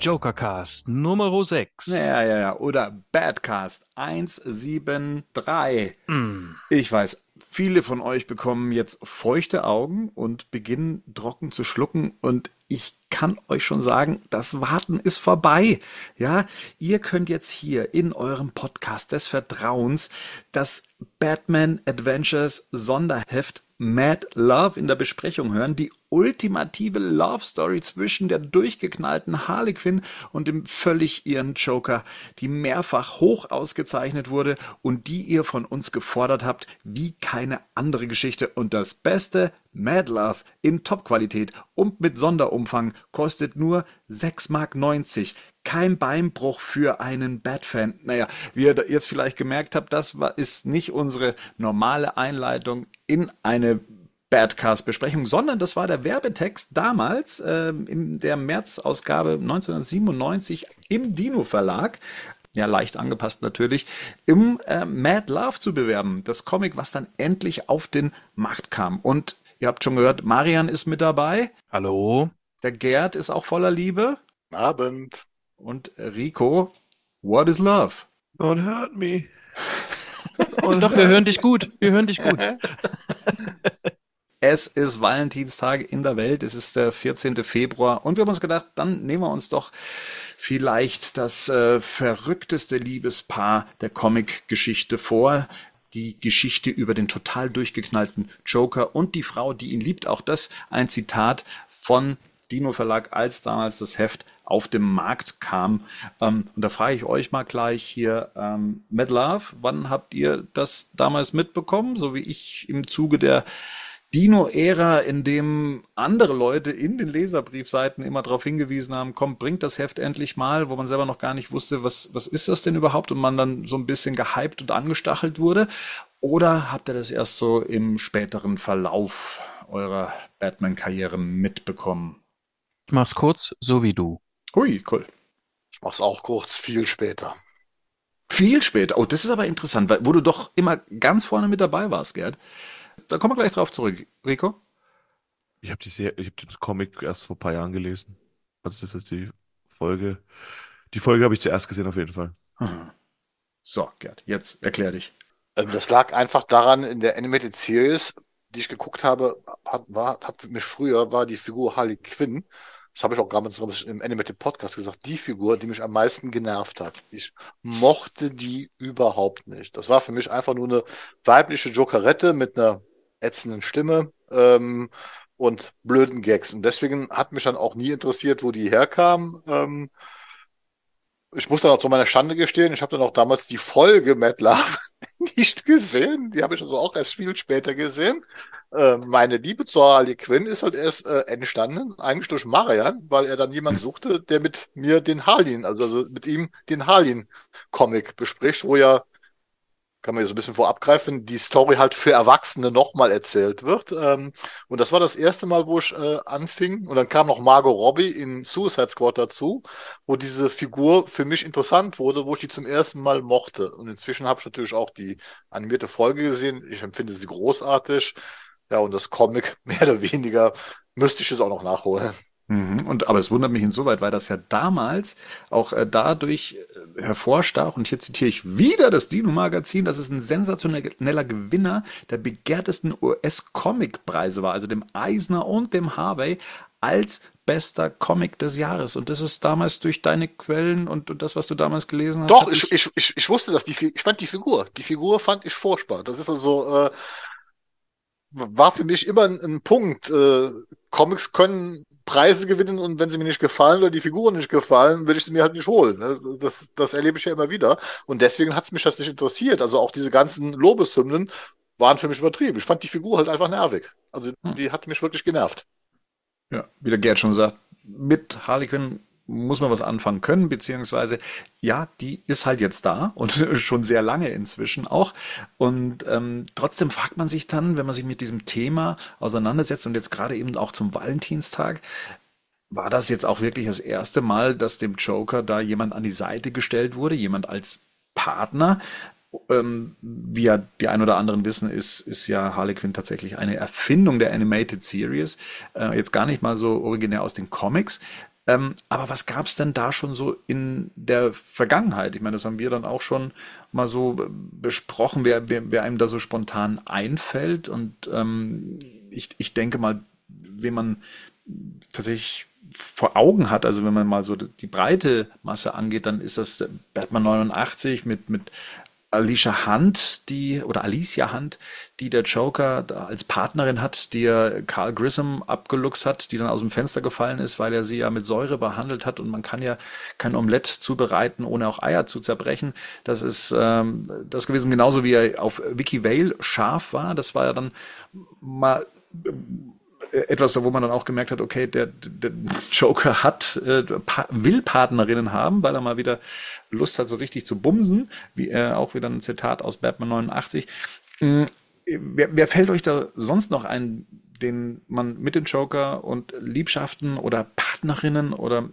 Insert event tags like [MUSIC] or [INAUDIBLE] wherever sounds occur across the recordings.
Jokercast Nummer 6. Ja, ja, ja. Oder Badcast 173. Mm. Ich weiß, viele von euch bekommen jetzt feuchte Augen und beginnen trocken zu schlucken und ich kann euch schon sagen, das Warten ist vorbei. Ja, ihr könnt jetzt hier in eurem Podcast des Vertrauens das Batman Adventures Sonderheft Mad Love in der Besprechung hören. Die ultimative Love Story zwischen der durchgeknallten Harley Quinn und dem völlig ihren Joker, die mehrfach hoch ausgezeichnet wurde und die ihr von uns gefordert habt, wie keine andere Geschichte. Und das Beste, Mad Love in Top-Qualität und mit Sonderumfang kostet nur 6,90 Mark. Kein Beinbruch für einen Bat-Fan. Naja, wie ihr jetzt vielleicht gemerkt habt, das war, ist nicht unsere normale Einleitung in eine Badcast-Besprechung, sondern das war der Werbetext damals ähm, in der März-Ausgabe 1997 im Dino-Verlag ja leicht angepasst natürlich, im äh, Mad Love zu bewerben. Das Comic, was dann endlich auf den Markt kam. Und ihr habt schon gehört, Marian ist mit dabei. Hallo. Der Gerd ist auch voller Liebe. Abend. Und Rico, what is love? Don't hurt me. Und [LAUGHS] doch, wir hören dich gut. Wir hören dich gut. [LAUGHS] Es ist Valentinstag in der Welt. Es ist der 14. Februar. Und wir haben uns gedacht, dann nehmen wir uns doch vielleicht das äh, verrückteste Liebespaar der Comic-Geschichte vor. Die Geschichte über den total durchgeknallten Joker und die Frau, die ihn liebt. Auch das ein Zitat von Dino Verlag, als damals das Heft auf dem Markt kam. Ähm, und da frage ich euch mal gleich hier, ähm, Mad Love, wann habt ihr das damals mitbekommen? So wie ich im Zuge der Dino-Ära, in dem andere Leute in den Leserbriefseiten immer darauf hingewiesen haben, komm, bringt das Heft endlich mal, wo man selber noch gar nicht wusste, was, was ist das denn überhaupt und man dann so ein bisschen gehypt und angestachelt wurde? Oder habt ihr das erst so im späteren Verlauf eurer Batman-Karriere mitbekommen? Ich mach's kurz, so wie du. Hui, cool. Ich mach's auch kurz, viel später. Viel später. Oh, das ist aber interessant, weil, wo du doch immer ganz vorne mit dabei warst, Gerd. Da kommen wir gleich drauf zurück. Rico? Ich habe die Serie, ich habe den Comic erst vor ein paar Jahren gelesen. Also das ist die Folge. Die Folge habe ich zuerst gesehen auf jeden Fall. Hm. So, Gerd, jetzt erklär dich. Ähm, das lag einfach daran, in der Animated Series, die ich geguckt habe, hat, war, hat mich früher, war die Figur Harley Quinn. Das habe ich auch gerade im Animated Podcast gesagt, die Figur, die mich am meisten genervt hat. Ich mochte die überhaupt nicht. Das war für mich einfach nur eine weibliche Jokerette mit einer ätzenden Stimme ähm, und blöden Gags. Und deswegen hat mich dann auch nie interessiert, wo die herkam. Ähm, ich muss dann auch zu meiner Schande gestehen, ich habe dann auch damals die Folge Mad Love [LAUGHS] nicht gesehen. Die habe ich also auch erst viel später gesehen. Äh, meine Liebe zu Harley Quinn ist halt erst äh, entstanden, eigentlich durch Marian, weil er dann jemanden suchte, der mit mir den Harlin, also, also mit ihm den Harlin-Comic bespricht, wo ja kann man ja so ein bisschen vorabgreifen, die Story halt für Erwachsene nochmal erzählt wird. Ähm, und das war das erste Mal, wo ich äh, anfing. Und dann kam noch Margot Robbie in Suicide Squad dazu, wo diese Figur für mich interessant wurde, wo ich die zum ersten Mal mochte. Und inzwischen habe ich natürlich auch die animierte Folge gesehen. Ich empfinde sie großartig. Ja, und das Comic [LAUGHS] mehr oder weniger müsste ich es auch noch nachholen. Mhm. Und, aber es wundert mich insoweit, weil das ja damals auch äh, dadurch äh, hervorstach, und hier zitiere ich wieder das Dino-Magazin, dass es ein sensationeller Gewinner der begehrtesten US-Comic-Preise war, also dem Eisner und dem Harvey, als bester Comic des Jahres. Und das ist damals durch deine Quellen und, und das, was du damals gelesen hast. Doch, ich, ich, ich, ich wusste das. Die, ich fand die Figur. Die Figur fand ich furchtbar. Das ist also, äh, war für mich immer ein, ein Punkt. Äh, Comics können Preise gewinnen und wenn sie mir nicht gefallen oder die Figuren nicht gefallen, will ich sie mir halt nicht holen. Ne? Das, das erlebe ich ja immer wieder. Und deswegen hat es mich das nicht interessiert. Also auch diese ganzen Lobeshymnen waren für mich übertrieben. Ich fand die Figur halt einfach nervig. Also hm. die hat mich wirklich genervt. Ja, wie der Gerd schon sagt, mit Harley Quinn muss man was anfangen können, beziehungsweise ja, die ist halt jetzt da [LAUGHS] und schon sehr lange inzwischen auch. Und ähm, trotzdem fragt man sich dann, wenn man sich mit diesem Thema auseinandersetzt und jetzt gerade eben auch zum Valentinstag, war das jetzt auch wirklich das erste Mal, dass dem Joker da jemand an die Seite gestellt wurde, jemand als Partner? Ähm, wie ja die ein oder anderen wissen, ist, ist ja Harley Quinn tatsächlich eine Erfindung der Animated Series. Äh, jetzt gar nicht mal so originär aus den Comics, Ähm, aber was gab es denn da schon so in der Vergangenheit? Ich meine, das haben wir dann auch schon mal so äh, besprochen, wer, wer, wer einem da so spontan einfällt. Und ähm, ich, ich denke mal, wenn man tatsächlich vor Augen hat, also wenn man mal so die breite Masse angeht, dann ist das Batman 89 mit, mit Alicia Hunt, die, oder Alicia Hunt, die der Joker als Partnerin hat, die er Carl Grissom abgeluchst hat, die dann aus dem Fenster gefallen ist, weil er sie ja mit Säure behandelt hat und man kann ja kein Omelett zubereiten, ohne auch Eier zu zerbrechen. Das ist ähm, das gewesen, genauso wie er auf Vicky Vale scharf war. Das war ja dann mal etwas, wo man dann auch gemerkt hat, okay, der, der Joker hat, äh, will Partnerinnen haben, weil er mal wieder Lust hat, so richtig zu bumsen, wie er auch wieder ein Zitat aus Batman 89. Hm, wer, wer fällt euch da sonst noch ein, den man mit dem Joker und Liebschaften oder Partnerinnen oder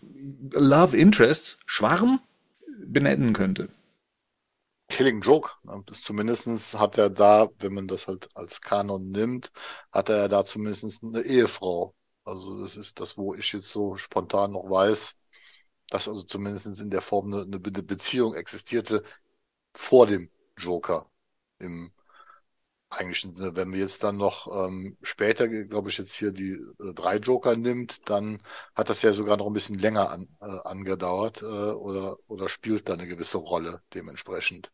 Love Interests, Schwarm, benennen könnte? Killing Joke. Ne? Das zumindestens hat er da, wenn man das halt als Kanon nimmt, hat er da zumindest eine Ehefrau. Also das ist das, wo ich jetzt so spontan noch weiß, dass also zumindest in der Form eine, eine Beziehung existierte vor dem Joker im eigentlichen Sinne. Wenn wir jetzt dann noch ähm, später, glaube ich, jetzt hier die äh, drei Joker nimmt, dann hat das ja sogar noch ein bisschen länger an, äh, angedauert äh, oder, oder spielt da eine gewisse Rolle dementsprechend.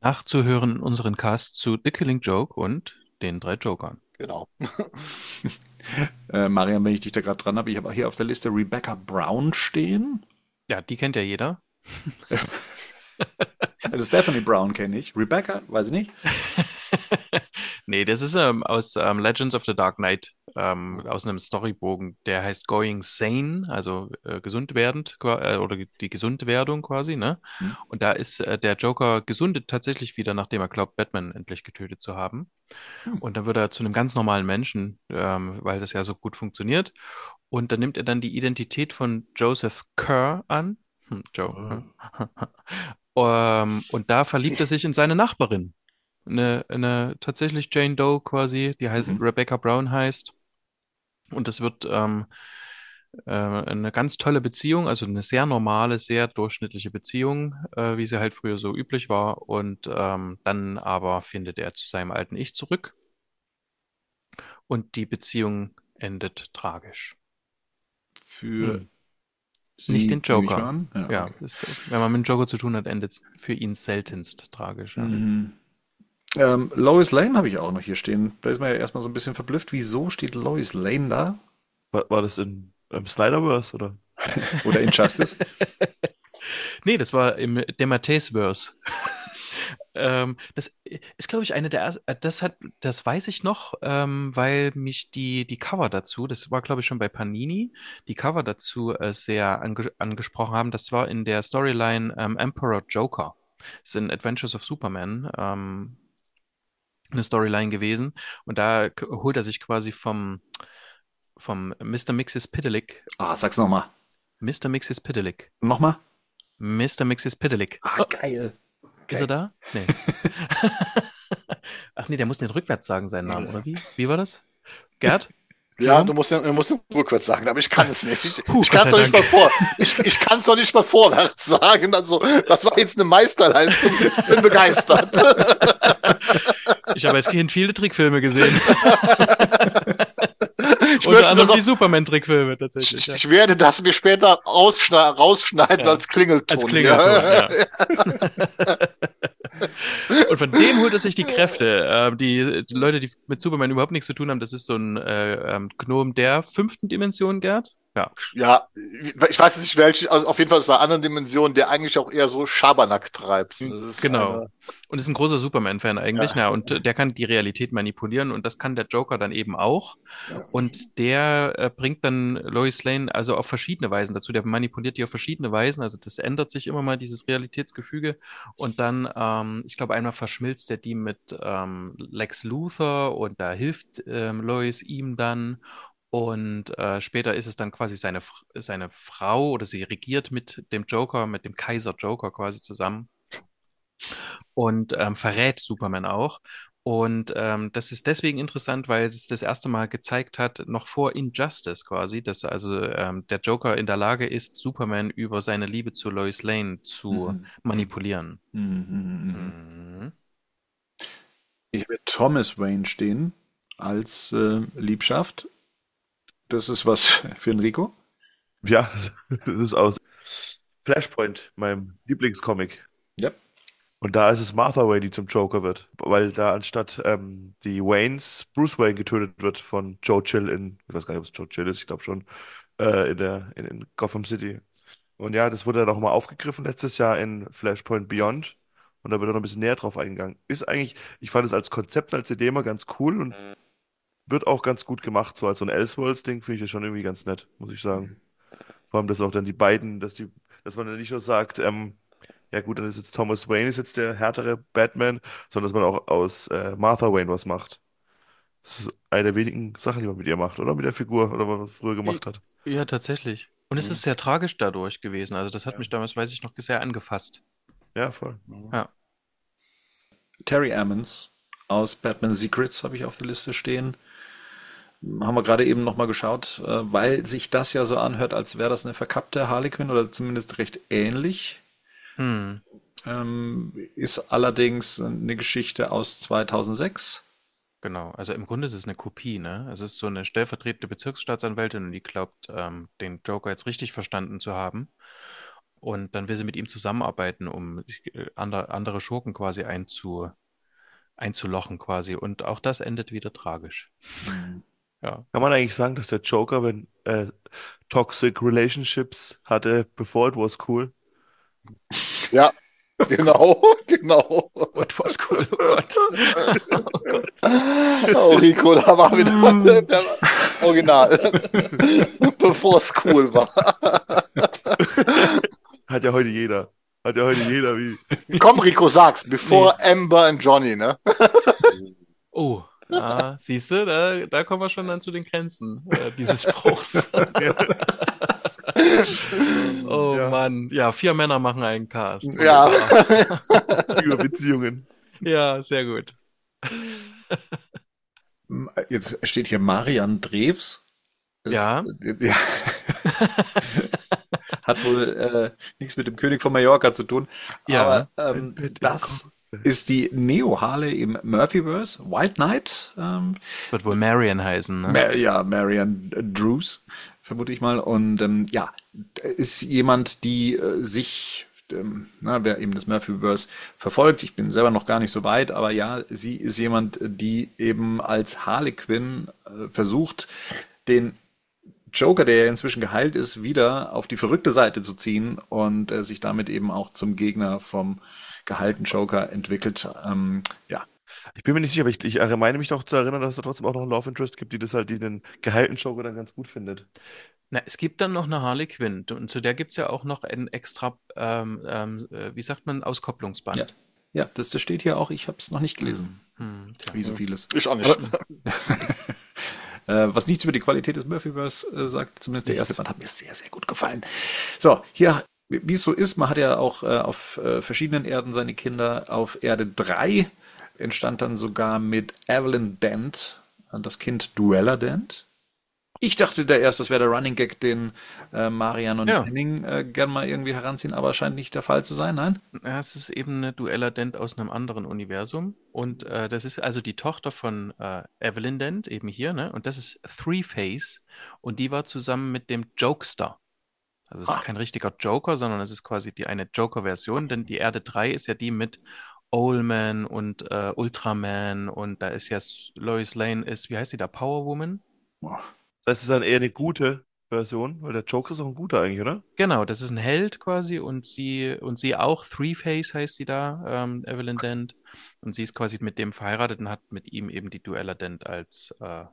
Nachzuhören in unseren Cast zu The Killing Joke und den drei Jokern. Genau. [LAUGHS] äh, Marian, wenn ich dich da gerade dran habe, ich habe hier auf der Liste Rebecca Brown stehen. Ja, die kennt ja jeder. [LAUGHS] also Stephanie Brown kenne ich. Rebecca, weiß ich nicht. [LAUGHS] [LAUGHS] nee, das ist ähm, aus ähm, Legends of the Dark Knight, ähm, aus einem Storybogen, der heißt Going Sane, also äh, gesund werdend, äh, oder die Gesundwerdung quasi, ne? Mhm. Und da ist äh, der Joker gesundet tatsächlich wieder, nachdem er glaubt, Batman endlich getötet zu haben. Mhm. Und dann wird er zu einem ganz normalen Menschen, ähm, weil das ja so gut funktioniert. Und dann nimmt er dann die Identität von Joseph Kerr an. Hm, Joe. Oh. [LAUGHS] Und da verliebt er sich in seine Nachbarin eine, eine tatsächlich Jane Doe quasi, die halt mhm. Rebecca Brown heißt. Und das wird ähm, äh, eine ganz tolle Beziehung, also eine sehr normale, sehr durchschnittliche Beziehung, äh, wie sie halt früher so üblich war. Und ähm, dann aber findet er zu seinem alten Ich zurück. Und die Beziehung endet tragisch. Für hm. Nicht den Joker. Ja, ja okay. ist, wenn man mit dem Joker zu tun hat, endet es für ihn seltenst tragisch. Ja. Mhm. Ähm, Lois Lane habe ich auch noch hier stehen. Da ist man ja erstmal so ein bisschen verblüfft. Wieso steht Lois Lane da? War, war das in ähm, Snyderverse oder? [LAUGHS] oder Injustice? [LAUGHS] nee, das war im Demateisverse. [LAUGHS] ähm, das ist, glaube ich, eine der ersten, äh, das hat, das weiß ich noch, ähm, weil mich die, die Cover dazu, das war, glaube ich, schon bei Panini, die Cover dazu äh, sehr ange angesprochen haben. Das war in der Storyline ähm, Emperor Joker. Das sind Adventures of Superman. Ähm, eine Storyline gewesen. Und da holt er sich quasi vom, vom Mr. Mixis Pitelick. Ah, sag's nochmal. Mr. Mixis Pitelick. Nochmal? Mr. Mixis Pitelick. Ah, geil. Oh, ist er da? Nee. [LAUGHS] Ach nee, der muss nicht rückwärts sagen, seinen Namen, oder wie? Wie war das? Gerd? Ja, du musst, du musst rückwärts sagen, aber ich kann es nicht. Puh, ich kann es doch nicht mal vor. Ich, ich kann es doch nicht mal vorwärts sagen. Also, das war jetzt eine Meisterleistung. Ich bin begeistert. [LAUGHS] Ich habe als Kind viele Trickfilme gesehen. Ich Unter anderem die Superman-Trickfilme tatsächlich. Ich, ja. ich, werde das mir später rausschneiden ja. als Klingelton. Als Klingelton, ja. [LAUGHS] Und von dem holt er sich die Kräfte. Äh, die, die, Leute, die mit Superman überhaupt nichts zu tun haben, das ist so ein äh, ähm, Gnom der fünften Dimension, Gerd. Ja. Ja, ich weiß nicht welche, also auf jeden Fall ist eine andere Dimension, der eigentlich auch eher so Schabernack treibt. Genau. Eine... Und ist ein großer Superman-Fan eigentlich, ja. ja. Und der kann die Realität manipulieren und das kann der Joker dann eben auch. Ja. Und der äh, bringt dann Lois Lane also auf verschiedene Weisen dazu. Der manipuliert die auf verschiedene Weisen. Also das ändert sich immer mal, dieses Realitätsgefüge. Und dann, ähm, ich glaube, einmal verschmilzt er die mit ähm, Lex Luthor und da hilft ähm, Lois ihm dann. Und äh, später ist es dann quasi seine, seine Frau oder sie regiert mit dem Joker, mit dem Kaiser Joker quasi zusammen und ähm, verrät Superman auch. Und ähm, das ist deswegen interessant, weil es das erste Mal gezeigt hat, noch vor Injustice quasi, dass also ähm, der Joker in der Lage ist, Superman über seine Liebe zu Lois Lane zu Mhm. manipulieren. Mhm, mhm, mhm. Mhm. Ich habe Thomas Wayne stehen als äh, Liebschaft. Das ist was [LAUGHS] für Enrico. Ja, [LAUGHS] das, ist aus Flashpoint, meinem Lieblingscomic. Ja. Und da ist es Martha Wayne, die zum Joker wird, weil da anstatt ähm, die Waynes Bruce Wayne getötet wird von Joe Chill in, ich weiß gar nicht, ob es Joe Chill ist, ich glaube schon, äh, in der in, in Gotham City. Und ja, das wurde dann auch mal aufgegriffen letztes Jahr in Flashpoint Beyond. Und da wird auch noch ein bisschen näher drauf eingegangen. Ist eigentlich, ich fand es als Konzept, als Idee mal ganz cool und wird auch ganz gut gemacht. So als so ein Elseworlds-Ding finde ich das schon irgendwie ganz nett, muss ich sagen. Vor allem, dass auch dann die beiden, dass die, dass man dann nicht nur sagt, ähm, ja gut, dann ist jetzt Thomas Wayne ist jetzt der härtere Batman, sondern dass man auch aus äh, Martha Wayne was macht. Das ist eine der wenigen Sachen, die man mit ihr macht, oder? Mit der Figur, oder was man früher gemacht hat. Ja, tatsächlich. Und es Mhm. ist sehr tragisch dadurch gewesen. Also das hat Ja. mich damals, weiß ich noch, sehr angefasst. Ja, voll. Ja. Terry Ammons aus Batman Secrets habe ich auf der Liste stehen. Haben wir gerade eben nochmal geschaut, äh, weil sich das ja so anhört, als wäre das eine verkappte Harley Quinn oder zumindest recht ähnlich. Hm. Ähm, ist allerdings eine Geschichte aus 2006. Genau, also im Grunde ist es eine Kopie, ne? Es ist so eine stellvertretende Bezirksstaatsanwältin und die glaubt, ähm, den Joker jetzt richtig verstanden zu haben. Und dann will sie mit ihm zusammenarbeiten, um äh, andere, andere Schurken quasi einzu, einzulochen quasi. Und auch das endet wieder tragisch. Ja. Kann man eigentlich sagen, dass der Joker, wenn äh, Toxic Relationships hatte, before it was cool? Ja, genau, [LAUGHS] genau. What was cool, oh Gott. [LAUGHS] Oh Gott. Oh, Rico, da war wieder [LAUGHS] der, der Original. Bevor es cool war. Hat ja heute jeder. Hat ja heute jeder wie. Komm, Rico, sag's. Bevor Amber und Johnny, ne? Oh, ah, siehst du, da, da kommen wir schon dann zu den Grenzen äh, dieses Spruchs. [LAUGHS] Oh Ja. Mann, ja, vier Männer machen einen Cast. Ja. Über Beziehungen. Ja, sehr gut. Jetzt steht hier Marian Drews. Ja. ja. [LAUGHS] Hat wohl äh, nichts mit dem König von Mallorca zu tun. Ja. Aber ähm, das ist die Neo Harley im Murphyverse. White Knight. Ähm, Wird wohl Marion heißen, ne? Ma ja, Marian Drews, vermute ich mal. Und ähm, ja, ist jemand, die äh, sich, ähm, na, wer eben das Murphyverse verfolgt, ich bin selber noch gar nicht so weit, aber ja, sie ist jemand, die eben als Harley Quinn äh, versucht, den Joker, der ja inzwischen geheilt ist, wieder auf die verrückte Seite zu ziehen und äh, sich damit eben auch zum Gegner vom geheilten Joker entwickelt. Ähm, ja, Ich bin mir nicht sicher, aber ich, ich meine mich doch zu erinnern, dass es da trotzdem auch noch einen Love Interest gibt, die das halt, die den geheilten Joker dann ganz gut findet. Na, es gibt dann noch eine Harley Quinn und zu der gibt es ja auch noch ein extra, ähm, ähm, äh, wie sagt man, Auskopplungsband. Ja. ja, das, das steht hier auch. Ich habe es noch nicht gelesen, Hm, tja. wie so vieles. Ich auch nicht. [LAUGHS] Äh, was nichts über die Qualität des Murphyverse äh, sagt, zumindest der erste Band hat mir sehr, sehr gut gefallen. So, hier, wie es so ist, man hat ja auch äh, auf äh, verschiedenen Erden seine Kinder. Auf Erde 3 entstand dann sogar mit Evelyn Dent äh, das Kind Duella Dent. Ich dachte da erst, das wäre der Running Gag, den äh, Marian und Ja. Henning äh, gern mal irgendwie heranziehen, aber scheint nicht der Fall zu sein, nein? Ja, es ist eben eine Duella Dent aus einem anderen Universum. Und äh, das ist also die Tochter von äh, Evelyn Dent, eben hier, ne? Und das ist Three-Face. Und die war zusammen mit dem Jokester. Also es ist Ah. kein richtiger Joker, sondern es ist quasi die eine Joker-Version, denn die Erde 3 ist ja die mit Owlman und äh, Ultraman und da ist ja Lois Lane ist, wie heißt die da, Power Woman? Das heißt, es ist dann eher eine gute Version, weil der Joker ist auch ein guter eigentlich, oder? Genau, das ist ein Held quasi und sie und sie auch, Three-Face heißt sie da, ähm, Evelyn Dent. Und sie ist quasi mit dem verheiratet und hat mit ihm eben die Duella Dent als, äh,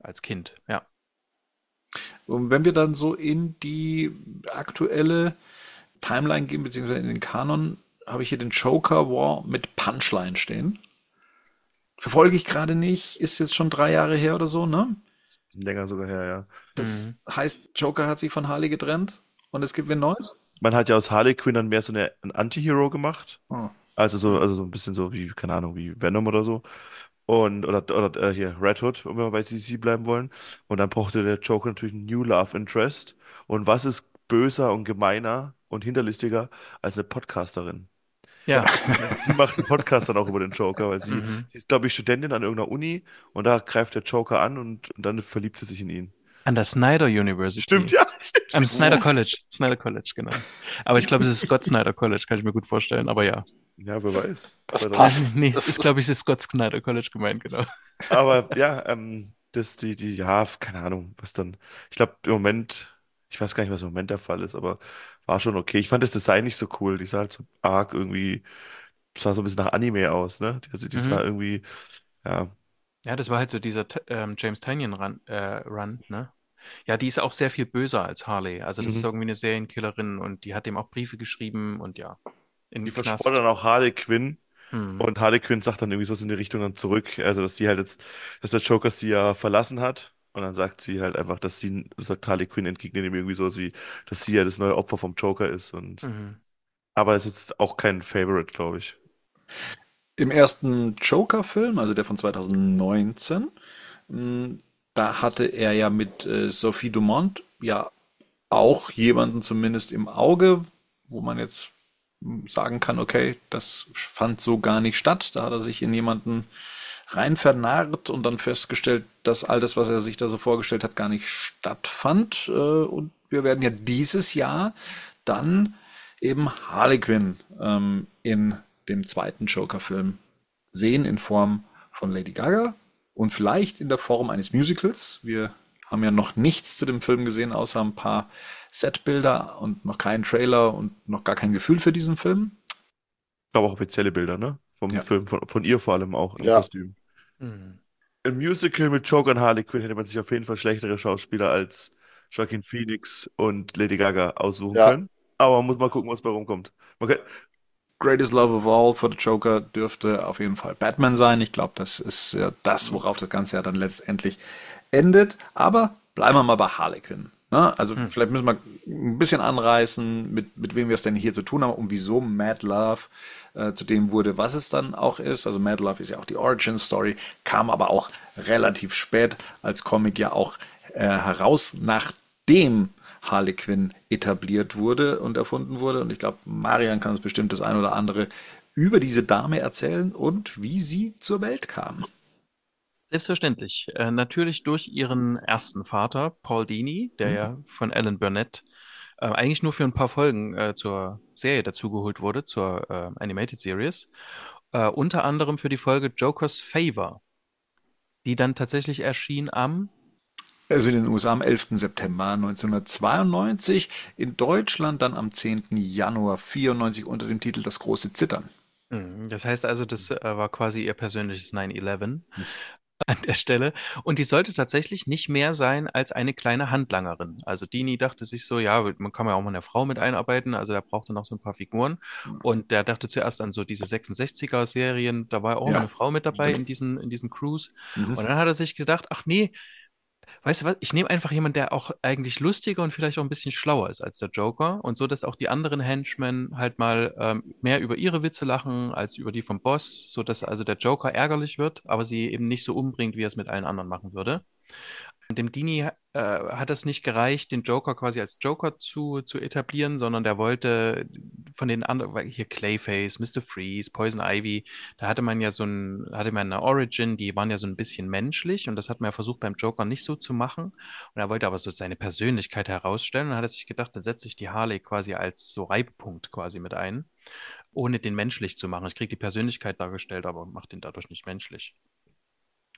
als Kind. Ja. Und wenn wir dann so in die aktuelle Timeline gehen, beziehungsweise in den Kanon, habe ich hier den Joker War mit Punchline stehen. Verfolge ich gerade nicht, ist jetzt schon drei Jahre her oder so, ne? Bisschen länger sogar her, ja. Das heißt, Joker hat sich von Harley getrennt und es gibt wen Neues? Man hat ja aus Harley Quinn dann mehr so eine, einen Anti-Hero gemacht. Oh. Also so, also so ein bisschen so wie, keine Ahnung, wie Venom oder so. Und, oder, oder äh, hier, Red Hood, wenn wir bei CC bleiben wollen. Und dann brauchte der Joker natürlich einen New Love Interest. Und was ist böser und gemeiner und hinterlistiger als eine Podcasterin? Ja. [LAUGHS] Sie macht einen Podcast dann auch über den Joker, weil sie, Mhm. sie ist, glaube ich, Studentin an irgendeiner Uni und da greift der Joker an und, und dann verliebt sie sich in ihn. An der Snyder University. Stimmt, ja, [LAUGHS] stimmt, Am stimmt. Snyder College. Snyder College, genau. Aber ich glaube, es ist Scott Snyder College, kann ich mir gut vorstellen. Aber ja. Ja, wer weiß. Das Zweiter- passt. [LAUGHS] Nee, Das das ist, ist- glaube ich, das Scott Snyder College gemeint, genau. [LAUGHS] Aber ja, ähm, das, die, die, ja, keine Ahnung, was dann. Ich glaube, im Moment, ich weiß gar nicht, was im Moment der Fall ist, aber war schon okay. Ich fand das Design nicht so cool. Die sah halt so arg irgendwie, sah so ein bisschen nach Anime aus, ne? Die, also die Mhm. sah irgendwie, ja, Ja, das war halt so dieser ähm, James Tynion Run, äh, Run, ne? Ja, die ist auch sehr viel böser als Harley. Also das ist Mhm. irgendwie eine Serienkillerin und die hat ihm auch Briefe geschrieben und ja, in die verspottet dann auch Harley Quinn. Mhm. Und Harley Quinn sagt dann irgendwie so in die Richtung dann zurück, also dass sie halt jetzt, dass der Joker sie ja verlassen hat. Und dann sagt sie halt einfach, dass sie, sagt Harley Quinn entgegnet ihm irgendwie sowas wie, dass sie ja das neue Opfer vom Joker ist. Und Mhm. aber ist jetzt auch kein Favorite, glaube ich. Im ersten Joker-Film, also der von 2019, mh, da hatte er ja mit äh, Sophie Dumont ja auch jemanden zumindest im Auge, wo man jetzt sagen kann, okay, das fand so gar nicht statt. Da hat er sich in jemanden rein vernarrt und dann festgestellt, dass all das, was er sich da so vorgestellt hat, gar nicht stattfand. Äh, Und wir werden ja dieses Jahr dann eben Harley Quinn ähm, in dem zweiten Joker-Film sehen in Form von Lady Gaga und vielleicht in der Form eines Musicals. Wir haben ja noch nichts zu dem Film gesehen, außer ein paar Setbilder und noch keinen Trailer und noch gar kein Gefühl für diesen Film. Ich glaube auch offizielle Bilder, ne? Vom Ja. Film, von, von ihr vor allem auch im Ja. Kostüm. Mhm. Im Musical mit Joker und Harley Quinn hätte man sich auf jeden Fall schlechtere Schauspieler als Joaquin Phoenix und Lady Gaga aussuchen Ja. können. Aber man muss mal gucken, was bei rumkommt. Man kann, Greatest Love of All für den Joker dürfte auf jeden Fall Batman sein. Ich glaube, das ist ja das, worauf das Ganze ja dann letztendlich endet. Aber bleiben wir mal bei Harley Quinn. Ne? Also vielleicht müssen wir ein bisschen anreißen, mit, mit wem wir es denn hier zu tun haben und wieso Mad Love äh, zu dem wurde, was es dann auch ist. Also Mad Love ist ja auch die Origin Story, kam aber auch relativ spät als Comic ja auch äh, heraus, nachdem Harley Quinn etabliert wurde und erfunden wurde. Und ich glaube, Marian kann uns bestimmt das ein oder andere über diese Dame erzählen und wie sie zur Welt kam. Selbstverständlich. Äh, natürlich durch ihren ersten Vater, Paul Dini, der Mhm. ja von Alan Burnett äh, eigentlich nur für ein paar Folgen äh, zur Serie dazugeholt wurde, zur äh, Animated Series. Äh, unter anderem für die Folge Joker's Favor, die dann tatsächlich erschien am Also in den USA am 11. September 1992, in Deutschland dann am 10. Januar 94 unter dem Titel Das große Zittern. Mhm, Das heißt also, das äh, war quasi ihr persönliches 9-11 [LAUGHS] an der Stelle. Und die sollte tatsächlich nicht mehr sein als eine kleine Handlangerin. Also Dini dachte sich so, ja, man kann ja auch mal eine Frau mit einarbeiten, also der brauchte noch so ein paar Figuren. Und der dachte zuerst an so diese 66er-Serien, da war auch Ja. eine Frau mit dabei in diesen, in diesen Crews. Mhm. Und dann hat er sich gedacht, ach nee, weißt du was, ich nehme einfach jemanden, der auch eigentlich lustiger und vielleicht auch ein bisschen schlauer ist als der Joker und so, dass auch die anderen Henchmen halt mal ähm, mehr über ihre Witze lachen als über die vom Boss, so dass also der Joker ärgerlich wird, aber sie eben nicht so umbringt, wie er es mit allen anderen machen würde. Und dem Dini äh, hat es nicht gereicht, den Joker quasi als Joker zu, zu etablieren, sondern der wollte von den anderen, hier Clayface, Mr. Freeze, Poison Ivy, da hatte man ja so ein, hatte man eine Origin, die waren ja so ein bisschen menschlich und das hat man ja versucht beim Joker nicht so zu machen. Und er wollte aber so seine Persönlichkeit herausstellen und hat sich gedacht, dann setze ich die Harley quasi als so Reibpunkt quasi mit ein, ohne den menschlich zu machen. Ich kriege die Persönlichkeit dargestellt, aber mache den dadurch nicht menschlich.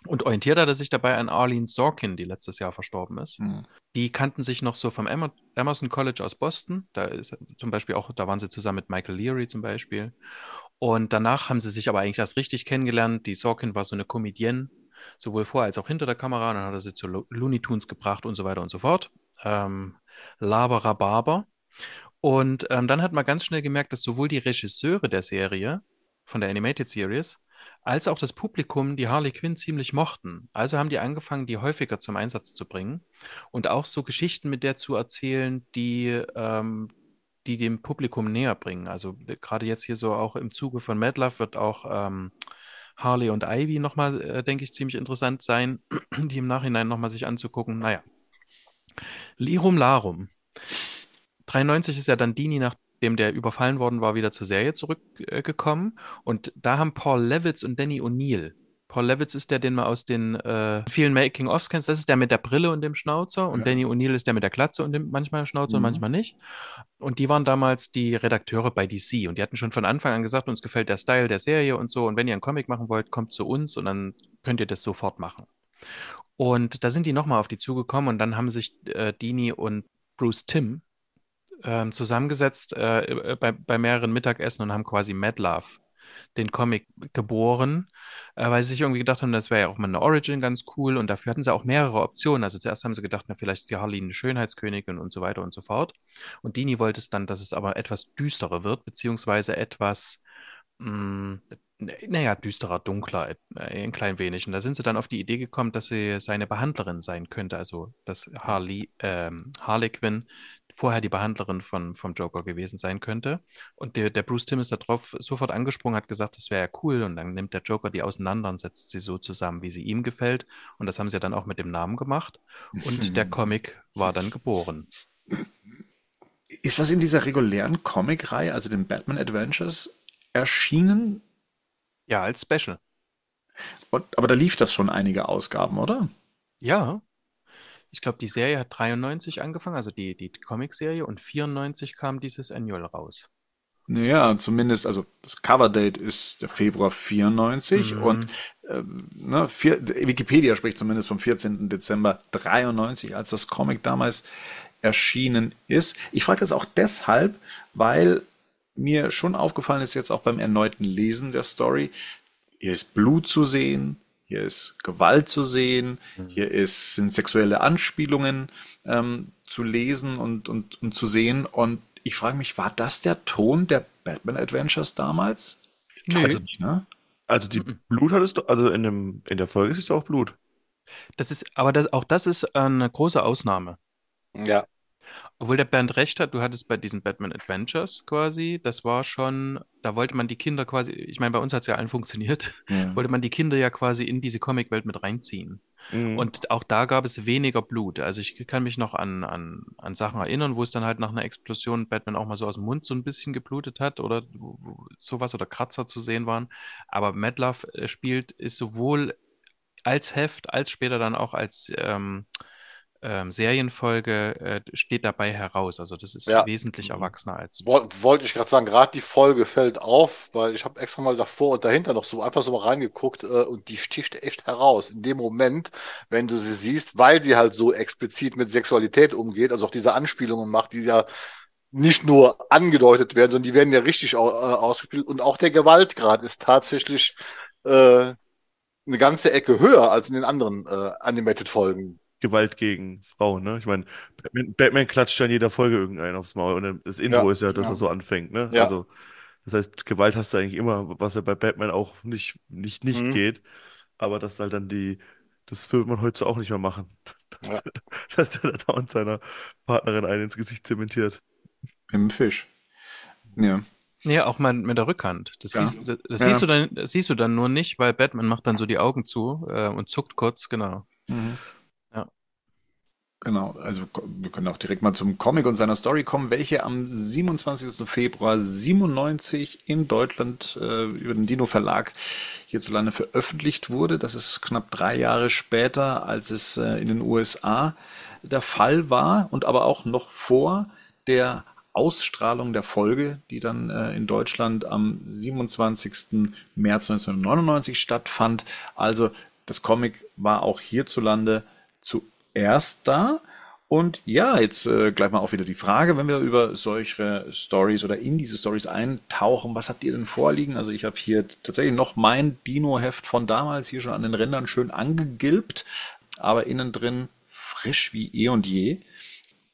Und orientiert hat er sich dabei an Arlene Sorkin, die letztes Jahr verstorben ist. Mhm. Die kannten sich noch so vom Emer Emerson College aus Boston. Da ist zum Beispiel auch, da waren sie zusammen mit Michael Leary zum Beispiel. Und danach haben sie sich aber eigentlich erst richtig kennengelernt. Die Sorkin war so eine Comedienne, sowohl vor als auch hinter der Kamera. Und dann hat er sie zu Lo Looney Tunes gebracht und so weiter und so fort. Ähm, Laberababer. Und ähm, dann hat man ganz schnell gemerkt, dass sowohl die Regisseure der Serie von der Animated Series als auch das Publikum die Harley Quinn ziemlich mochten. Also haben die angefangen, die häufiger zum Einsatz zu bringen und auch so Geschichten mit der zu erzählen, die, ähm, die dem Publikum näher bringen. Also gerade jetzt hier so auch im Zuge von Mad Love wird auch ähm, Harley und Ivy nochmal, äh, denke ich, ziemlich interessant sein, [CLEARS THROAT] die im Nachhinein nochmal sich anzugucken. Naja. Lirum Larum. 93 ist ja dann Dini, nachdem der überfallen worden war, wieder zur Serie zurückgekommen. Und da haben Paul Levitz und Danny O'Neill. Paul Levitz ist der, den man aus den äh, vielen Making-ofs kennt. Das ist der mit der Brille und dem Schnauzer. Und Ja. Danny O'Neill ist der mit der Glatze und dem manchmal Schnauzer und Mhm. manchmal nicht. Und die waren damals die Redakteure bei DC. Und die hatten schon von Anfang an gesagt, uns gefällt der Style der Serie und so. Und wenn ihr einen Comic machen wollt, kommt zu uns und dann könnt ihr das sofort machen. Und da sind die nochmal auf die zugekommen und dann haben sich äh, Dini und Bruce Timm ähm, zusammengesetzt äh, bei, bei mehreren Mittagessen und haben quasi Mad Love, den Comic, geboren, äh, weil sie sich irgendwie gedacht haben, das wäre ja auch mal eine Origin ganz cool und dafür hatten sie auch mehrere Optionen. Also zuerst haben sie gedacht, na, vielleicht ist die Harley eine Schönheitskönigin und so weiter und so fort. Und Dini wollte es dann, dass es aber etwas düsterer wird, beziehungsweise etwas, mh, naja, düsterer, dunkler, äh, ein klein wenig. Und da sind sie dann auf die Idee gekommen, dass sie seine Behandlerin sein könnte, also dass Harley, ähm, Harley vorher die Behandlerin von, vom Joker gewesen sein könnte. Und der, der Bruce Timm ist darauf sofort angesprungen, hat gesagt, das wäre ja cool. Und dann nimmt der Joker die auseinander und setzt sie so zusammen, wie sie ihm gefällt. Und das haben sie dann auch mit dem Namen gemacht. Und der Comic war dann geboren. Ist das in dieser regulären Comic-Reihe, also den Batman Adventures, erschienen? Ja, als Special. Und, aber da lief das schon einige Ausgaben, oder? Ja. Ich glaube, die Serie hat 93 angefangen, also die, die Comic-Serie, und 94 kam dieses Annual raus. Naja, zumindest, also das Coverdate ist der Februar 94 Mhm. und ähm, ne, vier, Wikipedia spricht zumindest vom 14. Dezember 93, als das Comic damals erschienen ist. Ich frage das auch deshalb, weil mir schon aufgefallen ist jetzt auch beim erneuten Lesen der Story, hier ist Blut zu sehen, hier ist Gewalt zu sehen, hier ist, sind sexuelle Anspielungen ähm, zu lesen und, und, und zu sehen. Und ich frage mich, war das der Ton der Batman Adventures damals? Ich Nee. nicht, ne? Also die Blut hattest du, also in dem, in der Folge ist es auch Blut. Das ist, aber das, auch das ist eine große Ausnahme. Ja, Obwohl der Bernd recht hat, du hattest bei diesen Batman Adventures quasi, das war schon, da wollte man die Kinder quasi, ich meine, bei uns hat es ja allen funktioniert, Ja. [LAUGHS] wollte man die Kinder ja quasi in diese Comicwelt mit reinziehen. Mhm. Und auch da gab es weniger Blut. Also ich kann mich noch an, an, an Sachen erinnern, wo es dann halt nach einer Explosion Batman auch mal so aus dem Mund so ein bisschen geblutet hat oder sowas oder Kratzer zu sehen waren. Aber Mad Love äh, spielt, ist sowohl als Heft als später dann auch als ähm, ähm, Serienfolge äh, steht dabei heraus. Also das ist Ja. wesentlich erwachsener als. Woll- Wollte ich gerade sagen, gerade die Folge fällt auf, weil ich habe extra mal davor und dahinter noch so einfach so mal reingeguckt äh, und die sticht echt heraus. In dem Moment, wenn du sie siehst, weil sie halt so explizit mit Sexualität umgeht, also auch diese Anspielungen macht, die ja nicht nur angedeutet werden, sondern die werden ja richtig au äh, ausgespielt. Und auch der Gewaltgrad ist tatsächlich äh, eine ganze Ecke höher als in den anderen äh, Animated-Folgen. Gewalt gegen Frauen, ne? Ich meine, Batman, Batman klatscht ja in jeder Folge irgendeinen aufs Maul und das Intro Ja, ist ja, dass ja. er so anfängt, ne? Ja. Also, das heißt, Gewalt hast du eigentlich immer, was ja bei Batman auch nicht, nicht, nicht Mhm. geht. Aber das halt dann die, das würde man heute auch nicht mehr machen. [LAUGHS] Dass, Ja. der, dass der da dauernd seiner Partnerin einen ins Gesicht zementiert. Mit dem Fisch. Ja. Ja, auch mal mit der Rückhand. Das, Ja. siehst, das, das Ja. siehst du dann, das siehst du dann nur nicht, weil Batman macht dann so die Augen zu äh, und zuckt kurz, genau. Mhm. Genau, also wir können auch direkt mal zum Comic und seiner Story kommen, welche am 27. Februar 97 in Deutschland äh, über den Dino Verlag hierzulande veröffentlicht wurde. Das ist knapp drei Jahre später, als es äh, in den USA der Fall war und aber auch noch vor der Ausstrahlung der Folge, die dann äh, in Deutschland am 27. März 1999 stattfand. Also das Comic war auch hierzulande zuerst da. Und ja, jetzt äh, gleich mal auch wieder die Frage, wenn wir über solche Stories oder in diese Stories eintauchen, was habt ihr denn vorliegen? Also ich habe hier tatsächlich noch mein Dino-Heft von damals hier schon an den Rändern schön angegilbt, aber innen drin frisch wie eh und je.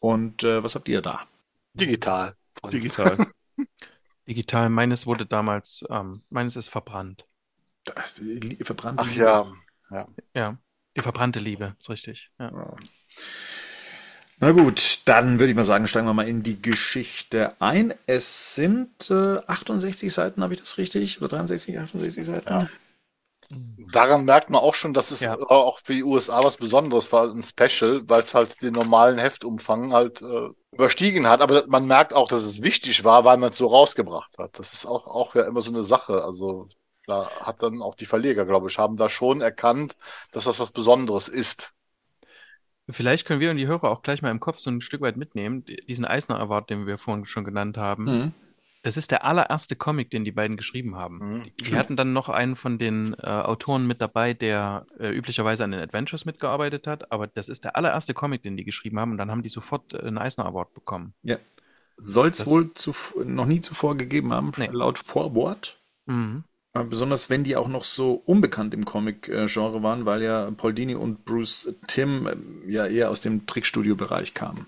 Und äh, was habt ihr da? Digital. Digital. [LAUGHS] Digital, meines wurde damals, ähm, meines ist verbrannt. Das, äh, verbrannte Ach Liebe. ja, Ja, die verbrannte Liebe, ist richtig. Ja. Na gut, dann würde ich mal sagen, steigen wir mal in die Geschichte ein. Es sind äh, 68 Seiten, habe ich das richtig? Oder 63, 68 Seiten? Ja. Daran merkt man auch schon, dass es Ja. auch für die USA was Besonderes war, ein Special, weil es halt den normalen Heftumfang halt äh, überstiegen hat. Aber man merkt auch, dass es wichtig war, weil man es so rausgebracht hat. Das ist auch, auch ja immer so eine Sache. Also da hat dann auch die Verleger, glaube ich, haben da schon erkannt, dass das was Besonderes ist. Vielleicht können wir und die Hörer auch gleich mal im Kopf so ein Stück weit mitnehmen. Diesen Eisner Award, den wir vorhin schon genannt haben, Mhm. das ist der allererste Comic, den die beiden geschrieben haben. Mhm, Die, hatten dann noch einen von den äh, Autoren mit dabei, der äh, üblicherweise an den Adventures mitgearbeitet hat, aber das ist der allererste Comic, den die geschrieben haben und dann haben die sofort äh, einen Eisner Award bekommen. Ja. Soll es wohl zuf- noch nie zuvor gegeben haben, Nee. laut Vorwort. Mhm. Aber Besonders wenn die auch noch so unbekannt im Comic-Genre waren, weil ja Paul Dini und Bruce Timm ähm, ja eher aus dem Trickstudio-Bereich kamen.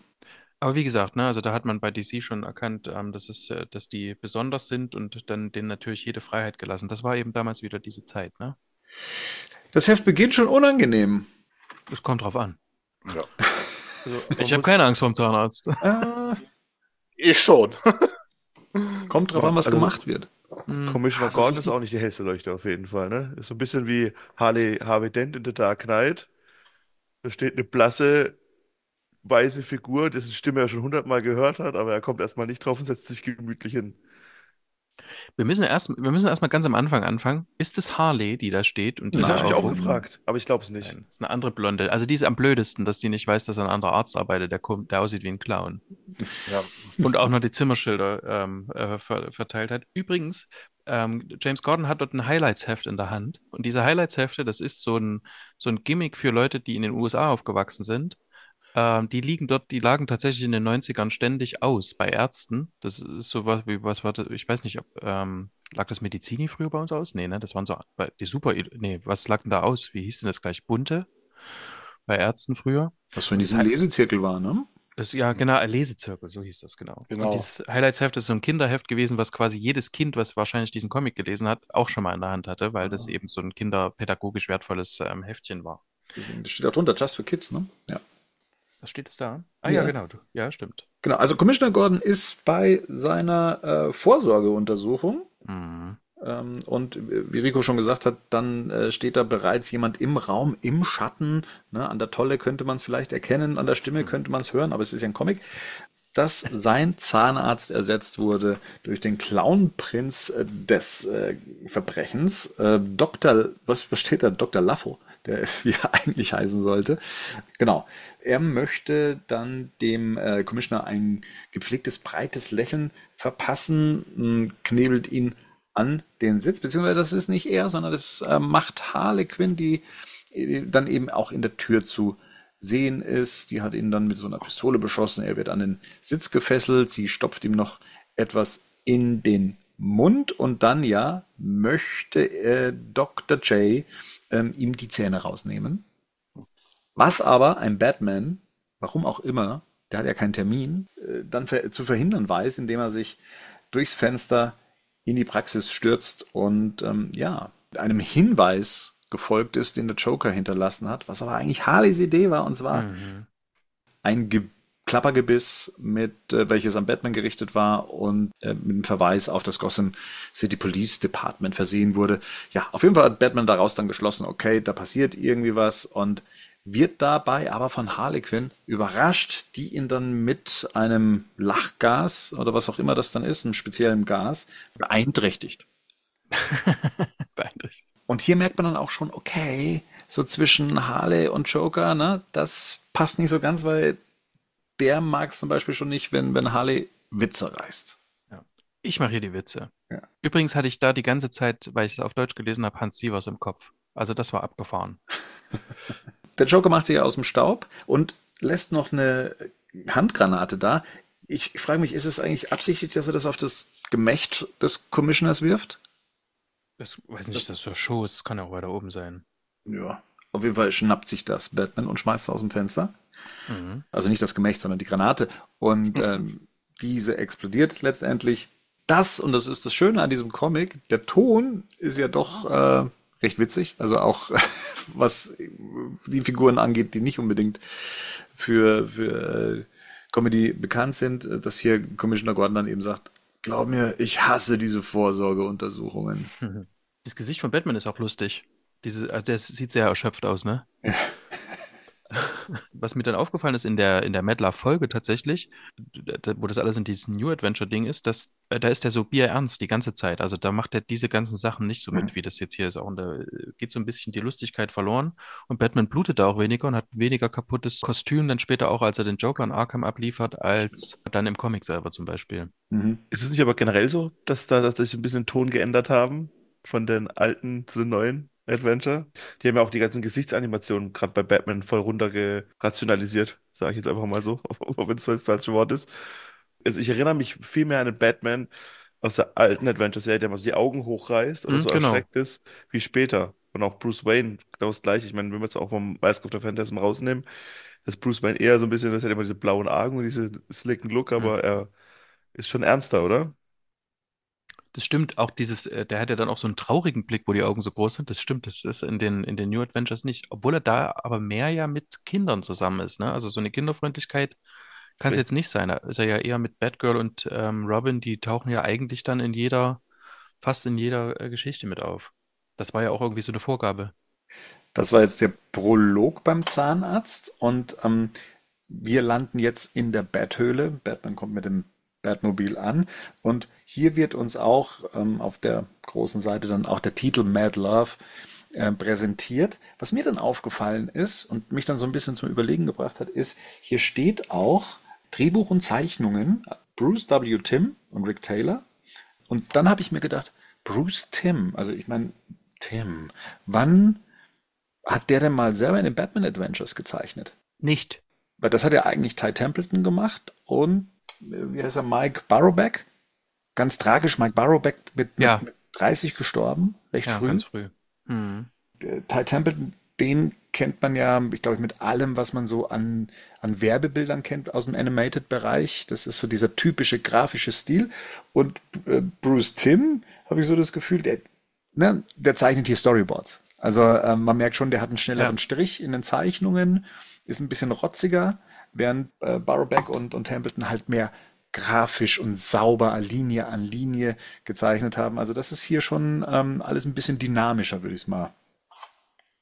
Aber wie gesagt, ne, also da hat man bei DC schon erkannt, ähm, dass es, äh, dass die besonders sind und dann denen natürlich jede Freiheit gelassen. Das war eben damals wieder diese Zeit, ne? Das Heft beginnt schon unangenehm. Es kommt drauf an. Ja. Also, [LAUGHS] Ich habe keine Angst vorm Zahnarzt. Äh, Ich schon. [LAUGHS] kommt drauf an, was Also- gemacht wird. Hm. Commissioner Also Gordon ist auch nicht die hellste Leuchte auf jeden Fall, ne? Ist so ein bisschen wie Harley, Harvey Dent in The Dark Knight. Da steht eine blasse, weiße Figur, dessen Stimme er schon hundertmal gehört hat, aber er kommt erstmal nicht drauf und setzt sich gemütlich hin. Wir müssen erst, wir müssen erstmal ganz am Anfang anfangen. Ist es Harley, die da steht und Das habe ich mich auch gefragt, aber ich glaube es nicht. Nein, das ist eine andere Blonde. Also die ist am blödesten, dass die nicht weiß, dass ein anderer Arzt arbeitet, der, kommt, der aussieht wie ein Clown. Ja. [LAUGHS] Und auch noch die Zimmerschilder ähm, äh, ver verteilt hat. Übrigens, ähm, James Gordon hat dort ein Highlights-Heft in der Hand. Und diese Highlights-Hefte, das ist so ein, so ein Gimmick für Leute, die in den USA aufgewachsen sind. Ähm, die liegen dort, die lagen tatsächlich in den 90ern ständig aus bei Ärzten. Das ist so was wie, was war das? Ich weiß nicht, ob, ähm, lag das Medizini früher bei uns aus? Nee, ne? Das waren so die super, nee, was lag denn da aus? Wie hieß denn das gleich? Bunte? Bei Ärzten früher? Was so in diesem Lesezirkel war, ne? Das, ja, genau, Lesezirkel, so hieß das genau. Genau. Und dieses Highlights-Heft ist so ein Kinderheft gewesen, was quasi jedes Kind, was wahrscheinlich diesen Comic gelesen hat, auch schon mal in der Hand hatte, weil das Ah. eben so ein kinderpädagogisch wertvolles ähm, Heftchen war. Das steht auch drunter, Just for Kids, ne? Ja. Was steht es da? Ah ja, Ja. genau. du- Ja, stimmt. Genau, also Commissioner Gordon ist bei seiner äh, Vorsorgeuntersuchung Mhm. Ähm, und wie Rico schon gesagt hat, dann äh, steht da bereits jemand im Raum, im Schatten. Ne? An der Tolle könnte man es vielleicht erkennen, an der Stimme könnte man es hören, aber es ist ja ein Comic. Dass sein Zahnarzt ersetzt wurde durch den Clownprinz äh, des äh, Verbrechens, Dr. Was, was steht da? Dr. Laffo, der [LAUGHS] wie er eigentlich heißen sollte. Genau. Er möchte dann dem Commissioner ein gepflegtes, breites Lächeln verpassen, knebelt ihn an den Sitz, beziehungsweise das ist nicht er, sondern das äh, macht Harley Quinn, die äh, dann eben auch in der Tür zu sehen ist. Die hat ihn dann mit so einer Pistole beschossen. Er wird an den Sitz gefesselt. Sie stopft ihm noch etwas in den Mund und dann ja möchte äh, Dr. J ähm, ihm die Zähne rausnehmen. Was aber ein Batman, warum auch immer, der hat ja keinen Termin, äh, dann ver zu verhindern weiß, indem er sich durchs Fenster in die Praxis stürzt und ähm, ja, einem Hinweis gefolgt ist, den der Joker hinterlassen hat, was aber eigentlich Harleys Idee war, und zwar Mhm. ein Ge Klappergebiss, mit äh, welches an Batman gerichtet war und äh, mit einem Verweis auf das Gotham City Police Department versehen wurde. Ja, auf jeden Fall hat Batman daraus dann geschlossen, okay, da passiert irgendwie was und wird dabei aber von Harley Quinn überrascht, die ihn dann mit einem Lachgas oder was auch immer das dann ist, einem speziellen Gas, beeinträchtigt. [LAUGHS] Beeindruckend. Und hier merkt man dann auch schon, okay, so zwischen Harley und Joker, ne, das passt nicht so ganz, weil der mag es zum Beispiel schon nicht, wenn, wenn Harley Witze reißt. Ich mache hier die Witze. Ja. Übrigens hatte ich da die ganze Zeit, weil ich es auf Deutsch gelesen habe, Hans Sievers im Kopf. Also das war abgefahren. [LAUGHS] Der Joker macht sich aus dem Staub und lässt noch eine Handgranate da. Ich, frage mich, ist es eigentlich absichtlich, dass er das auf das Gemächt des Commissioners wirft? Das weiß nicht, das ist so Show, es kann ja auch weiter oben sein. Ja. Auf jeden Fall schnappt sich das Batman und schmeißt es aus dem Fenster. Mhm. Also nicht das Gemächt, sondern die Granate. Und [LAUGHS] ähm, diese explodiert letztendlich. Das, und das ist das Schöne an diesem Comic, der Ton ist ja doch äh, recht witzig. Also auch [LAUGHS] was die Figuren angeht, die nicht unbedingt für, für äh, Comedy bekannt sind, äh, dass hier Commissioner Gordon dann eben sagt, glaub mir, ich hasse diese Vorsorgeuntersuchungen. [LAUGHS] Das Gesicht von Batman ist auch lustig. Diese, also der sieht sehr erschöpft aus, ne? [LAUGHS] Was mir dann aufgefallen ist in der, in der Medlar-Folge tatsächlich, wo das alles in diesem New Adventure-Ding ist, dass, äh, da ist der so bierernst die ganze Zeit. Also da macht er diese ganzen Sachen nicht so mit, Mhm. wie das jetzt hier ist. Auch und da äh, geht so ein bisschen die Lustigkeit verloren. Und Batman blutet da auch weniger und hat weniger kaputtes Kostüm dann später auch, als er den Joker in Arkham abliefert, als dann im Comic selber zum Beispiel. Mhm. Ist es nicht aber generell so, dass da dass sich ein bisschen den Ton geändert haben von den alten zu den neuen Adventure? Die haben ja auch die ganzen Gesichtsanimationen gerade bei Batman voll runtergerationalisiert, sage ich jetzt einfach mal so, auch wenn es das falsche Wort ist. Also ich erinnere mich viel mehr an den Batman aus der alten Adventure-Serie, der mal so die Augen hochreißt oder Mhm, so genau. erschreckt ist, wie später. Und auch Bruce Wayne, genau das Gleiche. Ich meine, wenn wir jetzt auch vom Mask of the Phantasm rausnehmen, dass Bruce Wayne eher so ein bisschen, das hat immer diese blauen Augen und diese slicken Look, Mhm. aber er ist schon ernster, oder? Das stimmt, auch dieses, äh, der hat ja dann auch so einen traurigen Blick, wo die Augen so groß sind. Das stimmt, das ist in den, in den New Adventures nicht. Obwohl er da aber mehr ja mit Kindern zusammen ist, ne? Also so eine Kinderfreundlichkeit kann es jetzt nicht sein. Da ist er ja eher mit Batgirl und ähm, Robin, die tauchen ja eigentlich dann in jeder, fast in jeder äh, Geschichte mit auf. Das war ja auch irgendwie so eine Vorgabe. Das war jetzt der Prolog beim Zahnarzt und ähm, wir landen jetzt in der Bathöhle. Batman kommt mit dem Batmobil an und hier wird uns auch ähm, auf der großen Seite dann auch der Titel Mad Love äh, präsentiert. Was mir dann aufgefallen ist und mich dann so ein bisschen zum Überlegen gebracht hat, ist, hier steht auch Drehbuch und Zeichnungen Bruce W. Timm und Rick Taylor. Und dann habe ich mir gedacht, Bruce Timm, also ich meine, Tim, wann hat der denn mal selber in den Batman Adventures gezeichnet? Nicht. Weil das hat ja eigentlich Ty Templeton gemacht und wie heißt er, Mike Barrowbeck? Ganz tragisch, Mike Barrowbeck mit, Ja. mit 30 gestorben, recht Ja, früh. ganz früh. Hm. Äh, Ty Templeton, den kennt man ja, ich glaube, mit allem, was man so an, an Werbebildern kennt aus dem Animated-Bereich. Das ist so dieser typische grafische Stil. Und äh, Bruce Timm, habe ich so das Gefühl, der, ne, der zeichnet hier Storyboards. Also ähm, man merkt schon, der hat einen schnelleren Ja. Strich in den Zeichnungen, ist ein bisschen rotziger, während äh, Barrowbeck und, und Templeton halt mehr grafisch und sauber Linie an Linie gezeichnet haben. Also das ist hier schon ähm, alles ein bisschen dynamischer, würde ich es mal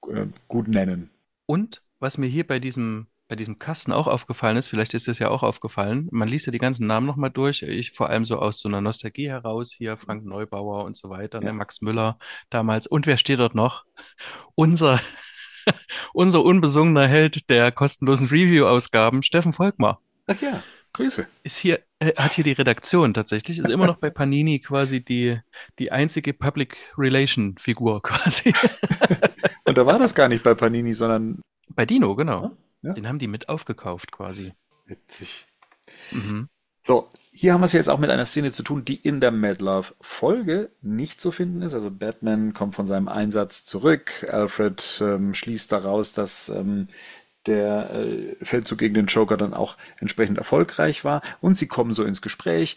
äh, gut nennen. Und was mir hier bei diesem, bei diesem Kasten auch aufgefallen ist, vielleicht ist es ja auch aufgefallen, man liest ja die ganzen Namen nochmal durch, ich vor allem so aus so einer Nostalgie heraus, hier Frank Neubauer und so weiter, ne, Ja. Max Müller damals. Und wer steht dort noch? [LAUGHS] Unser, [LAUGHS] unser unbesungener Held der kostenlosen Review-Ausgaben, Steffen Volkmar, Ach ja, Grüße. ist hier, äh, hat hier die Redaktion tatsächlich, ist immer noch bei Panini quasi die, die einzige Public Relation Figur quasi. [LAUGHS] Und da war das gar nicht bei Panini, sondern Bei Dino, genau. Ja. Den haben die mit aufgekauft quasi. witzig. Mhm. So, hier haben wir es jetzt auch mit einer Szene zu tun, die in der Mad Love Folge nicht zu finden ist. Also Batman kommt von seinem Einsatz zurück. Alfred ähm, schließt daraus, dass ähm, der äh, Feldzug gegen den Joker dann auch entsprechend erfolgreich war. Und sie kommen so ins Gespräch.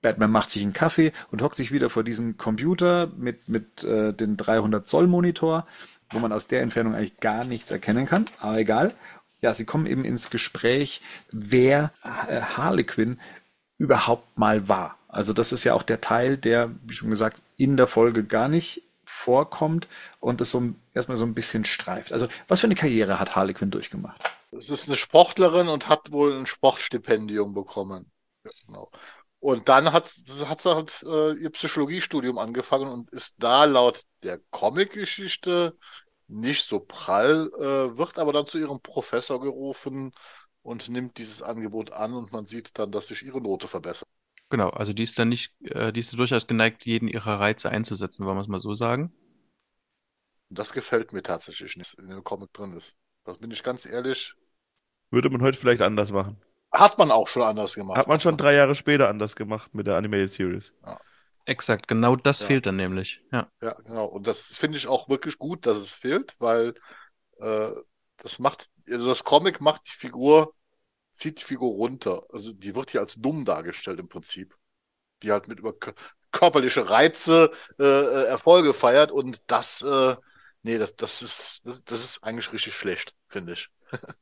Batman macht sich einen Kaffee und hockt sich wieder vor diesen Computer mit, mit äh, den 300 Zoll Monitor, wo man aus der Entfernung eigentlich gar nichts erkennen kann. Aber egal. Ja, sie kommen eben ins Gespräch, wer äh, Harlequin überhaupt mal war. Also das ist ja auch der Teil, der, wie schon gesagt, in der Folge gar nicht vorkommt und es so erstmal so ein bisschen streift. Also was für eine Karriere hat Harlequin durchgemacht? Es ist eine Sportlerin und hat wohl ein Sportstipendium bekommen. Genau. Und dann hat, hat sie halt äh, ihr Psychologiestudium angefangen und ist da laut der Comic-Geschichte nicht so prall, äh, wird aber dann zu ihrem Professor gerufen und nimmt dieses Angebot an und man sieht dann, dass sich ihre Note verbessert. Genau, also die ist dann nicht, äh, die ist durchaus geneigt, jeden ihrer Reize einzusetzen, wollen wir es mal so sagen. Das gefällt mir tatsächlich nicht, in dem Comic drin ist. Das bin ich ganz ehrlich. Würde man heute vielleicht anders machen. Hat man auch schon anders gemacht. Hat man schon drei Jahre später anders gemacht mit der Animated Series. Exakt, genau das Ja. fehlt dann nämlich. Ja. Ja, genau. Und das finde ich auch wirklich gut, dass es fehlt, weil äh, das macht, also das Comic macht die Figur, zieht die Figur runter. Also die wird hier als dumm dargestellt im Prinzip. Die halt mit über kö- körperliche Reize äh, äh, Erfolge feiert und das, äh, nee, das, das ist, das, das ist eigentlich richtig schlecht, finde ich. [LAUGHS]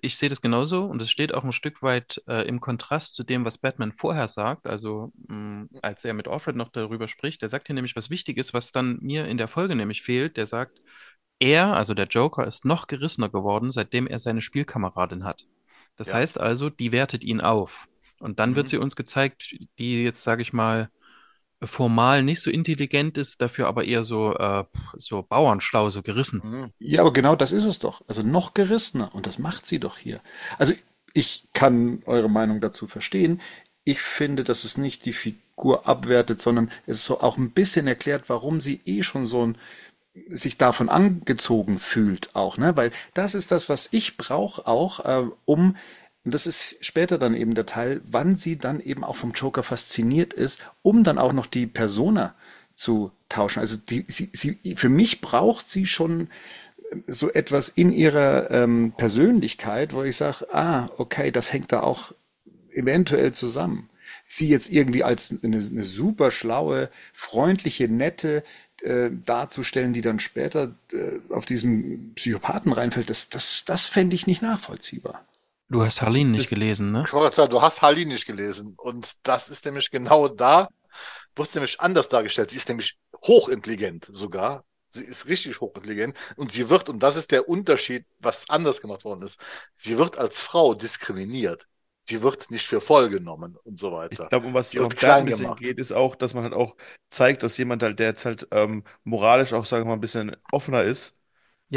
Ich sehe das genauso und es steht auch ein Stück weit äh, im Kontrast zu dem, was Batman vorher sagt. Also, mh, als er mit Alfred noch darüber spricht, der sagt hier nämlich was Wichtiges, was dann mir in der Folge nämlich fehlt. Der sagt, er, also der Joker, ist noch gerissener geworden, seitdem er seine Spielkameradin hat. Das Ja. heißt also, die wertet ihn auf. Und dann wird Mhm. sie uns gezeigt, die jetzt, sage ich mal, formal nicht so intelligent ist, dafür aber eher so, äh, so bauernschlau, so gerissen. Mhm. Ja, aber genau das ist es doch. Also noch gerissener. Und das macht sie doch hier. Also ich kann eure Meinung dazu verstehen. Ich finde, dass es nicht die Figur abwertet, sondern es so auch ein bisschen erklärt, warum sie eh schon so ein sich davon angezogen fühlt auch, ne? Weil das ist das, was ich brauche auch, äh, um, das ist später dann eben der Teil, wann sie dann eben auch vom Joker fasziniert ist, um dann auch noch die Persona zu tauschen. Also die, sie, sie, für mich braucht sie schon so etwas in ihrer ähm, Persönlichkeit, wo ich sage, ah, okay, das hängt da auch eventuell zusammen. Sie jetzt irgendwie als eine, eine super schlaue, freundliche, nette äh, darzustellen, die dann später äh, auf diesen Psychopathen reinfällt, das, das, das fände ich nicht nachvollziehbar. Du hast Harleen nicht Ist- gelesen, ne? Ich wollte sagen, du hast Harleen nicht gelesen. Und das ist nämlich genau da, wird es nämlich anders dargestellt. Sie ist nämlich hochintelligent sogar. Sie ist richtig hochintelligent. Und sie wird, und das ist der Unterschied, was anders gemacht worden ist, sie wird als Frau diskriminiert. Sie wird nicht für voll genommen und so Ich weiter. glaube, um was Die es auch da ein bisschen gemacht. geht, ist auch, dass man halt auch zeigt, dass jemand halt, der jetzt halt ähm, moralisch auch, sagen wir mal, ein bisschen offener ist,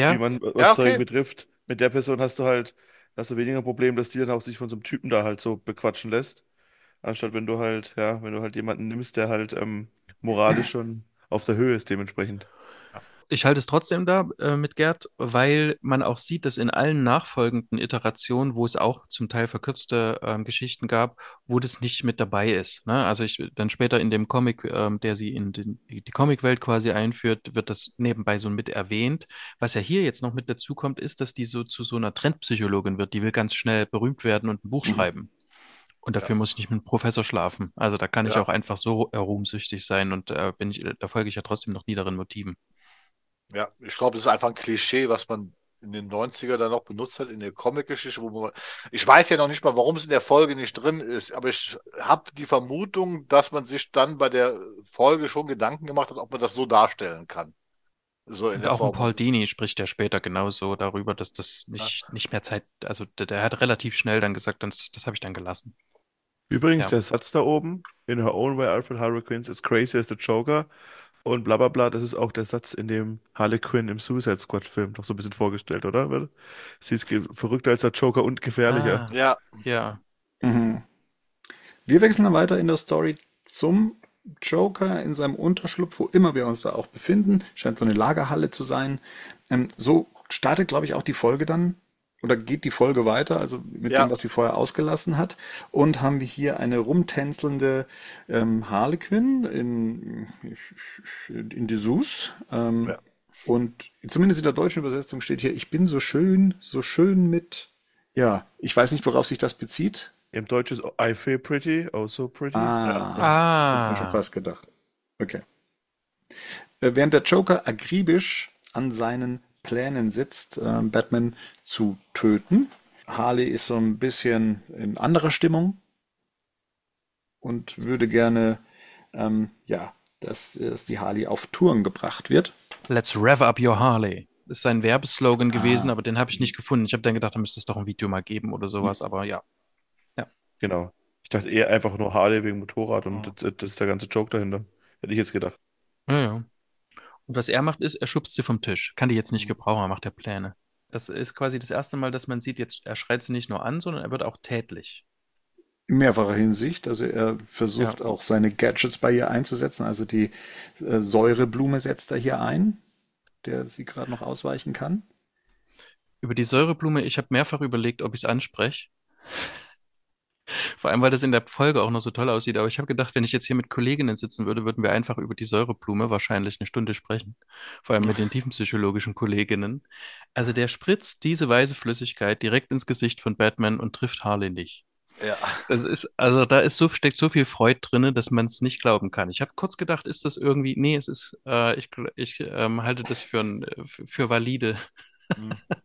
wie Ja, man was Ja, Zeug okay. betrifft. Mit der Person hast du halt, hast du weniger Problem, dass die dann auch sich von so einem Typen da halt so bequatschen lässt. Anstatt wenn du halt, ja, wenn du halt jemanden nimmst, der halt ähm, moralisch schon auf der Höhe ist dementsprechend. Ich halte es trotzdem da äh, mit Gerd, weil man auch sieht, dass in allen nachfolgenden Iterationen, wo es auch zum Teil verkürzte ähm, Geschichten gab, wo das nicht mit dabei ist. Ne? Also ich dann später in dem Comic, ähm, der sie in den, die, Comicwelt quasi einführt, wird das nebenbei so mit erwähnt. Was ja hier jetzt noch mit dazu kommt, ist, dass die so zu so einer Trendpsychologin wird. Die will ganz schnell berühmt werden und ein Buch Mhm. schreiben. Und dafür muss ich nicht mit einem Professor schlafen. Also da kann ich Ja. auch einfach so ruhmsüchtig sein und äh, bin ich, da folge ich ja trotzdem noch niederen Motiven. Ja, ich glaube, das ist einfach ein Klischee, was man in den 90er dann noch benutzt hat, in der Comic-Geschichte, wo man, ich weiß ja noch nicht mal, warum es in der Folge nicht drin ist, aber ich habe die Vermutung, dass man sich dann bei der Folge schon Gedanken gemacht hat, ob man das so darstellen kann. So in der auch Form. Paul Dini spricht ja später genauso darüber, dass das nicht, nicht mehr Zeit, also der, der hat relativ schnell dann gesagt, das, das habe ich dann gelassen. Übrigens, Ja. der Satz da oben, in her own way, Alfred Harlequin is crazy as the Joker und bla bla bla, das ist auch der Satz, in dem Harley Quinn im Suicide Squad Film doch so ein bisschen vorgestellt, oder? Sie ist verrückter als der Joker und gefährlicher. Ah, Ja, ja. Mhm. Wir wechseln dann weiter in der Story zum Joker in seinem Unterschlupf, wo immer wir uns da auch befinden. Scheint so eine Lagerhalle zu sein. Ähm, so startet, glaube ich, auch die Folge dann. Oder geht die Folge weiter, also mit Ja. dem, was sie vorher ausgelassen hat. Und haben wir hier eine rumtänzelnde ähm, Harlequin in, in Dessous. Ähm, Ja. Und zumindest in der deutschen Übersetzung steht hier, ich bin so schön, so schön mit. Ja, ich weiß nicht, worauf sich das bezieht. Im Deutsch ist I feel pretty, oh so pretty. Ah, Ah. hab ich mir schon fast gedacht. Okay. Äh, Während der Joker akribisch an seinen Plänen sitzt, äh, Batman zu töten. Harley ist so ein bisschen in anderer Stimmung und würde gerne, ähm, ja, dass, dass die Harley auf Touren gebracht wird. Let's rev up your Harley. Ist sein Werbeslogan gewesen, Ah. aber den habe ich nicht gefunden. Ich habe dann gedacht, da müsste es doch ein Video mal geben oder sowas, aber ja. Genau. Ich dachte eher einfach nur Harley wegen Motorrad und das, das ist der ganze Joke dahinter. Hätte ich jetzt gedacht. Ja, ja. Und was er macht, ist, er schubst sie vom Tisch. Kann die jetzt nicht gebrauchen, er macht ja Pläne. Das ist quasi das erste Mal, dass man sieht, jetzt, er schreit sie nicht nur an, sondern er wird auch tätlich. In mehrfacher Hinsicht. Also er versucht Ja. auch seine Gadgets bei ihr einzusetzen. Also die äh, Säureblume setzt er hier ein, der sie gerade noch ausweichen kann. Über die Säureblume, ich habe mehrfach überlegt, ob ich es anspreche. Vor allem, weil das in der Folge auch noch so toll aussieht. Aber ich habe gedacht, wenn ich jetzt hier mit Kolleginnen sitzen würde, würden wir einfach über die Säureblume wahrscheinlich eine Stunde sprechen. Vor allem mit den tiefenpsychologischen Kolleginnen. Also der spritzt diese weiße Flüssigkeit direkt ins Gesicht von Batman und trifft Harley nicht. ja. Das ist, also da ist so, steckt so viel Freude drin, dass man es nicht glauben kann. Ich habe kurz gedacht, ist das irgendwie, nee, es ist, äh, ich, ich ähm, halte das für, ein, für, valide, Hm. [LAUGHS]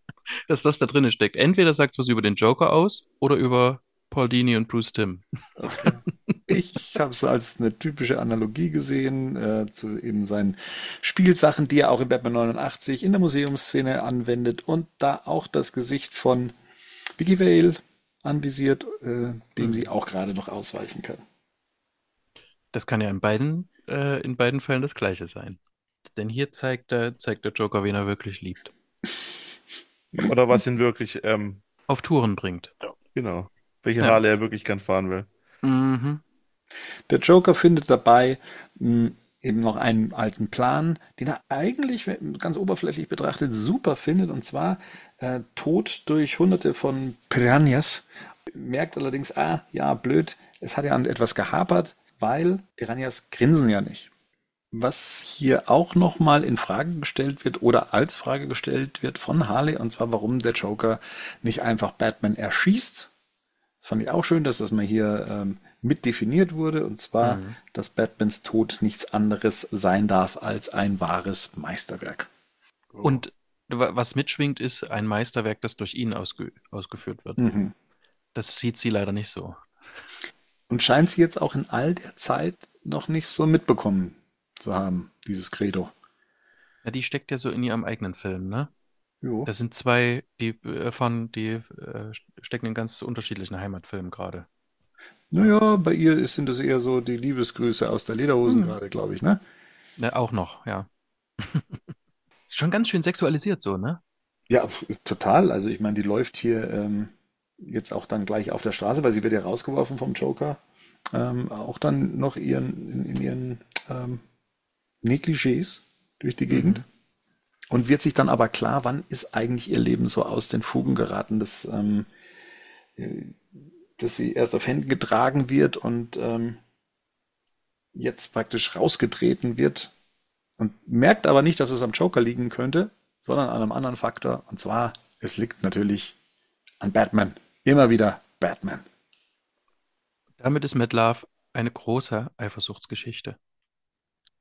dass das da drin steckt. Entweder sagt es was über den Joker aus oder über Paul Dini und Bruce Timm. Ich habe es als eine typische Analogie gesehen äh, zu eben seinen Spielsachen, die er auch in Batman 89 in der Museumsszene anwendet und da auch das Gesicht von Vicky Vale anvisiert, äh, dem sie auch gerade noch ausweichen kann. Das kann ja in beiden, äh, in beiden Fällen das Gleiche sein. Denn hier zeigt der, zeigt der Joker, wen er wirklich liebt. Oder was ihn wirklich, ähm, Auf Touren bringt. genau, welche Ja. Harley er wirklich gern fahren will. Mhm. Der Joker findet dabei mh, eben noch einen alten Plan, den er eigentlich ganz oberflächlich betrachtet super findet, und zwar äh, Tod durch hunderte von Piranhas. Merkt allerdings, ah, ja, blöd, es hat ja an etwas gehapert, weil Piranhas grinsen ja nicht. Was hier auch nochmal in Frage gestellt wird oder als Frage gestellt wird von Harley, und zwar, warum der Joker nicht einfach Batman erschießt, das fand ich auch schön, dass das mal hier ähm, mit definiert wurde, und zwar, dass Batmans Tod nichts anderes sein darf als ein wahres Meisterwerk. Und wa- was mitschwingt, ist ein Meisterwerk, das durch ihn ausge ausgeführt wird. Mhm. Das sieht sie leider nicht so. Und scheint sie jetzt auch in all der Zeit noch nicht so mitbekommen zu haben, dieses Credo. Ja, die steckt ja so in ihrem eigenen Film, ne? Jo. Das sind zwei, die äh, von, die äh, stecken in ganz unterschiedlichen Heimatfilmen gerade. Naja, bei ihr sind das eher so die Liebesgrüße aus der Lederhosen gerade, glaube ich, ne? Ja, auch noch, ja. [LAUGHS] Schon ganz schön sexualisiert so, ne? Ja, total. Also ich meine, die läuft hier ähm, jetzt auch dann gleich auf der Straße, weil sie wird ja rausgeworfen vom Joker. Ähm, auch dann noch ihren, in, in ihren ähm, Negligés durch die Gegend. Und wird sich dann aber klar, wann ist eigentlich ihr Leben so aus den Fugen geraten, dass, ähm, äh, dass sie erst auf Händen getragen wird und ähm, jetzt praktisch rausgetreten wird und merkt aber nicht, dass es am Joker liegen könnte, sondern an einem anderen Faktor. Und zwar, es liegt natürlich an Batman. Immer wieder Batman. Damit ist Mad Love eine große Eifersuchtsgeschichte.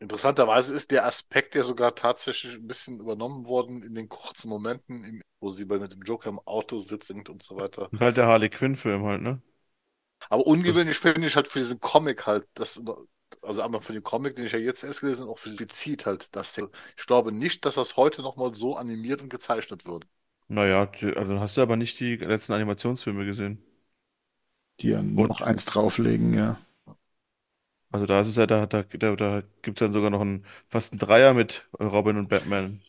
Interessanterweise ist der Aspekt ja sogar tatsächlich ein bisschen übernommen worden in den kurzen Momenten, wo sie bei mit dem Joker im Auto sitzt und so weiter. Und halt der Harley Quinn-Film halt, ne? Aber ungewöhnlich finde ich halt für diesen Comic halt, das, also einmal für den Comic, den ich ja jetzt erst gelesen habe, auch für die Bezieht halt, das. Ich glaube nicht, dass das heute nochmal so animiert und gezeichnet wird. Naja, also hast du aber nicht die letzten Animationsfilme gesehen. Die ja noch eins drauflegen, ja. Also da ist es ja, da, da, da, da gibt es dann sogar noch einen, fast einen Dreier mit Robin und Batman.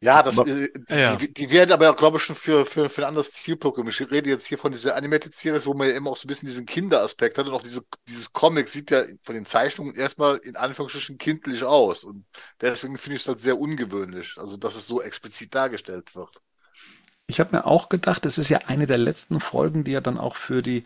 Ja, das, Aber- äh, Ja. die, die werden aber, glaube ich, schon für, für, für ein anderes Zielpublikum. Ich rede jetzt hier von dieser Animated Series, wo man ja immer auch so ein bisschen diesen Kinderaspekt hat und auch diese, dieses Comic sieht ja von den Zeichnungen erstmal in Anführungsstrichen kindlich aus. Und deswegen finde ich es halt sehr ungewöhnlich, also dass es so explizit dargestellt wird. Ich habe mir auch gedacht, es ist ja eine der letzten Folgen, die ja dann auch für die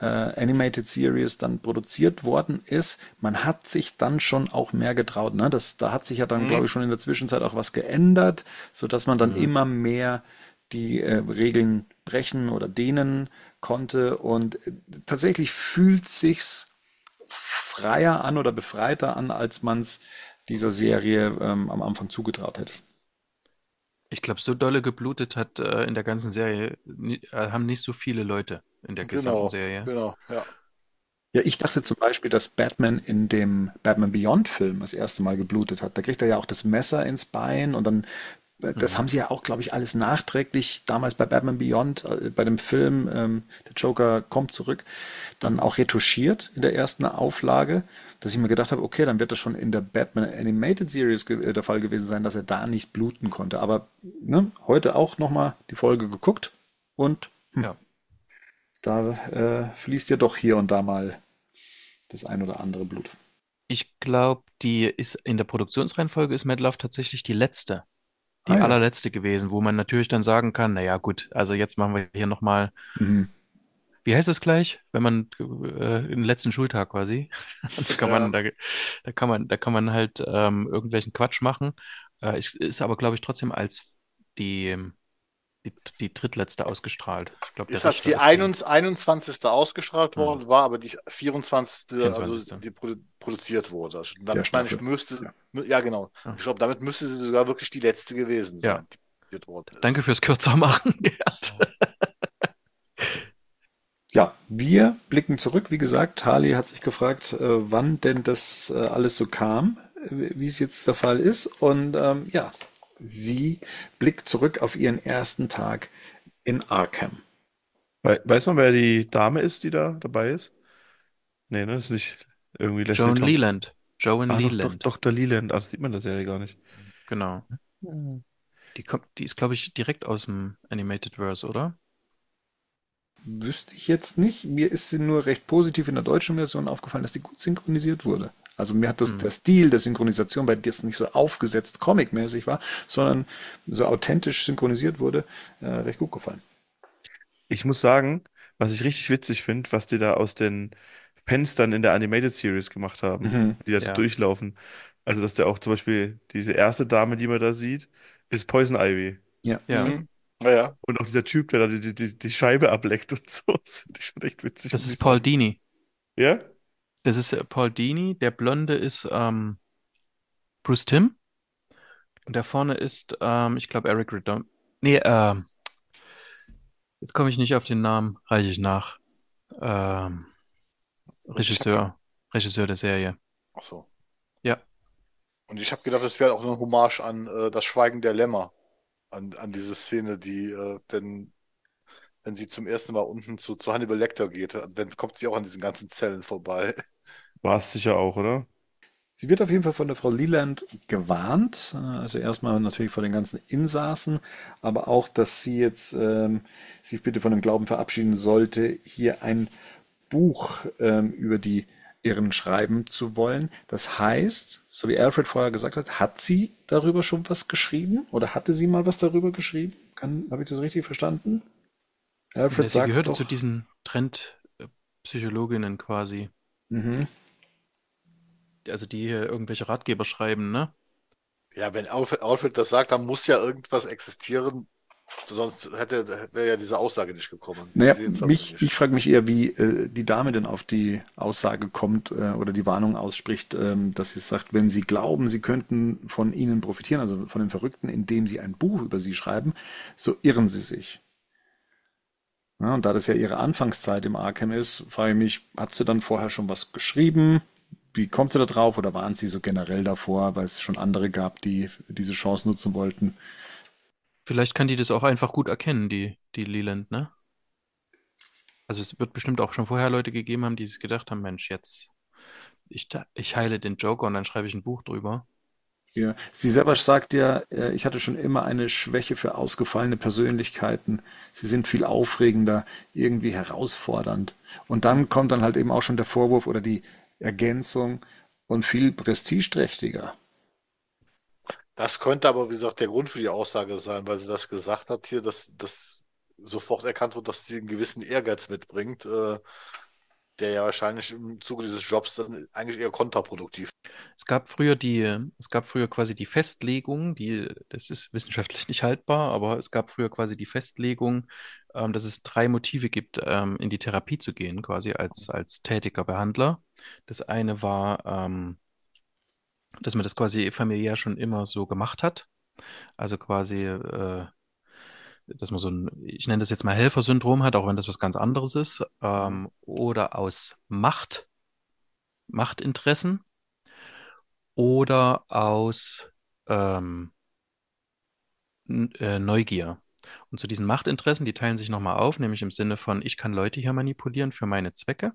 äh, Animated Series dann produziert worden ist. Man hat sich dann schon auch mehr getraut. Ne? Das, da hat sich ja dann, Mhm. glaube ich, schon in der Zwischenzeit auch was geändert, sodass man dann immer mehr die äh, Regeln brechen oder dehnen konnte. Und äh, tatsächlich fühlt sich's freier an oder befreiter an, als man es dieser Serie ähm, am Anfang zugetraut hätte. Ich glaube, so dolle geblutet hat äh, in der ganzen Serie, äh, haben nicht so viele Leute in der gesamten Genau, Serie. genau, ja. Ja, ich dachte zum Beispiel, dass Batman in dem Batman Beyond Film das erste Mal geblutet hat. Da kriegt er ja auch das Messer ins Bein und dann, äh, das haben sie ja auch, glaube ich, alles nachträglich damals bei Batman Beyond, äh, bei dem Film, ähm, der Joker kommt zurück, dann auch retuschiert in der ersten Auflage, dass ich mir gedacht habe, okay, dann wird das schon in der Batman Animated Series äh, der Fall gewesen sein, dass er da nicht bluten konnte. Aber ne, heute auch nochmal die Folge geguckt und Ja. Da äh, fließt ja doch hier und da mal das ein oder andere Blut. Ich glaube, die ist in der Produktionsreihenfolge ist Mad Love tatsächlich die letzte. Die Ah, ja. allerletzte gewesen, wo man natürlich dann sagen kann, naja, gut, also jetzt machen wir hier nochmal, Mhm. wie heißt es gleich, wenn man äh, den letzten Schultag quasi, [LAUGHS] da kann Ja. man, da, da kann man, da kann man halt ähm, irgendwelchen Quatsch machen. Äh, ich, ist aber, glaube ich, trotzdem als die, die, die drittletzte ausgestrahlt. Ich glaube, der Ist als die ist 21, 21. ausgestrahlt Mhm. worden, war aber die 24. also 24.. die produ produziert wurde. Also damit meine ich, müsste, Ja. ja genau. Ja. Ich glaube, damit müsste sie sogar wirklich die letzte gewesen sein, Ja. die produziert worden ist. Danke fürs kürzer machen, [LAUGHS] Gerd. Ja, Wir blicken zurück. Wie gesagt, Harley hat sich gefragt, äh, wann denn das äh, alles so kam, äh, wie es jetzt der Fall ist. Und ähm, ja, sie blickt zurück auf ihren ersten Tag in Arkham. We weiß man, wer die Dame ist, die da dabei ist? Nee, ne, das ist nicht irgendwie Leslie Joan Thompson. Leland. Joan Ah, doch, doch, Leland. Dr. Leland. Ah, das sieht man in der Serie gar nicht. Genau. Die kommt, die ist, glaube ich, direkt aus dem Animated Verse, oder? Wüsste ich jetzt nicht. Mir ist sie nur recht positiv in der deutschen Version aufgefallen, dass die gut synchronisiert wurde. Also mir hat das, Hm. der Stil der Synchronisation, bei der es nicht so aufgesetzt comic-mäßig war, sondern so authentisch synchronisiert wurde, äh, recht gut gefallen. Ich muss sagen, was ich richtig witzig finde, was die da aus den Fenstern in der Animated Series gemacht haben, Mhm. die da so Ja. durchlaufen. Also, dass der auch zum Beispiel diese erste Dame, die man da sieht, ist Poison Ivy. Ja. Ja. Mhm. Naja, Und auch dieser Typ, der da die, die, die Scheibe ableckt und so. Das finde ich schon echt witzig. Das ist Paul. Dini. Ja? Das ist äh, Paul Dini. Der Blonde ist ähm, Bruce Timm. Und der vorne ist, ähm, ich glaube, Eric Redom. Nee, ähm, jetzt komme ich nicht auf den Namen, reiche ich nach. Ähm, Regisseur. Regisseur der Serie. ach so. Ja. Und ich habe gedacht, das wäre auch eine Hommage an äh, das Schweigen der Lämmer. An, an diese Szene, die, äh, wenn, wenn sie zum ersten Mal unten zu, zu Hannibal Lecter geht, dann kommt sie auch an diesen ganzen Zellen vorbei. War es sicher auch, oder? Sie wird auf jeden Fall von der Frau Leland gewarnt. Äh, Also erstmal natürlich vor den ganzen Insassen, aber auch, dass sie jetzt ähm, sich bitte von dem Glauben verabschieden sollte, hier ein Buch ähm, über die Irren schreiben zu wollen. Das heißt, so wie Alfred vorher gesagt hat, hat sie darüber schon was geschrieben oder hatte sie mal was darüber geschrieben? Habe ich das richtig verstanden? Alfred Ja, sie sagt gehörte doch, zu diesen Trendpsychologinnen quasi. Mhm. Also die hier irgendwelche Ratgeber schreiben, ne? Ja, wenn Alfred, das sagt, dann muss ja irgendwas existieren, sonst hätte, wäre ja diese Aussage nicht gekommen. Naja, mich, nicht. ich frage mich eher, wie äh, die Dame denn auf die Aussage kommt äh, oder die Warnung ausspricht, ähm, dass sie sagt, wenn sie glauben, sie könnten von ihnen profitieren, also von den Verrückten, indem sie ein Buch über sie schreiben, so irren sie sich. Ja, und da das ja ihre Anfangszeit im Arkham ist, frage ich mich, hat sie dann vorher schon was geschrieben? Wie kommt sie da drauf? Oder waren sie so generell davor, weil es schon andere gab, die diese Chance nutzen wollten? Vielleicht kann die das auch einfach gut erkennen, die, die Leland, ne? Also es wird bestimmt auch schon vorher Leute gegeben haben, die sich gedacht haben, Mensch, jetzt, ich, ich heile den Joker und dann schreibe ich ein Buch drüber. Ja, sie selber sagt ja, äh, ich hatte schon immer eine Schwäche für ausgefallene Persönlichkeiten. Sie sind viel aufregender, irgendwie herausfordernd. Und dann kommt dann halt eben auch schon der Vorwurf oder die Ergänzung und viel prestigeträchtiger. Das könnte aber, wie gesagt, der Grund für die Aussage sein, weil sie das gesagt hat hier, dass, dass sofort erkannt wird, dass sie einen gewissen Ehrgeiz mitbringt, äh, der ja wahrscheinlich im Zuge dieses Jobs dann eigentlich eher kontraproduktiv Es gab früher die, es gab früher quasi die Festlegung, die, das ist wissenschaftlich nicht haltbar, aber es gab früher quasi die Festlegung, ähm, dass es drei Motive gibt, ähm, in die Therapie zu gehen, quasi als, als tätiger Behandler. Das eine war, ähm, dass man das quasi familiär schon immer so gemacht hat. Also quasi, äh, dass man so ein, ich nenne das jetzt mal Helfersyndrom hat, auch wenn das was ganz anderes ist, ähm, oder aus Macht, Machtinteressen oder aus ähm, äh, Neugier. Und zu diesen Machtinteressen, die teilen sich nochmal auf, nämlich im Sinne von, ich kann Leute hier manipulieren für meine Zwecke.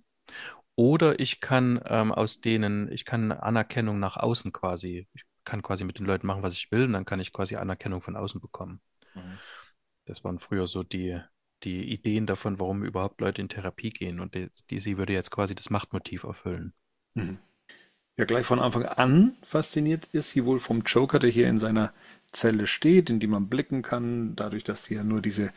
Oder ich kann ähm, aus denen, ich kann Anerkennung nach außen quasi, ich kann quasi mit den Leuten machen, was ich will, und dann kann ich quasi Anerkennung von außen bekommen. Mhm. Das waren früher so die, die Ideen davon, warum überhaupt Leute in Therapie gehen. Und die, die, sie würde jetzt quasi das Machtmotiv erfüllen. Ja, gleich von Anfang an fasziniert ist sie wohl vom Joker, der hier in seiner Zelle steht, in die man blicken kann, dadurch, dass die ja nur diese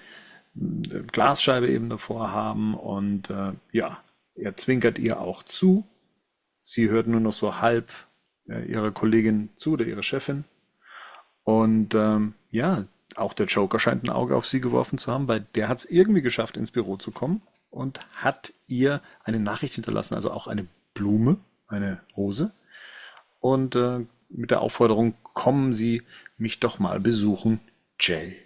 äh, Glasscheibe eben davor haben. Und äh, ja, er zwinkert ihr auch zu. Sie hört nur noch so halb äh, ihrer Kollegin zu oder ihrer Chefin. Und ähm, ja, auch der Joker scheint ein Auge auf sie geworfen zu haben, weil der hat es irgendwie geschafft, ins Büro zu kommen und hat ihr eine Nachricht hinterlassen, also auch eine Blume, eine Rose. Und äh, mit der Aufforderung, kommen Sie mich doch mal besuchen, Jay.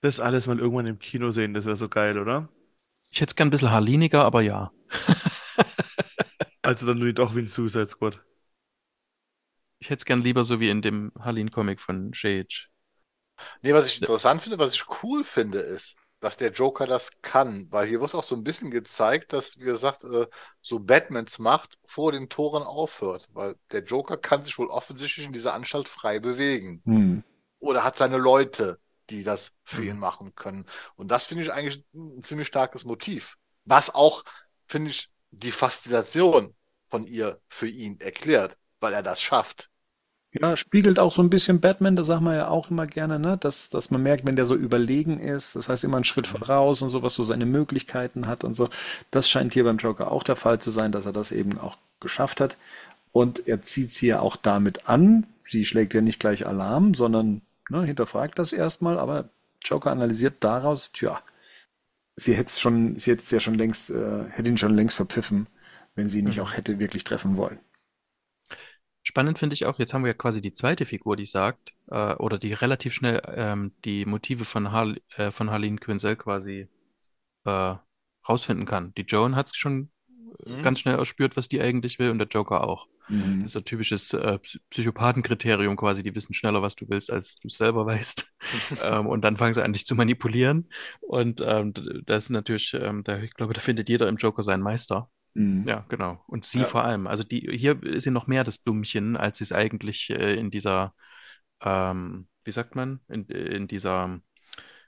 Das alles mal irgendwann im Kino sehen, das wäre so geil, oder? Ich hätte es gern ein bisschen haarliniger, aber ja. Also dann nur doch wie ein Suicide Squad. Ich hätte es gern lieber so wie in dem Harleen-Comic von Shage. Nee, was ich interessant finde, was ich cool finde, ist, dass der Joker das kann, weil hier wird auch so ein bisschen gezeigt, dass, wie gesagt, äh, so Batmans Macht vor den Toren aufhört, weil der Joker kann sich wohl offensichtlich in dieser Anstalt frei bewegen. Hm. Oder hat seine Leute, die das für Mhm. ihn machen können. Und das finde ich eigentlich ein ziemlich starkes Motiv. Was auch, finde ich, die Faszination von ihr für ihn erklärt, weil er das schafft. Ja, spiegelt auch so ein bisschen Batman, das sagen wir ja auch immer gerne, ne? Dass, dass man merkt, wenn der so überlegen ist, das heißt immer einen Schritt voraus und so, was so seine Möglichkeiten hat und so. Das scheint hier beim Joker auch der Fall zu sein, dass er das eben auch geschafft hat. Und er zieht sie ja auch damit an. Sie schlägt ja nicht gleich Alarm, sondern ne, hinterfragt das erstmal, aber Joker analysiert daraus, tja, sie hätte schon, sie hätte es ja schon längst, äh, hätte ihn schon längst verpfiffen, wenn sie ihn nicht Mhm. auch hätte wirklich treffen wollen. Spannend finde ich auch, jetzt haben wir ja quasi die zweite Figur, die sagt, äh, oder die relativ schnell ähm, die Motive von, Har äh, von Harleen Quinzel quasi äh, rausfinden kann. Die Joan hat es schon äh, Mhm. ganz schnell erspürt, was die eigentlich will, und der Joker auch. Mhm. Das ist so ein typisches äh, Psy- Psychopathenkriterium quasi, die wissen schneller, was du willst, als du selber [LAUGHS] weißt. ähm, und dann fangen sie an, dich zu manipulieren. Und ähm, das ist natürlich, ähm, da, ich glaube, da findet jeder im Joker seinen Meister. Mhm. Ja, genau. Und sie Ja. vor allem. Also die, hier ist sie noch mehr das Dummchen, als sie es eigentlich äh, in dieser, ähm, wie sagt man, in, in dieser,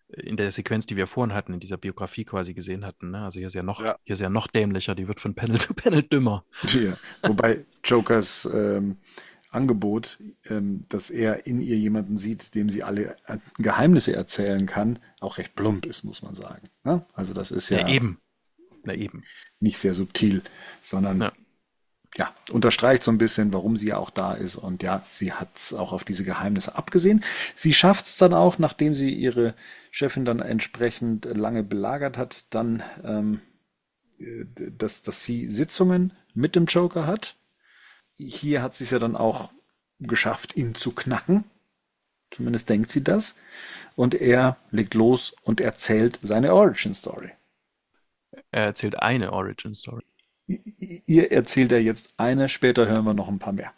in der Sequenz, die wir vorhin hatten, in dieser Biografie quasi gesehen hatten. Ne? Also hier ist ja noch, Ja. hier ist ja noch dämlicher, die wird von Panel [LAUGHS] zu Panel dümmer. Ja. Wobei Jokers ähm, Angebot, ähm, dass er in ihr jemanden sieht, dem sie alle äh, Geheimnisse erzählen kann, auch recht plump ist, muss man sagen. Ne? Also das ist ja, Ja, eben. Na eben. nicht sehr subtil, sondern Ja. ja, unterstreicht so ein bisschen, warum sie ja auch da ist. Und ja, sie hat es auch auf diese Geheimnisse abgesehen. Sie schafft es dann auch, nachdem sie ihre Chefin dann entsprechend lange belagert hat, dann, ähm, äh, dass, dass sie Sitzungen mit dem Joker hat. Hier hat sie es ja dann auch geschafft, ihn zu knacken. Zumindest denkt sie das. Und er legt los und erzählt seine Origin Story. Er erzählt eine Origin Story. Ihr erzählt er jetzt eine, später hören wir noch ein paar mehr.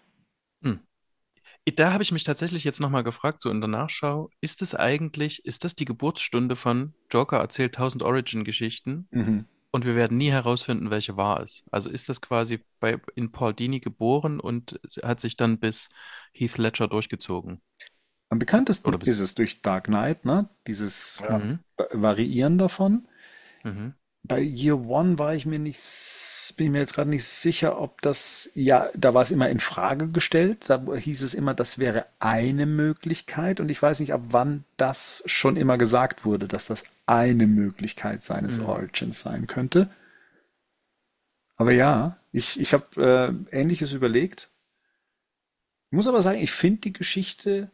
Da habe ich mich tatsächlich jetzt nochmal gefragt, so in der Nachschau, ist es eigentlich, ist das die Geburtsstunde von Joker erzählt 1000 Origin-Geschichten Mhm. und wir werden nie herausfinden, welche wahr ist? Also ist das quasi bei, in Paul Dini geboren und hat sich dann bis Heath Ledger durchgezogen? Am bekanntesten ist es durch Dark Knight, ne? Dieses Ja. Mhm. Variieren davon. Mhm. Bei Year One war ich mir nicht, bin ich mir jetzt gerade nicht sicher, ob das, ja, da war es immer in Frage gestellt. Da hieß es immer, das wäre eine Möglichkeit. Und ich weiß nicht, ab wann das schon immer gesagt wurde, dass das eine Möglichkeit seines Mhm. Origins sein könnte. Aber ja, ich, ich habe äh, Ähnliches überlegt. Ich muss aber sagen, ich finde die Geschichte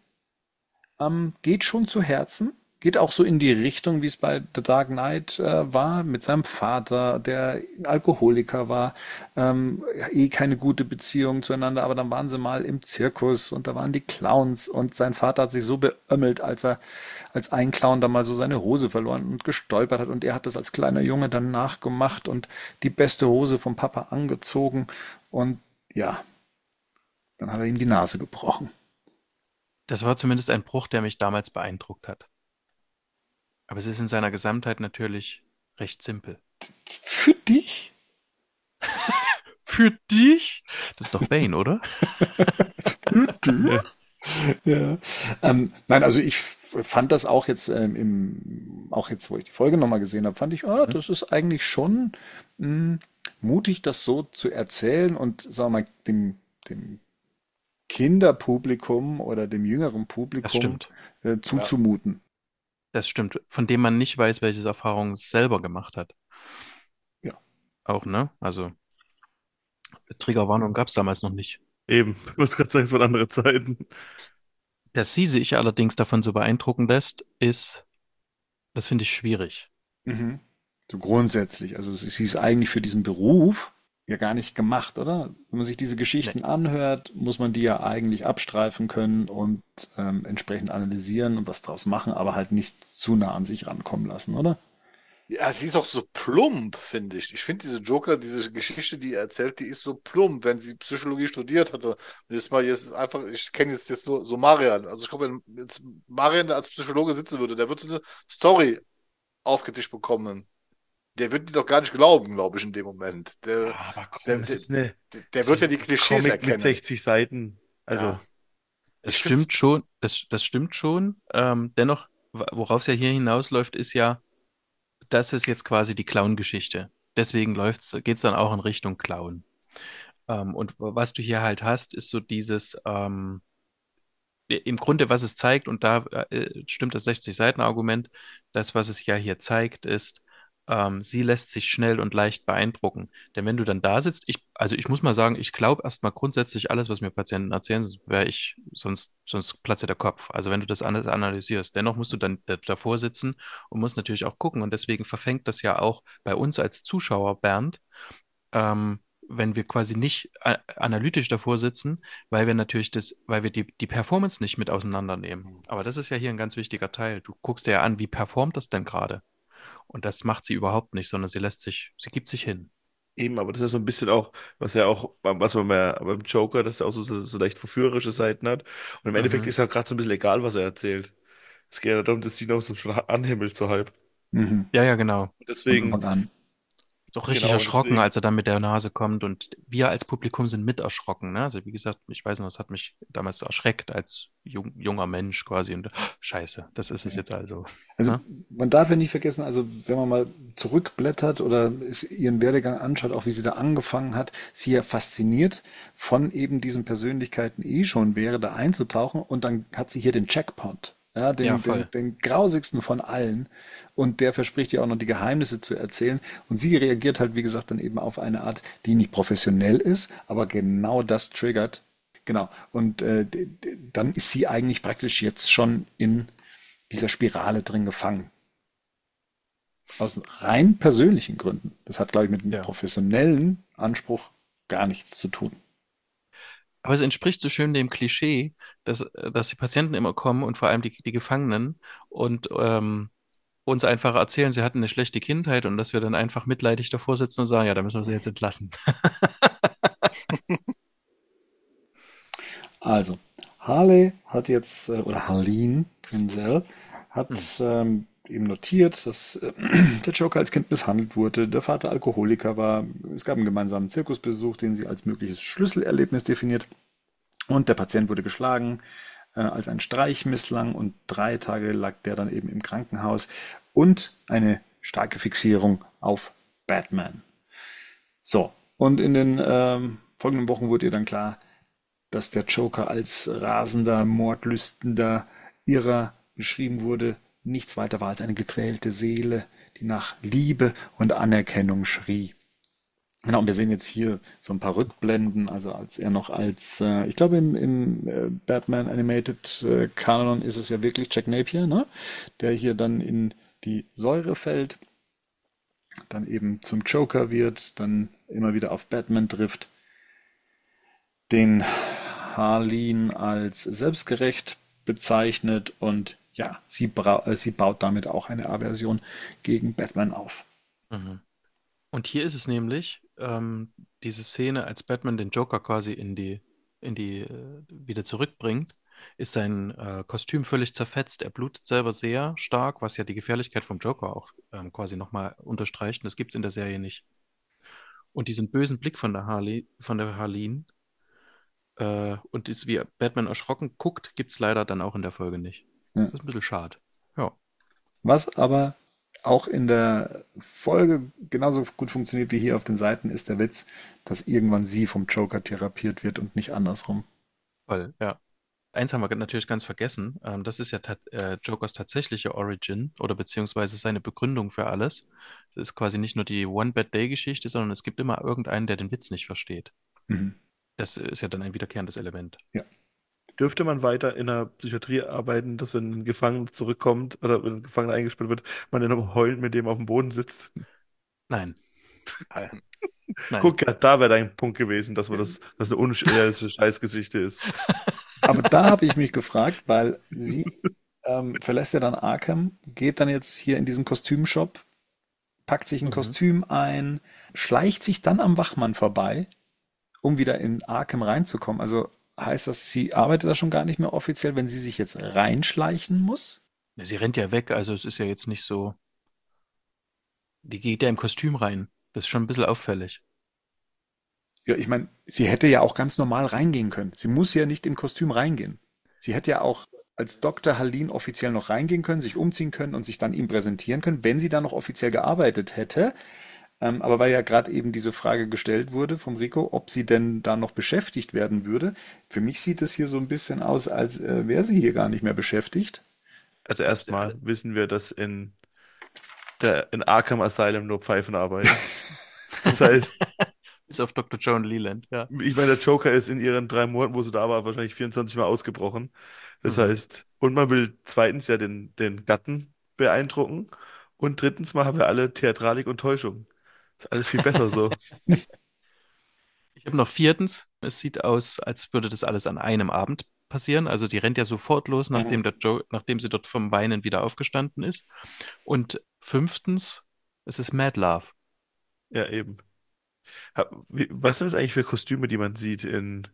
ähm, geht schon zu Herzen. Geht auch so in die Richtung, wie es bei The Dark Knight äh, war, mit seinem Vater, der Alkoholiker war, ähm, eh keine gute Beziehung zueinander, aber dann waren sie mal im Zirkus und da waren die Clowns und sein Vater hat sich so beömmelt, als er als ein Clown da mal so seine Hose verloren und gestolpert hat und er hat das als kleiner Junge dann nachgemacht und die beste Hose vom Papa angezogen und ja, dann hat er ihm die Nase gebrochen. Das war zumindest ein Bruch, der mich damals beeindruckt hat. Aber es ist in seiner Gesamtheit natürlich recht simpel. Für dich? [LAUGHS] Für dich? Das ist doch Bane, oder? Ja. Ähm, nein, also ich fand das auch jetzt ähm, im, auch jetzt, wo ich die Folge nochmal gesehen habe, fand ich, ah, das ist eigentlich schon mh, mutig, das so zu erzählen und sagen wir mal, dem, dem Kinderpublikum oder dem jüngeren Publikum äh, zuzumuten. Das stimmt. Von dem man nicht weiß, welche Erfahrungen es selber gemacht hat. Ja. Auch, ne? Also, Triggerwarnung gab es damals noch nicht. Eben, ich wollte gerade sagen, es waren andere Zeiten. Dass sie sich allerdings davon so beeindrucken lässt, ist, das finde ich schwierig. Mhm. So grundsätzlich. Also sie ist eigentlich für diesen Beruf ja gar nicht gemacht, oder? Wenn man sich diese Geschichten anhört, muss man die ja eigentlich abstreifen können und ähm, entsprechend analysieren und was draus machen, aber halt nicht zu nah an sich rankommen lassen, oder? Ja, sie ist auch so plump, finde ich. Ich finde diese Joker, diese Geschichte, die er erzählt, die ist so plump, wenn sie Psychologie studiert hatte. Und jetzt mal jetzt einfach, ich kenne jetzt, jetzt so, so Marian. Also ich glaube, wenn jetzt Marian als Psychologe sitzen würde, der würde so eine Story aufgetischt bekommen. Der wird die doch gar nicht glauben, glaube ich, in dem Moment. Der, Aber komm, der, das ist eine, der, wird ist ja die Klischees Comic erkennen. mit 60 Seiten. Also, Ja. Find's- stimmt schon, das, das stimmt schon. Ähm, dennoch, worauf es ja hier hinausläuft, ist ja, das ist jetzt quasi die Clown-Geschichte. Deswegen läuft's, geht's dann auch in Richtung Clown. Ähm, und was du hier halt hast, ist so dieses, ähm, im Grunde, was es zeigt, und da äh, stimmt das 60-Seiten-Argument, das, was es ja hier zeigt, ist, ähm, sie lässt sich schnell und leicht beeindrucken. Denn wenn du dann da sitzt, ich, also ich muss mal sagen, ich glaube erstmal grundsätzlich alles, was mir Patienten erzählen, sonst wäre ich, sonst, sonst platzt der Kopf. Also wenn du das alles analysierst, dennoch musst du dann da- davor sitzen und musst natürlich auch gucken. Und deswegen verfängt das ja auch bei uns als Zuschauer, Bernd, ähm, wenn wir quasi nicht analytisch davor sitzen, weil wir natürlich das, weil wir die, die Performance nicht mit auseinandernehmen. Aber das ist ja hier ein ganz wichtiger Teil. Du guckst dir ja an, wie performt das denn gerade? Und das macht sie überhaupt nicht, sondern sie lässt sich, sie gibt sich hin. eben, aber das ist so ein bisschen auch, was ja auch, was man mehr beim Joker, dass er auch so, so, so leicht verführerische Seiten hat. Und im Endeffekt Mhm. ist ja gerade so ein bisschen egal, was er erzählt. Es geht ja darum, dass sie noch so schon anhimmelt, so halb. Mhm. Ja, ja, genau. Und deswegen, Anfang an. Ist auch richtig Genau, erschrocken, deswegen- als er dann mit der Nase kommt. Und wir als Publikum sind mit erschrocken. Ne? Also wie gesagt, ich weiß noch, das hat mich damals erschreckt als jung, junger Mensch quasi. Und scheiße, das ist es Ja. jetzt also. Also Ja. man darf ja nicht vergessen, also wenn man mal zurückblättert oder ihren Werdegang anschaut, auch wie sie da angefangen hat, sie ja fasziniert von eben diesen Persönlichkeiten eh schon wäre, da einzutauchen und dann hat sie hier den Jackpot. Ja, den, Ja, den, den grausigsten von allen. Und der verspricht ihr auch noch die Geheimnisse zu erzählen. Und sie reagiert halt, wie gesagt, dann eben auf eine Art, die nicht professionell ist, aber genau das triggert. Genau. Und äh, dann ist sie eigentlich praktisch jetzt schon in dieser Spirale drin gefangen. Aus rein persönlichen Gründen. Das hat, glaube ich, mit einem Ja. professionellen Anspruch gar nichts zu tun. Aber es entspricht so schön dem Klischee, dass, dass die Patienten immer kommen und vor allem die, die Gefangenen und ähm, uns einfach erzählen, sie hatten eine schlechte Kindheit und dass wir dann einfach mitleidig davor sitzen und sagen, ja, da müssen wir sie jetzt entlassen. [LAUGHS] Also, Harley hat jetzt, äh, oder Harleen Quinzel, hat ähm, eben notiert, dass äh, [CLEARS THROAT] der Joker als Kind misshandelt wurde, der Vater Alkoholiker war, es gab einen gemeinsamen Zirkusbesuch, den sie als mögliches Schlüsselerlebnis definiert. Und der Patient wurde geschlagen, äh, als ein Streich misslang und drei Tage lag der dann eben im Krankenhaus. Und eine starke Fixierung auf Batman. So, und in den ähm, folgenden Wochen wurde ihr dann klar, dass der Joker als rasender, mordlüstender Irrer beschrieben wurde, nichts weiter war als eine gequälte Seele, die nach Liebe und Anerkennung schrie. Genau, und wir sehen jetzt hier so ein paar Rückblenden, also als er noch als, äh, ich glaube im, im äh, Batman Animated äh, Canon ist es ja wirklich Jack Napier, ne? Der hier dann in die Säure fällt, dann eben zum Joker wird, dann immer wieder auf Batman trifft, den Harleen als selbstgerecht bezeichnet und ja, sie, äh, sie baut damit auch eine Aversion gegen Batman auf. Mhm. Und hier ist es nämlich, ähm, diese Szene, als Batman den Joker quasi in die, in die, äh, wieder zurückbringt, ist sein äh, Kostüm völlig zerfetzt. Er blutet selber sehr stark, was ja die Gefährlichkeit vom Joker auch ähm, quasi nochmal unterstreicht. Und das gibt es in der Serie nicht. Und diesen bösen Blick von der Harley, von der Harleen, äh, und ist wie Batman erschrocken guckt, gibt es leider dann auch in der Folge nicht. Ja. Das ist ein bisschen schade. Ja. Was aber auch in der Folge genauso gut funktioniert wie hier auf den Seiten, ist der Witz, dass irgendwann sie vom Joker therapiert wird und nicht andersrum. Voll, ja. Eins haben wir natürlich ganz vergessen. Ähm, das ist ja äh, Jokers tatsächliche Origin oder beziehungsweise seine Begründung für alles. Es ist quasi nicht nur die One-Bad-Day-Geschichte, sondern es gibt immer irgendeinen, der den Witz nicht versteht. Mhm. Das ist ja dann ein wiederkehrendes Element. Dürfte man weiter in der Psychiatrie arbeiten, dass wenn ein Gefangener zurückkommt oder wenn ein Gefangener eingesperrt wird, man dann heulend mit dem auf dem Boden sitzt. Nein, Nein. nein. Guck, da wäre dein Punkt gewesen, dass man das, dass eine unrealistische Scheißgeschichte ist. [LAUGHS] Aber da habe ich mich gefragt, weil sie ähm, verlässt ja dann Arkham, geht dann jetzt hier in diesen Kostümshop packt sich ein Mhm. Kostüm ein, schleicht sich dann am Wachmann vorbei, um wieder in Arkham reinzukommen. Also heißt das, sie arbeitet da schon gar nicht mehr offiziell, wenn sie sich jetzt reinschleichen muss? Sie rennt ja weg, also es ist ja jetzt nicht so. Die geht ja im Kostüm rein. Das ist schon ein bisschen auffällig. Ja, ich meine, sie hätte ja auch ganz normal reingehen können. Sie muss ja nicht im Kostüm reingehen. Sie hätte ja auch als Dr. Hallin offiziell noch reingehen können, sich umziehen können und sich dann ihm präsentieren können, wenn sie da noch offiziell gearbeitet hätte. Ähm, aber weil ja gerade eben diese Frage gestellt wurde vom Rico, ob sie denn da noch beschäftigt werden würde. Für mich sieht es hier so ein bisschen aus, als äh, wäre sie hier gar nicht mehr beschäftigt. Also erstmal wissen wir, dass in der in Arkham Asylum nur Pfeifen arbeiten. [LAUGHS] Das heißt, Bis auf Dr. Joan Leland, ja. ich meine, der Joker ist in ihren drei Monaten, wo sie da war, wahrscheinlich 24 Mal ausgebrochen. Das Mhm. heißt, und man will zweitens ja den, den Gatten beeindrucken und drittens mal haben wir alle Theatralik und Täuschung. Ist alles viel besser so. [LAUGHS] Ich habe noch viertens, es sieht aus, als würde das alles an einem Abend passieren. Also die rennt ja sofort los, nachdem der Joe, nachdem sie dort vom Weinen wieder aufgestanden ist. Und fünftens, es ist Mad Love. Ja, eben. Was sind das eigentlich für Kostüme, die man sieht in,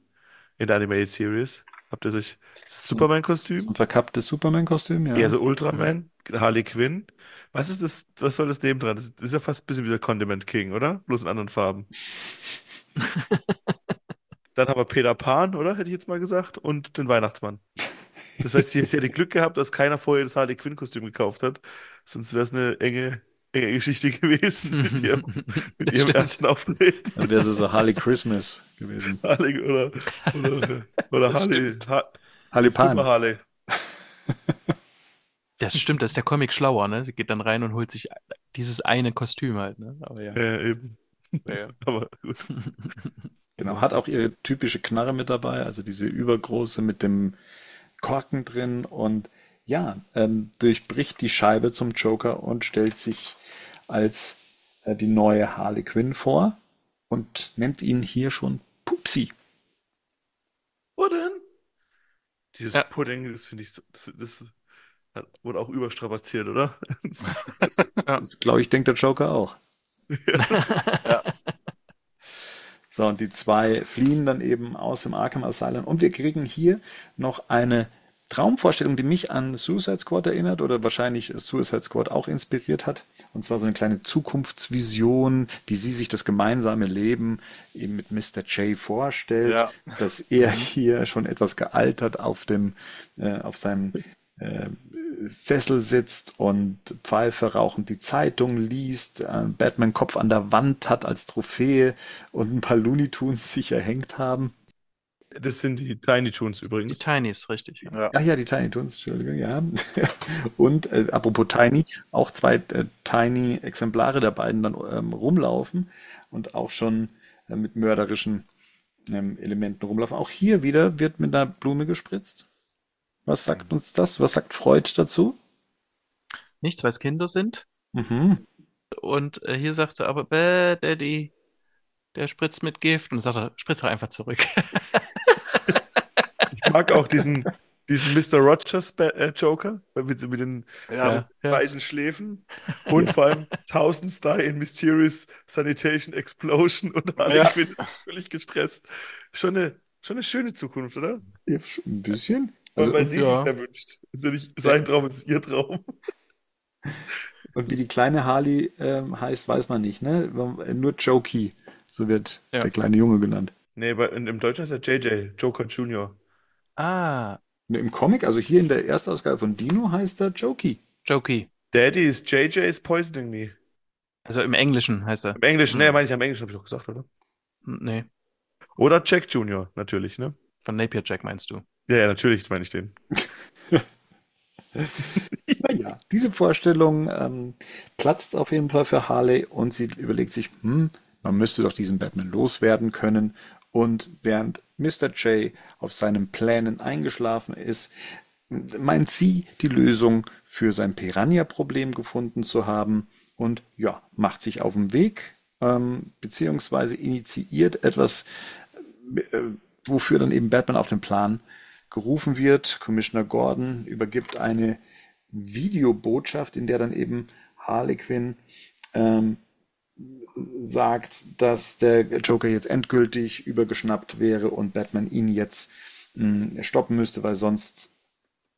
in der Animated Series? Habt ihr das Superman-Kostüm? Verkapptes Superman-Kostüm, ja. Eher so Ultraman, Harley Quinn. Was ist das, was soll das nebendran? Das ist ja fast ein bisschen wie der Condiment King, oder? Bloß in anderen Farben. [LAUGHS] Dann haben wir Peter Pan, oder? Hätte ich jetzt mal gesagt. Und den Weihnachtsmann. Das heißt, sie, hätte Glück gehabt, dass keiner vorher das Harley Quinn-Kostüm gekauft hat. Sonst wäre es eine enge Geschichte [LAUGHS] gewesen mit [LAUGHS] ihrem, mit ihrem ersten Auftreten. Dann wäre sie so Harley Christmas gewesen. [LAUGHS] Harley oder, oder, oder Harley. Ha Harley Super Pan. Harley. Das stimmt, das ist der Comic schlauer, ne? Sie geht dann rein und holt sich dieses eine Kostüm halt, ne? Aber ja. Äh, eben. ja. Aber gut. Genau, hat auch ihre typische Knarre mit dabei, also diese übergroße mit dem Korken drin und ja, ähm, durchbricht die Scheibe zum Joker und stellt sich als äh, die neue Harley Quinn vor und nennt ihn hier schon Pupsi. Pudding. Dieses Ja. Pudding, das finde ich so, das, das wurde auch überstrapaziert, oder? [LAUGHS] Glaube ich, denkt der Joker auch. Ja. [LAUGHS] So, und die zwei fliehen dann eben aus dem Arkham Asylum. Und wir kriegen hier noch eine Traumvorstellung, die mich an Suicide Squad erinnert oder wahrscheinlich Suicide Squad auch inspiriert hat. Und zwar so eine kleine Zukunftsvision, wie sie sich das gemeinsame Leben eben mit Mr. J vorstellt, Ja. dass er hier schon etwas gealtert auf dem, äh, auf seinem äh, Sessel sitzt und Pfeife rauchend die Zeitung liest, äh, Batman Kopf an der Wand hat als Trophäe und ein paar Looney Tunes sich erhängt haben. Das sind die Tiny Toons Die übrigens. Tinys, richtig. Ja. Ach ja, die Tiny Toons, Entschuldigung, ja. [LAUGHS] Und äh, apropos Tiny, auch zwei äh, Tiny-Exemplare der beiden dann ähm, rumlaufen und auch schon äh, mit mörderischen ähm, Elementen rumlaufen. Auch hier wieder wird mit einer Blume gespritzt. Was sagt uns das? Was sagt Freud dazu? Nichts, weil es Kinder sind. Mhm. Und äh, hier sagt er aber, bäh, Daddy, der spritzt mit Gift. Und dann sagt er, spritzt doch einfach zurück. [LAUGHS] Ich mag auch diesen, diesen Mr. Rogers äh, Joker mit, mit den Ja. Ja, ja. weißen Schläfen [LAUGHS] und vor allem Thousand Star in Mysterious Sanitation Explosion und Harley Ja. Quinn ist völlig gestresst. Schon eine, schon eine schöne Zukunft, oder? Ja, Ein bisschen. Weil, Also, weil sie ja. sich's erwünscht. Ist ja nicht sein Traum, es ist ihr Traum. [LAUGHS] und wie die kleine Harley ähm, heißt, weiß man nicht, ne? Nur Jokey. So wird Ja. der kleine Junge genannt. Nee, bei, in, im Deutschen ist er JJ, Joker Junior. Ah, Ne, Im Comic, also hier in der Erstausgabe von Dino heißt er Jokey. Jokey. Daddy is JJ is poisoning me. Also im Englischen heißt er. Im Englischen, Hm. nee, meine ich am Englischen, habe ich doch gesagt, oder? Nee, Oder Jack Junior, natürlich, ne? von Napier Jack meinst du. Ja, ja, natürlich meine ich den. [LAUGHS] Naja, diese Vorstellung ähm, platzt auf jeden Fall für Harley und sie überlegt sich, hm, man müsste doch diesen Batman loswerden können. Und während Mr. J auf seinen Plänen eingeschlafen ist, meint sie, die Lösung für sein Piranha-Problem gefunden zu haben und ja, macht sich auf den Weg, ähm, beziehungsweise initiiert etwas, äh, wofür dann eben Batman auf den Plan gerufen wird. Commissioner Gordon übergibt eine Videobotschaft, in der dann eben Harley Quinn ähm, sagt, dass der Joker jetzt endgültig übergeschnappt wäre und Batman ihn jetzt mh, stoppen müsste, weil sonst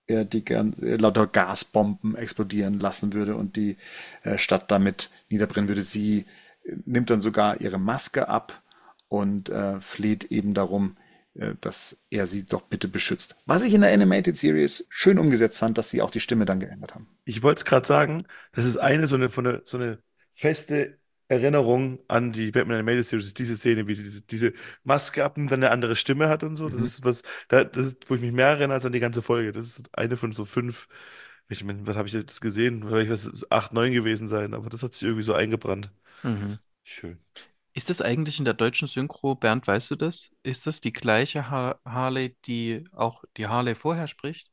er die äh, lauter Gasbomben explodieren lassen würde und die äh, Stadt damit niederbrennen würde. Sie äh, nimmt dann sogar ihre Maske ab und äh, fleht eben darum, äh, dass er sie doch bitte beschützt. Was ich in der Animated Series schön umgesetzt fand, dass sie auch die Stimme dann geändert haben. Ich wollte es gerade sagen, das ist eine so eine, von eine so eine feste Erinnerung an die Batman Animated Series, ist diese Szene, wie sie diese, diese Maske abnimmt, dann eine andere Stimme hat und so. Das Mhm. ist was, da, das ist, wo ich mich mehr erinnere als an die ganze Folge. Das ist eine von so fünf, ich meine, was habe ich jetzt gesehen? Vielleicht was acht, neun gewesen sein, aber das hat sich irgendwie so eingebrannt. Mhm. Schön. Ist das eigentlich in der deutschen Synchro, Bernd, weißt du das? Ist das die gleiche ha Harley, die auch die Harley vorher spricht?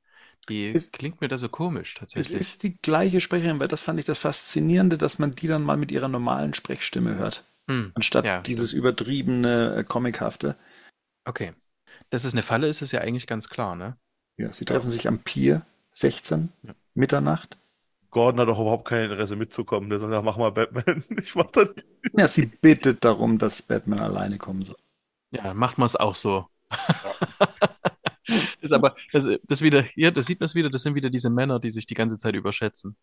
Die Ist- klingt mir da so komisch Es tatsächlich. ist die gleiche Sprecherin, weil das fand ich das Faszinierende, dass man die dann mal mit ihrer normalen Sprechstimme hört, Hm, anstatt ja, dieses übertriebene, äh, comichafte. okay. Dass es eine Falle ist, ist ja eigentlich ganz klar, ne? Ja, sie treffen sich am Pier 16, Ja. Mitternacht. Gordon hat auch überhaupt kein Interesse mitzukommen. Der sagt, ach, mach mal Batman. [LAUGHS] Ich mach das nicht. Ja, sie bittet darum, dass Batman alleine kommen soll. Ja, dann macht man es auch so. [LAUGHS] [LAUGHS] Ist aber, das, das wieder, hier, das sieht man es wieder, das sind wieder diese Männer, die sich die ganze Zeit überschätzen.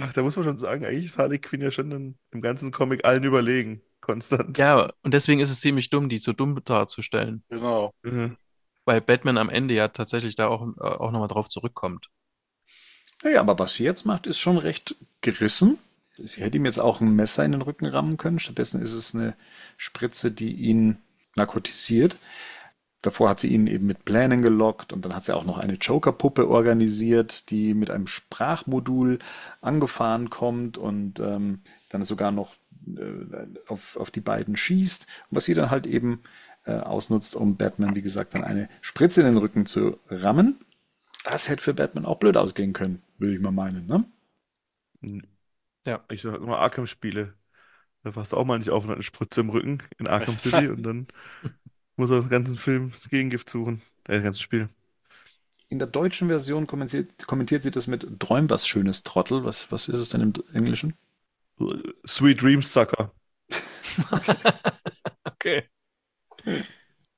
Ach, da muss man schon sagen, eigentlich ist Harley Quinn ja schon in, im ganzen Comic allen überlegen. Konstant. Ja, und deswegen ist es ziemlich dumm, die so dumm darzustellen. Genau. Mhm. Weil Batman am Ende ja tatsächlich da auch, äh, auch nochmal drauf zurückkommt. Naja, aber was sie jetzt macht, ist schon recht gerissen. Sie hätte ihm jetzt auch ein Messer in den Rücken rammen können. Stattdessen ist es eine Spritze, die ihn narkotisiert. Davor hat sie ihn eben mit Plänen gelockt und dann hat sie auch noch eine Joker-Puppe organisiert, die mit einem Sprachmodul angefahren kommt und ähm, dann sogar noch äh, auf, auf die beiden schießt. Was sie dann halt eben äh, ausnutzt, um Batman, wie gesagt, dann eine Spritze in den Rücken zu rammen. Das hätte für Batman auch blöd ausgehen können, würde ich mal meinen, ne? Ja. Ich sag immer Arkham-Spiele. Da warst du auch mal nicht auf und hat eine Spritze im Rücken in Arkham [LAUGHS] City und dann muss er den ganzen Film Gegengift suchen. Äh, das ganze Spiel. In der deutschen Version kommentiert, kommentiert sie das mit Träum was Schönes, Trottel. Was, was ist es denn im Englischen? Sweet Dreams Sucker. [LAUGHS] Okay.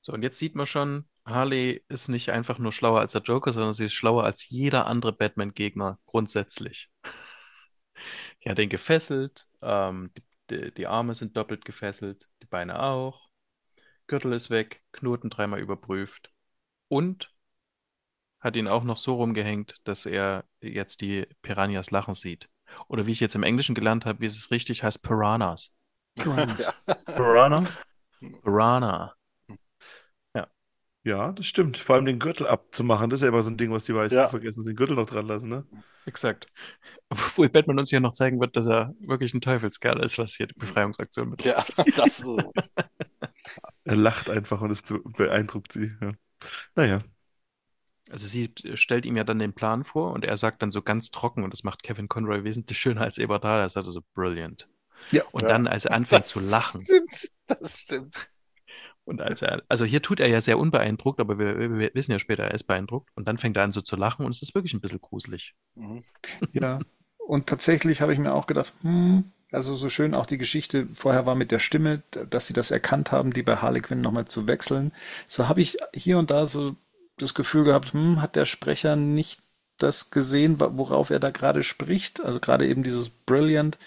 So, und jetzt sieht man schon, Harley ist nicht einfach nur schlauer als der Joker, sondern sie ist schlauer als jeder andere Batman-Gegner grundsätzlich. Die hat ihn gefesselt, ähm, die, die Arme sind doppelt gefesselt, die Beine auch, Gürtel ist weg, Knoten dreimal überprüft und hat ihn auch noch so rumgehängt, dass er jetzt die Piranhas lachen sieht. Oder wie ich jetzt im Englischen gelernt habe, wie es richtig heißt, Piranhas. [LAUGHS] Piranha? Piranha. Ja, das stimmt. Vor allem den Gürtel abzumachen, das ist ja immer so ein Ding, was die meisten Ja. vergessen, den Gürtel noch dran lassen, ne? Exakt. Obwohl Batman uns hier noch zeigen wird, dass er wirklich ein Teufelskerl ist, was hier die Befreiungsaktion betrifft. Ja, [LAUGHS] das so. [LAUGHS] Er lacht einfach und es be beeindruckt sie. Ja. Naja. Also sie stellt ihm ja dann den Plan vor und er sagt dann so ganz trocken, und das macht Kevin Conroy wesentlich schöner als Hader, er sagt so brilliant. Ja. Und Ja. dann, als er anfängt Das zu lachen, Stimmt, das stimmt. Und als er, also hier tut er ja sehr unbeeindruckt, aber wir, wir wissen ja später, er ist beeindruckt, und dann fängt er an so zu lachen und es ist wirklich ein bisschen gruselig. Mhm. Ja. Und tatsächlich habe ich mir auch gedacht, hm, also so schön auch die Geschichte vorher war mit der Stimme, dass sie das erkannt haben, die bei Harley Quinn nochmal zu wechseln. So habe ich hier und da so das Gefühl gehabt, hm, hat der Sprecher nicht das gesehen, worauf er da gerade spricht? Also gerade eben dieses Brilliant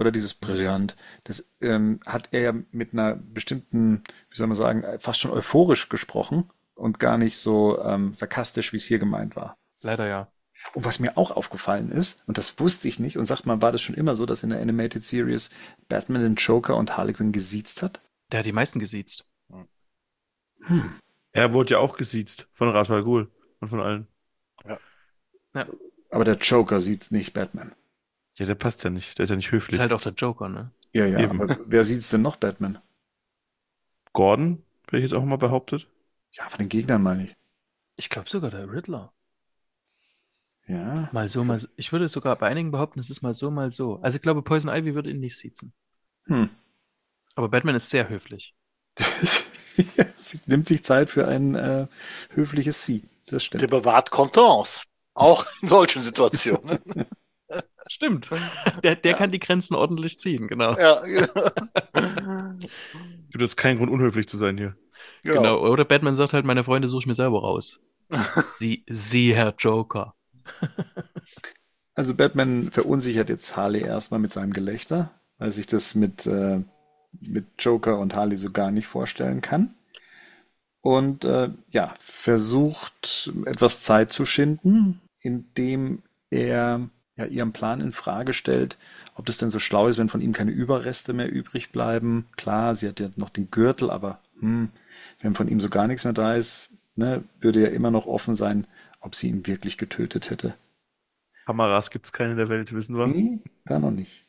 oder dieses Brilliant, das ähm, hat er ja mit einer bestimmten, wie soll man sagen, fast schon euphorisch gesprochen und gar nicht so ähm, sarkastisch, wie es hier gemeint war. Leider ja. Und was mir auch aufgefallen ist, und das wusste ich nicht, und sagt man, war das schon immer so, dass in der Animated Series Batman den Joker und Harley Quinn gesiezt hat? Der hat die meisten gesiezt. Er wurde ja auch gesiezt von Ra's al Ghul und von allen. Aber der Joker sieht's nicht Batman. Ja, der passt ja nicht. Der ist ja nicht Ist höflich. halt auch der Joker, ne? Ja, ja, Eben. aber wer sieht's denn noch Batman? Gordon, hätte ich jetzt auch mal behauptet. Ja, von den Gegnern meine ich. Ich glaube sogar der Riddler. Ja. Mal so, mal so. Ich würde sogar bei einigen behaupten, es ist mal so, mal so. Also ich glaube, Poison Ivy würde ihn nicht siezen. Hm. Aber Batman ist sehr höflich. Sie [LAUGHS] nimmt sich Zeit für ein äh, höfliches Sie. Das Der stimmt. bewahrt Kontenance. Auch in solchen Situationen. [LAUGHS] Stimmt. [LAUGHS] Der, der kann die Grenzen ordentlich ziehen, genau. Ja, genau. [LAUGHS] Gibt jetzt keinen Grund, unhöflich zu sein hier. Genau. Oder Batman sagt halt, meine Freunde suche ich mir selber raus. [LAUGHS] Sie, Sie, Herr Joker. Also Batman verunsichert jetzt Harley erstmal mit seinem Gelächter, weil sich das mit, äh, mit Joker und Harley so gar nicht vorstellen kann. Und äh, ja, versucht etwas Zeit zu schinden, indem er ja ihren Plan in Frage stellt, ob das denn so schlau ist, wenn von ihm keine Überreste mehr übrig bleiben. Klar, sie hat ja noch den Gürtel, aber hm, wenn von ihm so gar nichts mehr da ist, ne, würde ja immer noch offen sein, ob sie ihn wirklich getötet hätte. Kameras gibt es keine in der Welt, wissen wir. Nee, da noch nicht.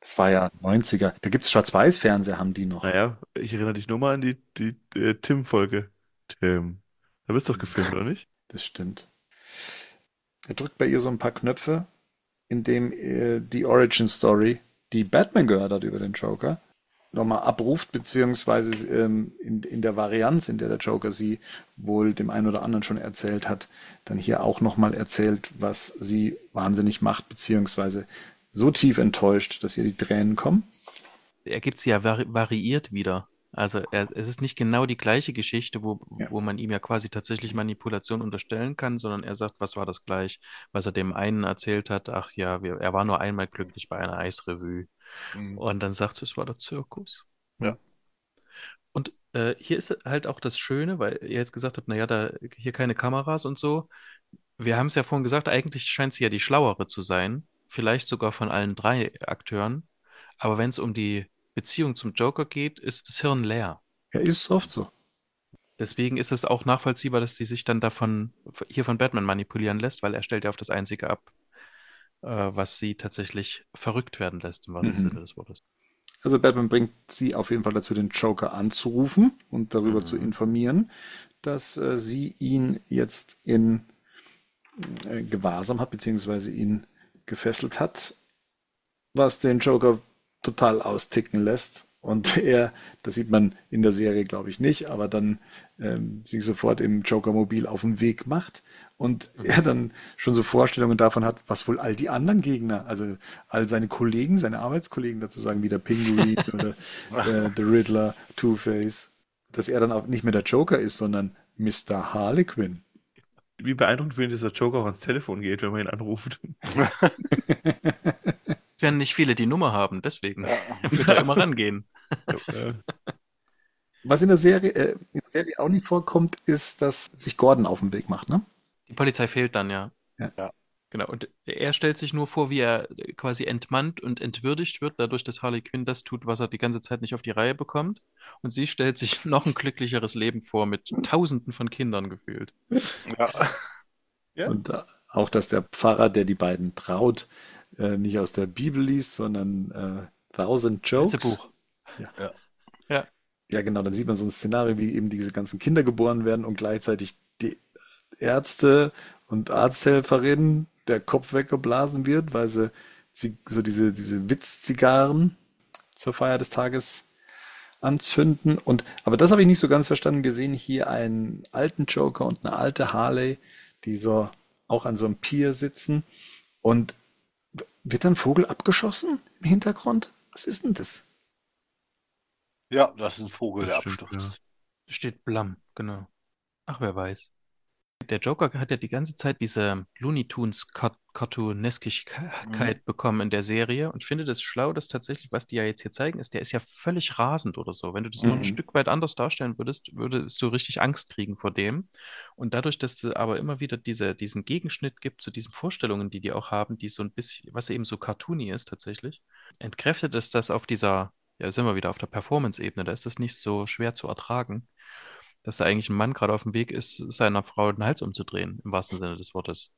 Das war ja 90er. Da gibt es Schwarz-Weiß-Fernseher, haben die noch. Naja, ich erinnere dich nur mal an die, die äh, Tim-Folge. Tim. Da wird's doch gefilmt, oder nicht? Das stimmt. Er drückt bei ihr so ein paar Knöpfe, indem er die Origin Story, die Batman gehört hat über den Joker, nochmal abruft, beziehungsweise ähm, in, in der Varianz, in der der Joker sie wohl dem einen oder anderen schon erzählt hat, dann hier auch nochmal erzählt, was sie wahnsinnig macht, beziehungsweise so tief enttäuscht, dass ihr die Tränen kommen. Er gibt sie ja vari variiert wieder. Also er, es ist nicht genau die gleiche Geschichte, wo, Ja. wo man ihm ja quasi tatsächlich Manipulation unterstellen kann, sondern er sagt, was war das gleich, was er dem einen erzählt hat, ach ja, wir, er war nur einmal glücklich bei einer Eisrevue. Mhm. Und dann sagt es war der Zirkus. Ja. Und äh, hier ist halt auch das Schöne, weil ihr jetzt gesagt habt, naja, da hier keine Kameras und so. Wir haben es ja vorhin gesagt, eigentlich scheint sie ja die schlauere zu sein, vielleicht sogar von allen drei Akteuren. Aber wenn es um die Beziehung zum Joker geht, ist das Hirn leer. Ja, ist oft so. Deswegen ist es auch nachvollziehbar, dass sie sich dann davon hier von Batman manipulieren lässt, weil er stellt ja auf das Einzige ab, äh, was sie tatsächlich verrückt werden lässt, im wahrsten Mhm. Sinne des Wortes. Also Batman bringt sie auf jeden Fall dazu, den Joker anzurufen und darüber Mhm. zu informieren, dass äh, sie ihn jetzt in äh, Gewahrsam hat, beziehungsweise ihn gefesselt hat, was den Joker total austicken lässt. Und [LAUGHS] er, das sieht man in der Serie, glaube ich, nicht, aber dann ähm, sich sofort im Joker-Mobil auf den Weg macht und er dann schon so Vorstellungen davon hat, was wohl all die anderen Gegner, also all seine Kollegen, seine Arbeitskollegen dazu sagen, wie der Pinguin [LAUGHS] oder äh, der Riddler, Two-Face, dass er dann auch nicht mehr der Joker ist, sondern Mr. Harlequin. Wie beeindruckend finde ich, dass der Joker auch ans Telefon geht, wenn man ihn anruft. [LAUGHS] Werden nicht viele die Nummer haben, deswegen wird er [LAUGHS] immer rangehen. Was in der Serie, äh, in der Serie auch nicht vorkommt, ist, dass sich Gordon auf den Weg macht, ne? Die Polizei fehlt dann, ja. Ja. Ja. Genau, und er stellt sich nur vor, wie er quasi entmannt und entwürdigt wird, dadurch, dass Harley Quinn das tut, was er die ganze Zeit nicht auf die Reihe bekommt. Und sie stellt sich [LAUGHS] noch ein glücklicheres Leben vor, mit Tausenden von Kindern gefühlt. Ja. Ja. Und auch, dass der Pfarrer, der die beiden traut, äh, nicht aus der Bibel liest, sondern äh, Thousand Jokes. Buch. Ja, genau, dann sieht man so ein Szenario, wie eben diese ganzen Kinder geboren werden und gleichzeitig die Ärzte und Arzthelferinnen der Kopf weggeblasen wird, weil sie, sie so diese, diese Witzzigarren zur Feier des Tages anzünden. Und, aber das habe ich nicht so ganz verstanden. Wir sehen hier einen alten Joker und eine alte Harley, die so auch an so einem Pier sitzen. Und wird dann Vogel abgeschossen im Hintergrund? Was ist denn das? Ja, das ist ein Vogel, Das der stimmt, abstürzt. Steht Blam, genau. Ach, wer weiß. Der Joker hat ja die ganze Zeit diese Looney Tunes Cart- Cartooneskigkeit bekommen in der Serie und finde das schlau, dass tatsächlich, was die ja jetzt hier zeigen, ist, der ist ja völlig rasend oder so. Wenn du das nur ein Mhm. Stück weit anders darstellen würdest, würdest du richtig Angst kriegen vor dem. Und dadurch, dass es aber immer wieder diese, diesen Gegenschnitt gibt zu diesen Vorstellungen, die die auch haben, die so ein bisschen, was eben so cartoony ist tatsächlich, entkräftet es das auf dieser, ja, sind wir wieder auf der Performance-Ebene, da ist das nicht so schwer zu ertragen dass da eigentlich ein Mann gerade auf dem Weg ist, seiner Frau den Hals umzudrehen, im wahrsten Sinne des Wortes.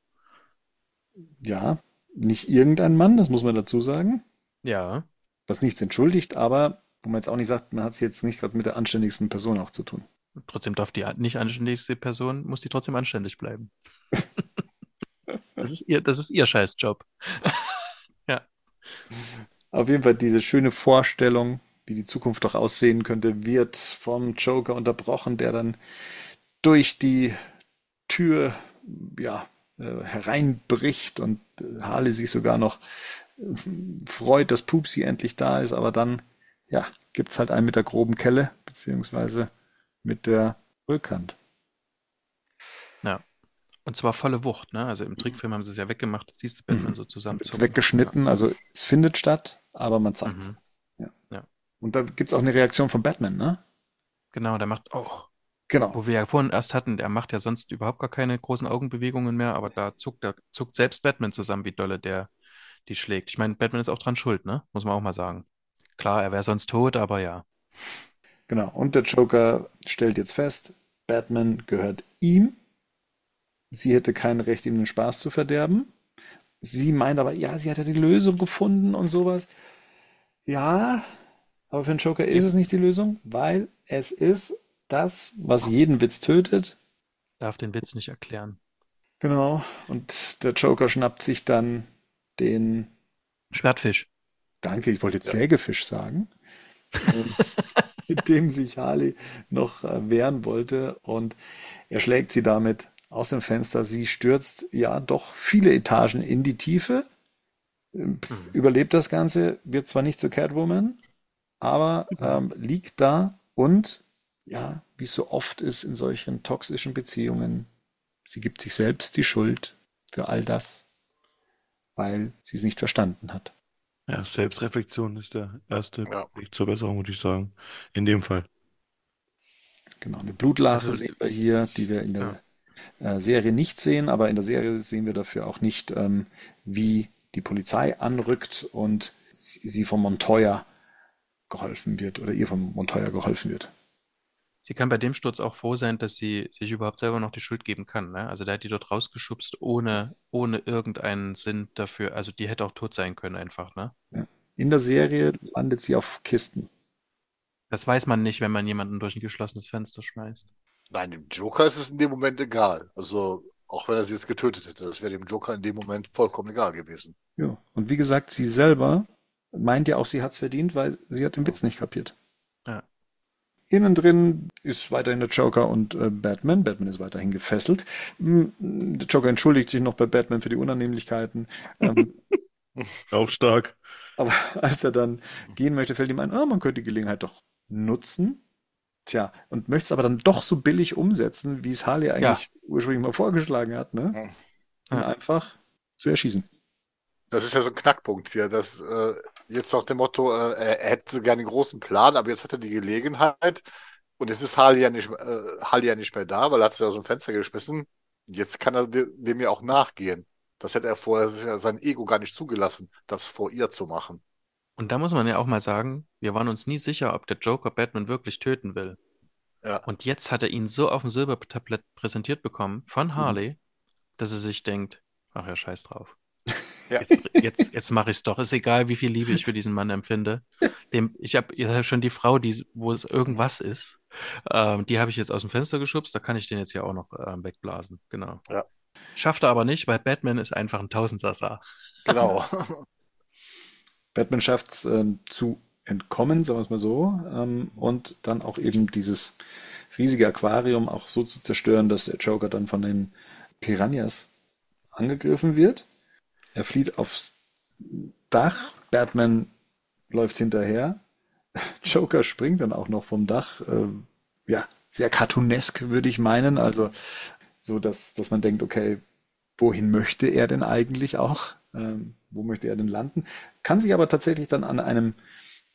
Ja, nicht irgendein Mann, das muss man dazu sagen. Ja. Was nichts entschuldigt, aber wo man jetzt auch nicht sagt, man hat es jetzt nicht gerade mit der anständigsten Person auch zu tun. Trotzdem darf die nicht anständigste Person, muss die trotzdem anständig bleiben. [LAUGHS] Das ist ihr, das ist ihr Scheißjob. [LAUGHS] Ja. Auf jeden Fall diese schöne Vorstellung, wie die Zukunft doch aussehen könnte, wird vom Joker unterbrochen, der dann durch die Tür, ja, äh, hereinbricht und äh, Harley sich sogar noch äh, freut, dass Pupsi endlich da ist, aber dann, ja, gibt's halt einen mit der groben Kelle, beziehungsweise mit der Rückhand. Ja. Und zwar volle Wucht, ne? Also im Trickfilm haben sie es ja weggemacht, siehst du Batman Mhm. so zusammen. Jetzt weggeschnitten, also es findet statt, aber man zeigt's. Mhm. Und da gibt's auch eine Reaktion von Batman, ne? Genau, der macht, oh, Genau. wo wir ja vorhin erst hatten, der macht ja sonst überhaupt gar keine großen Augenbewegungen mehr, aber da zuckt, der, zuckt selbst Batman zusammen, wie dolle der die schlägt. Ich meine, Batman ist auch dran schuld, ne? Muss man auch mal sagen. Klar, er wäre sonst tot, aber ja. Genau. Und der Joker stellt jetzt fest, Batman gehört ihm. Sie hätte kein Recht, ihm den Spaß zu verderben. Sie meint aber, ja, sie hat ja die Lösung gefunden und sowas. Ja, aber für den Joker ist es nicht die Lösung, weil es ist das, was jeden Witz tötet. Darf den Witz nicht erklären. Genau. Und der Joker schnappt sich dann den, Schwertfisch. danke, ich wollte jetzt Sägefisch sagen, [LAUGHS] mit dem sich Harley noch äh, wehren wollte. Und er schlägt sie damit aus dem Fenster. Sie stürzt ja doch viele Etagen in die Tiefe, ähm, überlebt das Ganze, wird zwar nicht zur Catwoman, aber ähm, liegt da und ja, wie es so oft ist in solchen toxischen Beziehungen, sie gibt sich selbst die Schuld für all das, weil sie es nicht verstanden hat. Ja, Selbstreflexion ist der erste Ja. Weg zur Besserung, würde ich sagen. In dem Fall. Genau, eine Blutlache Also- sehen wir hier, die wir in der äh, Serie nicht sehen, aber in der Serie sehen wir dafür auch nicht, ähm, wie die Polizei anrückt und sie sie vom Montoya geholfen wird oder ihr vom Montoya geholfen wird. Sie kann bei dem Sturz auch froh sein, dass sie sich überhaupt selber noch die Schuld geben kann. Ne? Also der hat die dort rausgeschubst, ohne, ohne irgendeinen Sinn dafür. Also die hätte auch tot sein können einfach, ne? In der Serie landet sie auf Kisten. Das weiß man nicht, wenn man jemanden durch ein geschlossenes Fenster schmeißt. Nein, dem Joker ist es in dem Moment egal. Also, auch wenn er sie jetzt getötet hätte, das wäre dem Joker in dem Moment vollkommen egal gewesen. Ja. Und wie gesagt, sie selber meint ja auch, sie hat es verdient, weil sie hat den Witz nicht kapiert. Ja. Innen drin ist weiterhin der Joker und äh, Batman. Batman ist weiterhin gefesselt. Mm, Der Joker entschuldigt sich noch bei Batman für die Unannehmlichkeiten. Ähm, [LAUGHS] Auch stark. aber als er dann gehen möchte, fällt ihm ein, ah, man könnte die Gelegenheit doch nutzen. Tja, und möchte es aber dann doch so billig umsetzen, wie es Harley eigentlich ursprünglich mal vorgeschlagen hat, ne? Ja. einfach zu erschießen. Das ist ja so ein Knackpunkt hier, dass äh, jetzt nach dem Motto, äh, er hätte gerne einen großen Plan, aber jetzt hat er die Gelegenheit und jetzt ist Harley ja nicht, äh, Harley ja nicht mehr da, weil er hat sie aus dem Fenster geschmissen. Jetzt kann er de dem ja auch nachgehen. Das hätte er vorher sich sein Ego gar nicht zugelassen, das vor ihr zu machen. Und da muss man ja auch mal sagen, wir waren uns nie sicher, ob der Joker Batman wirklich töten will. Ja. Und jetzt hat er ihn so auf dem Silbertablett präsentiert bekommen von Harley, dass er sich denkt, ach ja, scheiß drauf. Ja. Jetzt, jetzt, jetzt mache ich es doch. Ist egal, wie viel Liebe ich für diesen Mann empfinde. Dem, ich habe ja schon die Frau, die, wo es irgendwas ist, ähm, die habe ich jetzt aus dem Fenster geschubst. Da kann ich den jetzt ja auch noch ähm, wegblasen. Genau. Ja. Schafft er aber nicht, weil Batman ist einfach ein Tausendsassa. Genau. [LAUGHS] Batman schafft es ähm, zu entkommen, sagen wir es mal so, ähm, und dann auch eben dieses riesige Aquarium auch so zu zerstören, dass der Joker dann von den Piranhas angegriffen wird. Er flieht aufs Dach, Batman läuft hinterher, [LAUGHS] Joker springt dann auch noch vom Dach, ähm, ja, sehr cartoonesk würde ich meinen, also so, dass, dass man denkt, okay, wohin möchte er denn eigentlich auch? Ähm, wo möchte er denn landen? Kann sich aber tatsächlich dann an einem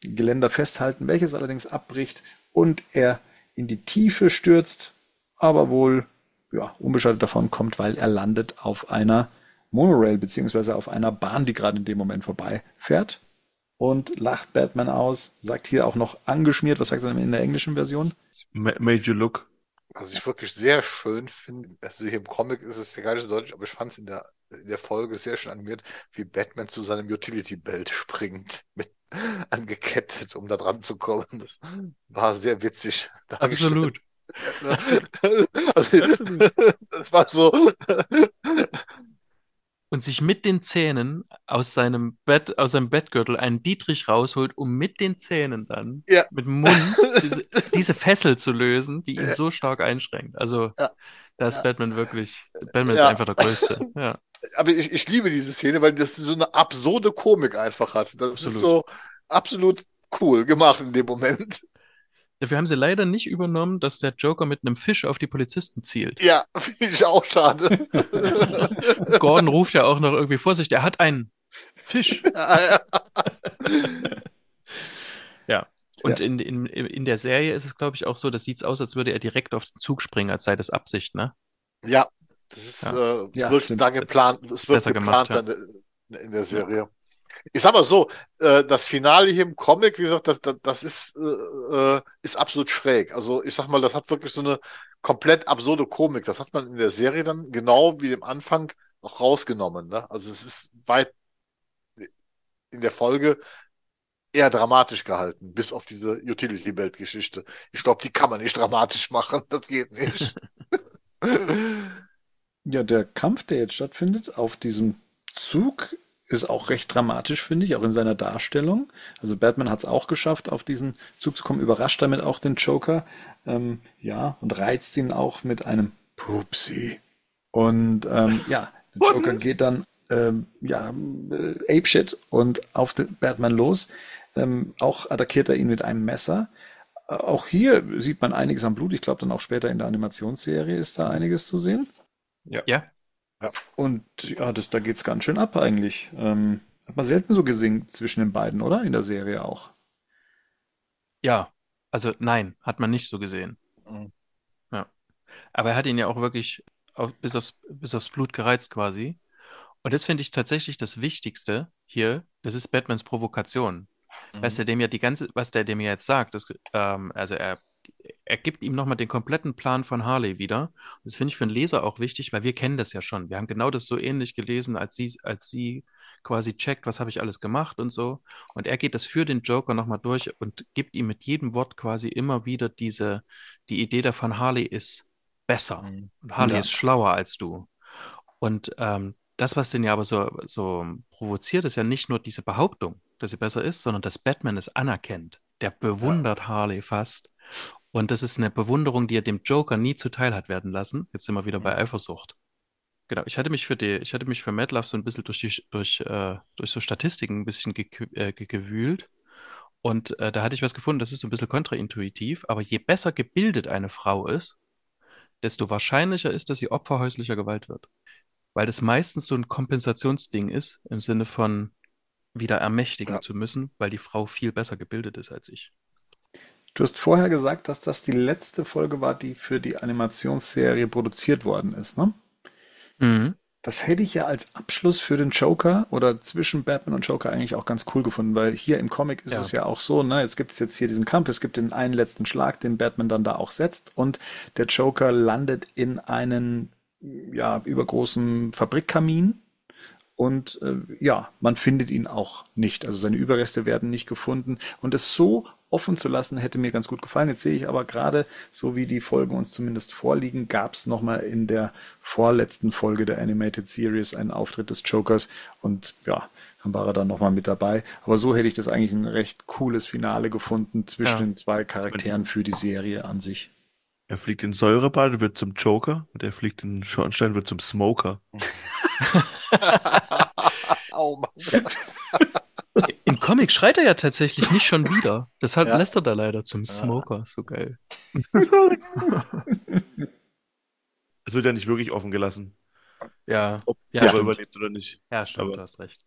Geländer festhalten, welches allerdings abbricht und er in die Tiefe stürzt, aber wohl ja, unbeschadet davon kommt, weil er landet auf einer Monorail beziehungsweise auf einer Bahn, die gerade in dem Moment vorbeifährt und lacht Batman aus, sagt hier auch noch angeschmiert, was sagt er in der englischen Version? Ma made you look. Was ich wirklich sehr schön finde, also hier im Comic ist es ja gar nicht so deutlich, aber ich fand es in der, in der Folge sehr schön animiert, wie Batman zu seinem Utility-Belt springt, [LAUGHS] mit angekettet, um da dran zu kommen. Das war sehr witzig. [LAUGHS] Absolut. [LAUGHS] Also, das war so. Und sich mit den Zähnen aus seinem Bett, aus seinem Bettgürtel einen Dietrich rausholt, um mit den Zähnen dann, Ja. mit dem Mund, diese, [LAUGHS] diese Fessel zu lösen, die ihn Ja. so stark einschränkt. Also, Ja. Da ist. Batman wirklich, Batman ist einfach der Größte. [LAUGHS] Ja, Aber ich, ich liebe diese Szene, weil das so eine absurde Komik einfach hat. Das ist Absolut. so absolut cool gemacht in dem Moment. Dafür haben sie leider nicht übernommen, dass der Joker mit einem Fisch auf die Polizisten zielt. Ja, [LAUGHS] finde ich auch schade. [LAUGHS] Gordon ruft ja auch noch irgendwie Vorsicht, er hat einen Fisch. [LAUGHS] Ja, ja. Ja. Und Ja. in, in, in der Serie ist es, glaube ich, auch so, das sieht aus, als würde er direkt auf den Zug springen, als sei das Absicht, ne? Ja, das ist Ja. äh, Ja, da geplant, es wird Besser geplant gemacht, dann in der Serie. Ich sag mal so, äh, das Finale hier im Comic, wie gesagt, das, das, das ist, äh, äh, ist absolut schräg. Also ich sag mal, das hat wirklich so eine komplett absurde Komik. Das hat man in der Serie dann genau wie im Anfang auch rausgenommen. Ne? Also es ist weit in der Folge eher dramatisch gehalten, bis auf diese Utility-Belt-Geschichte. Ich glaube, die kann man nicht dramatisch machen. [LAUGHS] Das geht nicht. [LAUGHS] [LAUGHS] Ja, der Kampf, der jetzt stattfindet auf diesem Zug, ist auch recht dramatisch, finde ich, auch in seiner Darstellung. Also Batman hat es auch geschafft, auf diesen Zug zu kommen, überrascht damit auch den Joker. Ähm, ja, und reizt ihn auch mit einem Pupsi. Und ähm, ja, der Joker geht dann ähm, ja, äh, apeshit und auf den Batman los. Ähm, auch attackiert er ihn mit einem Messer. Äh, Auch hier sieht man einiges am Blut. Ich glaube, dann auch später in der Animationsserie ist da einiges zu sehen. Ja, Und ja, das, da geht's ganz schön ab eigentlich. Ähm, hat man selten so gesehen zwischen den beiden, oder? In der Serie auch. ja. Also nein, hat man nicht so gesehen. Mhm. Ja. Aber er hat ihn ja auch wirklich auf, bis aufs, bis aufs Blut gereizt quasi. Und das finde ich tatsächlich das Wichtigste hier. Das ist Batmans Provokation. Weißt du, dem ja die ganze, was der dem ja jetzt sagt, das, ähm, also er, er gibt ihm nochmal den kompletten Plan von Harley wieder. Das finde ich für einen Leser auch wichtig, weil wir kennen das ja schon. Wir haben genau das so ähnlich gelesen, als sie, als sie quasi checkt, was habe ich alles gemacht und so. Und er geht das für den Joker nochmal durch und gibt ihm mit jedem Wort quasi immer wieder diese, die Idee davon, Harley ist besser. Mhm. Und Harley Ja. ist schlauer als du. Und ähm, das, was den ja aber so, so provoziert, ist ja nicht nur diese Behauptung, dass sie besser ist, sondern dass Batman es anerkennt. Der bewundert Harley fast. Und das ist eine Bewunderung, die er dem Joker nie zuteil hat werden lassen. Jetzt sind wir wieder bei Eifersucht. Genau, ich hatte mich für die, ich hatte mich für Mad Love so ein bisschen durch die, durch, äh, durch so Statistiken ein bisschen äh, ge- gewühlt. Und äh, da hatte ich was gefunden, das ist so ein bisschen kontraintuitiv, aber je besser gebildet eine Frau ist, desto wahrscheinlicher ist, dass sie Opfer häuslicher Gewalt wird. Weil das meistens so ein Kompensationsding ist, im Sinne von wieder ermächtigen Ja. zu müssen, weil die Frau viel besser gebildet ist als ich. Du hast vorher gesagt, dass das die letzte Folge war, die für die Animationsserie produziert worden ist, ne? Mhm. Das hätte ich ja als Abschluss für den Joker oder zwischen Batman und Joker eigentlich auch ganz cool gefunden, weil hier im Comic ist Ja. es ja auch so, ne, jetzt gibt es jetzt hier diesen Kampf, es gibt den einen letzten Schlag, den Batman dann da auch setzt und der Joker landet in einen ja, übergroßen Fabrikkamin und äh, ja, man findet ihn auch nicht. Also seine Überreste werden nicht gefunden. Und es so offen zu lassen, hätte mir ganz gut gefallen. Jetzt sehe ich aber gerade, so wie die Folgen uns zumindest vorliegen, gab es nochmal in der vorletzten Folge der Animated Series einen Auftritt des Jokers und ja, dann war er dann nochmal mit dabei. Aber so hätte ich das eigentlich ein recht cooles Finale gefunden zwischen Ja. den zwei Charakteren für die Serie an sich. Er fliegt in Säurebad, wird zum Joker und er fliegt in Schornstein, wird zum Smoker. [LAUGHS] Oh Mann. [LAUGHS] Comic schreit er ja tatsächlich nicht schon wieder. Deshalb [LAUGHS] Ja. lässt er da leider zum Smoker. So geil. [LAUGHS] Es wird ja nicht wirklich offen gelassen, Ja, ob Ja, er stimmt. überlebt oder nicht. ja, stimmt, Aber- du hast recht.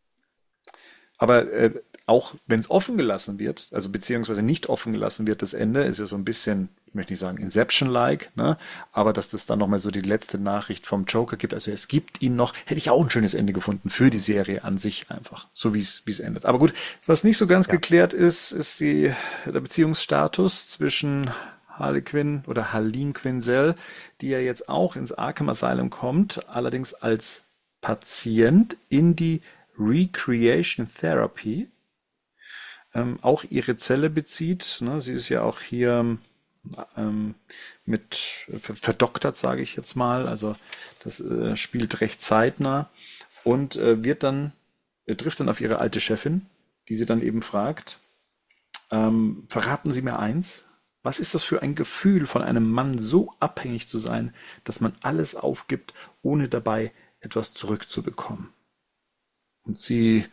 Aber äh, auch wenn es offen gelassen wird, also beziehungsweise nicht offen gelassen wird, das Ende ist ja so ein bisschen, ich möchte nicht sagen Inception-like, ne? Aber dass das dann nochmal so die letzte Nachricht vom Joker gibt, also es gibt ihn noch, hätte ich auch ein schönes Ende gefunden für die Serie an sich einfach, so wie es endet. Aber gut, was nicht so ganz geklärt ist, ist die, der Beziehungsstatus zwischen Harley Quinn oder Harleen Quinzel, die ja jetzt auch ins Arkham Asylum kommt, allerdings als Patient in die Recreation Therapy ähm, auch ihre Zelle bezieht. Ne? Sie ist ja auch hier ähm, mit ver- verdoktert, sage ich jetzt mal. Also das äh, spielt recht zeitnah und äh, wird dann, äh, trifft dann auf ihre alte Chefin, die sie dann eben fragt, ähm, verraten Sie mir eins, Was ist das für ein Gefühl, von einem Mann so abhängig zu sein, dass man alles aufgibt, ohne dabei etwas zurückzubekommen? Und sie,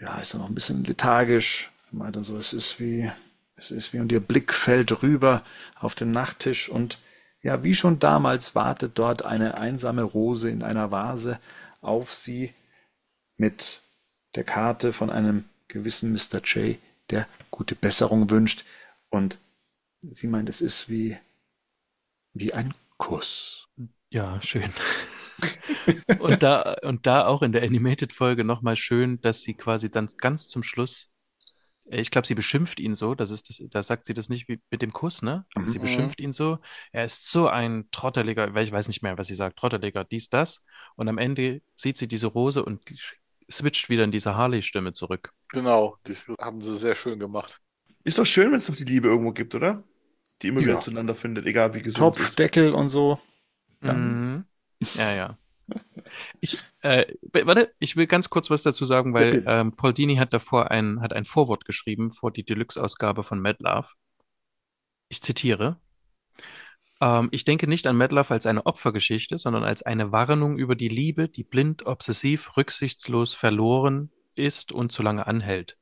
ja, ist dann noch ein bisschen lethargisch, meint dann so, es ist wie, es ist wie, und ihr Blick fällt rüber auf den Nachttisch und ja, wie schon damals wartet dort eine einsame Rose in einer Vase auf sie mit der Karte von einem gewissen Mr. J, der gute Besserung wünscht. Und sie meint, es ist wie, wie ein Kuss. Ja, schön. [LAUGHS] Und da, und da auch in der Animated-Folge nochmal schön, dass sie quasi dann ganz zum Schluss, äh, ich glaube, sie beschimpft ihn so, das ist das, da sagt sie das nicht wie mit dem Kuss, ne? Aber sie Mhm. beschimpft ihn so. Er ist so ein trotteliger, weil ich weiß nicht mehr, was sie sagt, trotteliger, dies, das. Und am Ende sieht sie diese Rose und switcht wieder in diese Harley-Stimme zurück. Genau, das haben sie sehr schön gemacht. Ist doch schön, wenn es doch die Liebe irgendwo gibt, oder? Die immer Ja. wieder zueinander findet, egal wie gesund es Topf, ist. Deckel und so. Ja. Mhm. Ja, ja. Ich, äh, warte, ich will ganz kurz was dazu sagen, weil ähm, Paul Dini hat davor ein, hat ein Vorwort geschrieben vor die Deluxe-Ausgabe von Mad Love. Ich zitiere. Ähm, ich denke nicht an Mad Love als eine Opfergeschichte, sondern als eine Warnung über die Liebe, die blind, obsessiv, rücksichtslos verloren ist und zu lange anhält.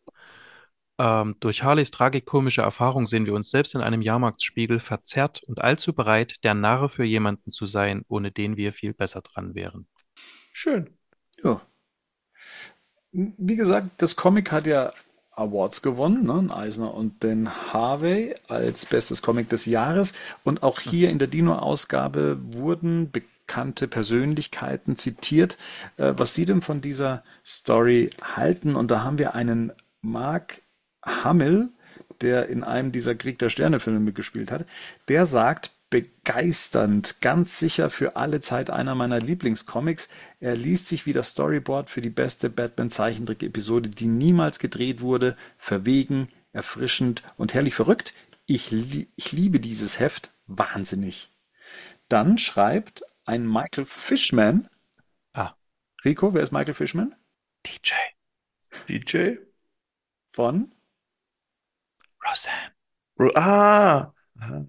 Ähm, durch Harleys tragikomische Erfahrung sehen wir uns selbst in einem Jahrmarktsspiegel verzerrt und allzu bereit, der Narr für jemanden zu sein, ohne den wir viel besser dran wären. Schön. Ja. Wie gesagt, das Comic hat ja Awards gewonnen, ne? Einen Eisner und den Harvey als bestes Comic des Jahres. Und auch hier in der Dino-Ausgabe wurden bekannte Persönlichkeiten zitiert, äh, was sie denn von dieser Story halten. Und da haben wir einen Mark Hamill, der in einem dieser Krieg der Sterne-Filme mitgespielt hat. Der sagt, begeisternd, ganz sicher für alle Zeit einer meiner Lieblingscomics. Er liest sich wie das Storyboard für die beste Batman-Zeichentrick-Episode, die niemals gedreht wurde, verwegen, erfrischend und herrlich verrückt. Ich, lie ich liebe dieses Heft wahnsinnig. Dann schreibt ein Michael Fishman. Ah, Rico, wer ist Michael Fishman? DJ, DJ? Von? Roseanne. Ro- Ah! Aha.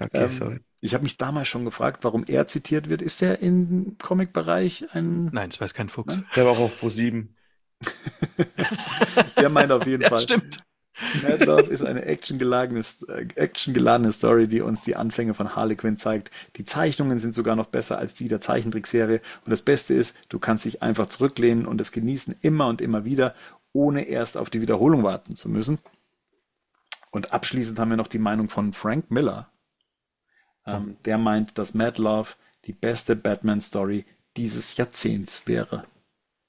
Okay, Ähm, sorry. ich habe mich damals schon gefragt, warum er zitiert wird. Ist er im Comic-Bereich ein. Nein, das weiß kein Fuchs. Der war auch auf Pro7. [LAUGHS] Der meint auf jeden Ja, Fall. stimmt. Mad Love ist eine actiongeladene, äh, actiongeladene Story, die uns die Anfänge von Harley Quinn zeigt. Die Zeichnungen sind sogar noch besser als die der Zeichentrickserie. Und das Beste ist, du kannst dich einfach zurücklehnen und es genießen immer und immer wieder, ohne erst auf die Wiederholung warten zu müssen. Und abschließend haben wir noch die Meinung von Frank Miller. Ähm, der meint, dass Mad Love die beste Batman-Story dieses Jahrzehnts wäre.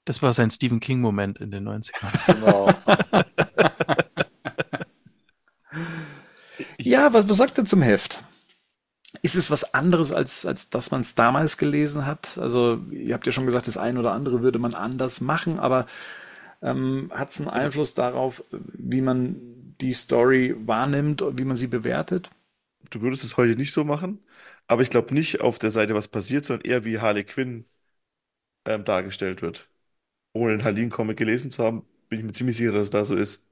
Das war sein Stephen King-Moment in den 90ern. [LAUGHS] Genau. [LAUGHS] Ja, was, was sagt er zum Heft? Ist es was anderes, als, als dass man es damals gelesen hat? Also, ihr habt ja schon gesagt, das eine oder andere würde man anders machen, aber ähm, hat es einen Einfluss darauf, wie man die Story wahrnimmt und wie man sie bewertet? Du würdest es heute nicht so machen, aber ich glaube nicht auf der Seite, was passiert, sondern eher wie Harley Quinn ähm, dargestellt wird. Ohne den Harleen-Comic gelesen zu haben, bin ich mir ziemlich sicher, dass es da so ist.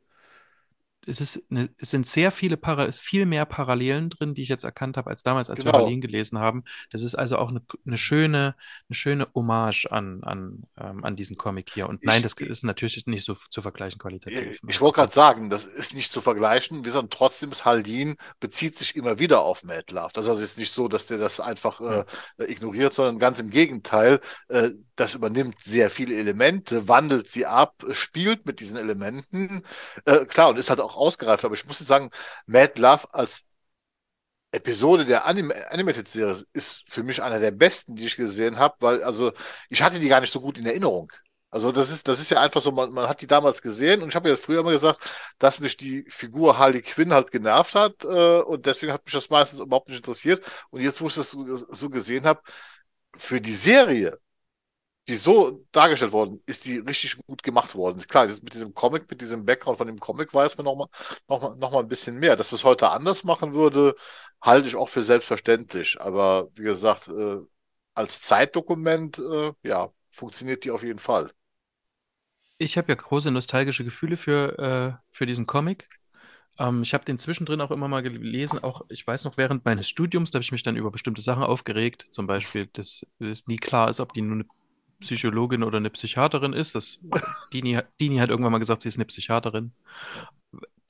Es ist eine, es sind sehr viele Para, es ist viel mehr Parallelen drin, die ich jetzt erkannt habe, als damals, als wir Genau. Harleen gelesen haben. Das ist also auch eine, eine schöne, eine schöne Hommage an, an, ähm, an diesen Comic hier. Und nein, Ich- das ist natürlich nicht so zu vergleichen qualitativ. Ich, ich wollte gerade sagen, das ist nicht zu vergleichen. Wir sagen trotzdem, Haldin bezieht sich immer wieder auf Mad Love. Das ist also jetzt nicht so, dass der das einfach äh, ignoriert, sondern ganz im Gegenteil. Äh, das übernimmt sehr viele Elemente, wandelt sie ab, spielt mit diesen Elementen. Äh, klar, und ist halt auch ausgereift. Aber ich muss jetzt sagen, Mad Love als Episode der Anim Animated Series ist für mich einer der besten, die ich gesehen habe, weil also ich hatte die gar nicht so gut in Erinnerung. Also das ist, das ist ja einfach so, man, man hat die damals gesehen und ich habe ja früher immer gesagt, dass mich die Figur Harley Quinn halt genervt hat äh, und deswegen hat mich das meistens überhaupt nicht interessiert. Und jetzt, wo ich das so, so gesehen habe, für die Serie, die so dargestellt worden, ist die richtig gut gemacht worden. Klar, mit diesem Comic, mit diesem Background von dem Comic weiß man noch mal, noch mal, noch mal ein bisschen mehr. Dass wir es heute anders machen würde, halte ich auch für selbstverständlich. Aber wie gesagt, äh, als Zeitdokument, äh, ja, funktioniert die auf jeden Fall. Ich habe ja große nostalgische Gefühle für, äh, für diesen Comic. Ähm, ich habe den zwischendrin auch immer mal gelesen, auch ich weiß noch, während meines Studiums, da habe ich mich dann über bestimmte Sachen aufgeregt. Zum Beispiel, dass es nie klar ist, ob die nur eine Psychologin oder eine Psychiaterin ist. Das, Dini, Dini hat irgendwann mal gesagt, sie ist eine Psychiaterin.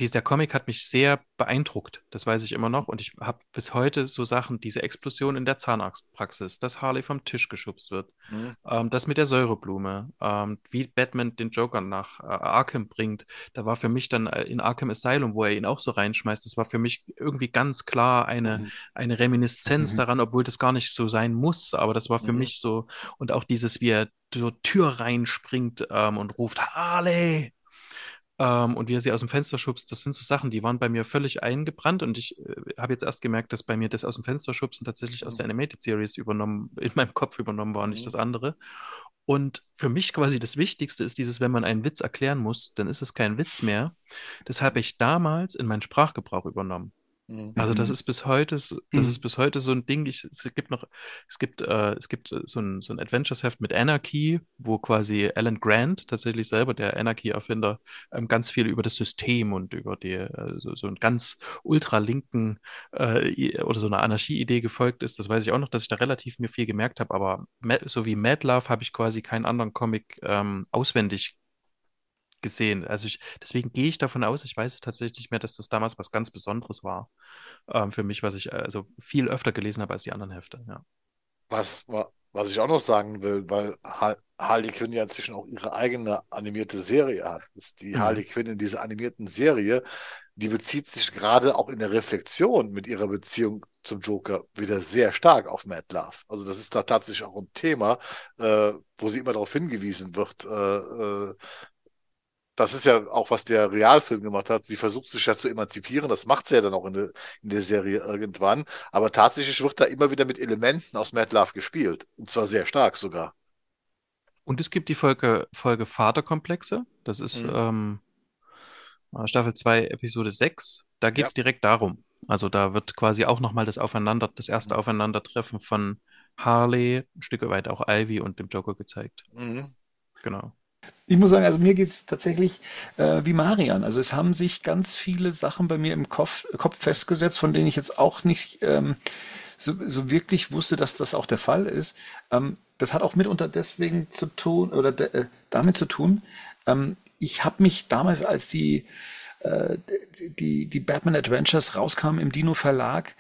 Dieser Comic hat mich sehr beeindruckt, das weiß ich immer noch. Und ich habe bis heute so Sachen, diese Explosion in der Zahnarztpraxis, dass Harley vom Tisch geschubst wird, Mhm. ähm, das mit der Säureblume, ähm, wie Batman den Joker nach äh, Arkham bringt. Da war für mich dann äh, in Arkham Asylum, wo er ihn auch so reinschmeißt, das war für mich irgendwie ganz klar eine, Mhm. eine Reminiszenz Mhm. daran, obwohl das gar nicht so sein muss. Aber das war für Mhm. mich so, und auch dieses, wie er zur Tür reinspringt ähm, und ruft, Harley! Ähm, und wie er sie aus dem Fenster schubst, das sind so Sachen, die waren bei mir völlig eingebrannt und ich äh, habe jetzt erst gemerkt, dass bei mir das aus dem Fenster schubsen tatsächlich aus der Animated Series übernommen, in meinem Kopf übernommen war und nicht Mhm. das andere. Und für mich quasi das Wichtigste ist dieses, wenn man einen Witz erklären muss, dann ist es kein Witz mehr. Das habe ich damals in meinen Sprachgebrauch übernommen. Mhm. Also das ist bis heute, so- das Mhm. ist bis heute so ein Ding. Ich, es gibt noch, es gibt, äh, es gibt äh, so ein, so ein Adventures-Heft mit Anarchy, wo quasi Alan Grant tatsächlich selber, der Anarchy-Erfinder, ähm, ganz viel über das System und über die, äh, so, so einen ganz ultralinken äh, oder so eine Anarchie-Idee gefolgt ist. Das weiß ich auch noch, dass ich da relativ mir viel gemerkt habe. Aber Ma- so wie Mad Love habe ich quasi keinen anderen Comic ähm, auswendig gesehen. Also ich, deswegen gehe ich davon aus, ich weiß es tatsächlich nicht mehr, dass das damals was ganz Besonderes war ähm, für mich, was ich äh, also viel öfter gelesen habe als die anderen Hefte. Ja. Was, wa- was ich auch noch sagen will, weil Ha- Harley Quinn ja inzwischen auch ihre eigene animierte Serie hat, ist die Mhm. Harley Quinn in dieser animierten Serie, die bezieht sich gerade auch in der Reflexion mit ihrer Beziehung zum Joker wieder sehr stark auf Mad Love. Also das ist da tatsächlich auch ein Thema, äh, wo sie immer darauf hingewiesen wird, äh, äh, das ist ja auch, was der Realfilm gemacht hat. Sie versucht sich ja zu emanzipieren. Das macht sie ja dann auch in der, in der Serie irgendwann. Aber tatsächlich wird da immer wieder mit Elementen aus Mad Love gespielt. Und zwar sehr stark sogar. Und es gibt die Folge, Folge Vaterkomplexe. Das ist Mhm. ähm, äh, Staffel 2, Episode 6. Da geht es Ja. direkt darum. Also da wird quasi auch nochmal das Aufeinander, das erste. Aufeinandertreffen von Harley, ein Stück weit auch Ivy und dem Joker gezeigt. Mhm. Genau. Ich muss sagen, also mir geht's tatsächlich äh, wie Marian. Also es haben sich ganz viele Sachen bei mir im Kopf, Kopf festgesetzt, von denen ich jetzt auch nicht ähm, so, so wirklich wusste, dass das auch der Fall ist. Ähm, das hat auch mitunter deswegen zu tun oder de, äh, damit zu tun. Ähm, ich habe mich damals, als die, äh, die, die Batman Adventures rauskamen im Dino Verlag,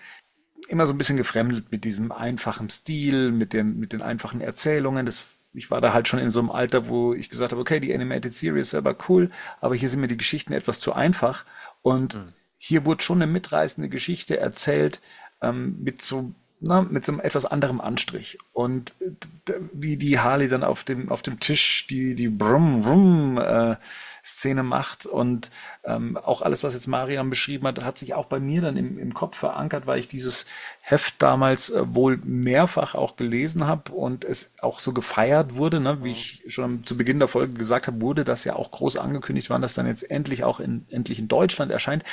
immer so ein bisschen gefremdet mit diesem einfachen Stil, mit den, mit den einfachen Erzählungen. Das, ich war da halt schon in so einem Alter, wo ich gesagt habe, okay, die Animated Series ist selber cool, aber hier sind mir die Geschichten etwas zu einfach. Und hier wurde schon eine mitreißende Geschichte erzählt, ähm, mit so, na, mit so einem etwas anderem Anstrich. Und wie die Harley dann auf dem, auf dem Tisch die, die Brumm, Brumm, äh, Szene macht und ähm, auch alles, was jetzt Marian beschrieben hat, hat sich auch bei mir dann im, im Kopf verankert, weil ich dieses Heft damals äh, wohl mehrfach auch gelesen habe und es auch so gefeiert wurde, ne? wie ich schon zu Beginn der Folge gesagt habe, wurde das ja auch groß angekündigt, wann das dann jetzt endlich auch in, endlich in Deutschland erscheint.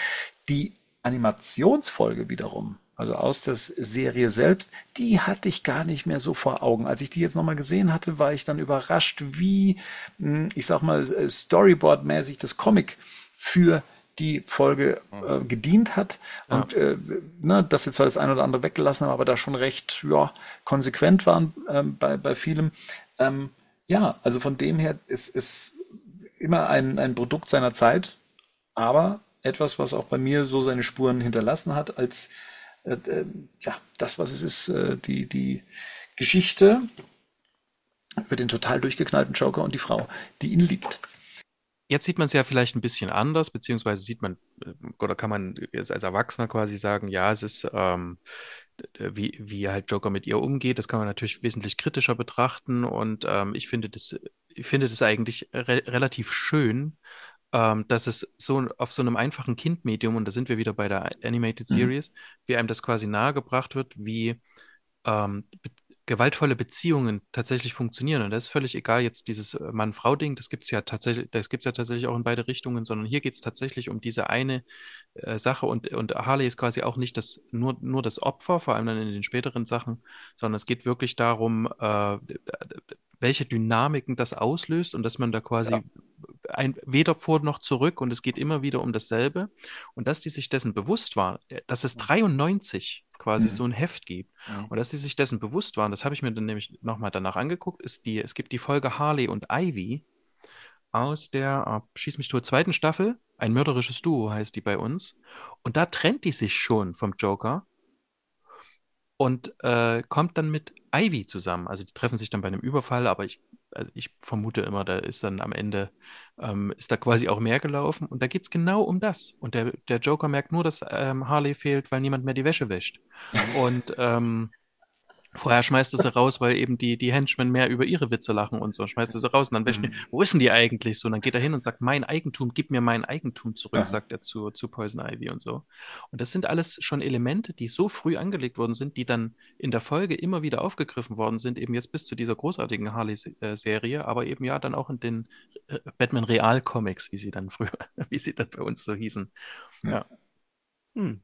Die Animationsfolge wiederum, also aus der Serie selbst, die hatte ich gar nicht mehr so vor Augen. Als ich die jetzt nochmal gesehen hatte, war ich dann überrascht, wie, mh, ich sag mal, äh, Storyboard-mäßig das Comic für die Folge äh, gedient hat und äh, ne, dass sie zwar das eine oder andere weggelassen haben, aber da schon recht ja, konsequent waren ähm, bei, bei vielem. Ähm, ja, also von dem her ist es immer ein, ein Produkt seiner Zeit, aber etwas, was auch bei mir so seine Spuren hinterlassen hat, als äh, äh, ja, das, was es ist, äh, die, die Geschichte über den total durchgeknallten Joker und die Frau, die ihn liebt. Jetzt sieht man es ja vielleicht ein bisschen anders, beziehungsweise sieht man, äh, oder kann man jetzt als Erwachsener quasi sagen, ja, es ist, ähm, wie, wie halt Joker mit ihr umgeht, das kann man natürlich wesentlich kritischer betrachten und ähm, ich finde das, ich finde das eigentlich re relativ schön, ähm, dass es so auf so einem einfachen Kindmedium, und da sind wir wieder bei der Animated Mhm. Series, wie einem das quasi nahegebracht wird, wie ähm, be gewaltvolle Beziehungen tatsächlich funktionieren. Und das ist völlig egal, jetzt dieses äh, Mann-Frau-Ding, das gibt es ja tatsächlich, das gibt's ja tatsächlich auch in beide Richtungen, sondern hier geht es tatsächlich um diese eine äh, Sache und, und Harley ist quasi auch nicht das, nur, nur das Opfer, vor allem dann in den späteren Sachen, sondern es geht wirklich darum, äh, welche Dynamiken das auslöst und dass man da quasi Ja. Ein, weder vor noch zurück und es geht immer wieder um dasselbe. Und dass die sich dessen bewusst war, äh, dass es 93 quasi Mhm. so ein Heft gibt Mhm. und dass sie sich dessen bewusst waren, das habe ich mir dann nämlich nochmal danach angeguckt, ist die, es gibt die Folge Harley und Ivy aus der, ah, schieß mich tot, zweiten Staffel, ein mörderisches Duo heißt die bei uns. Und da trennt die sich schon vom Joker und äh, kommt dann mit Ivy zusammen. Also die treffen sich dann bei einem Überfall, aber ich, also ich vermute immer, da ist dann am Ende, ähm, ist da quasi auch mehr gelaufen. Und da geht es genau um das. Und der, der Joker merkt nur, dass ähm, Harley fehlt, weil niemand mehr die Wäsche wäscht. [LAUGHS] Und ähm, vorher schmeißt er sie raus, weil eben die, die Henchmen mehr über ihre Witze lachen und so. Schmeißt er sie raus und dann wäscht Mhm. wo ist denn die eigentlich so? Und dann geht er hin und sagt, mein Eigentum, gib mir mein Eigentum zurück, Aha. sagt er zu, zu Poison Ivy und so. Und das sind alles schon Elemente, die so früh angelegt worden sind, die dann in der Folge immer wieder aufgegriffen worden sind, eben jetzt bis zu dieser großartigen Harley-Serie, aber eben ja dann auch in den äh, Batman Real-Comics, wie sie dann früher, [LAUGHS] wie sie dann bei uns so hießen. Hm.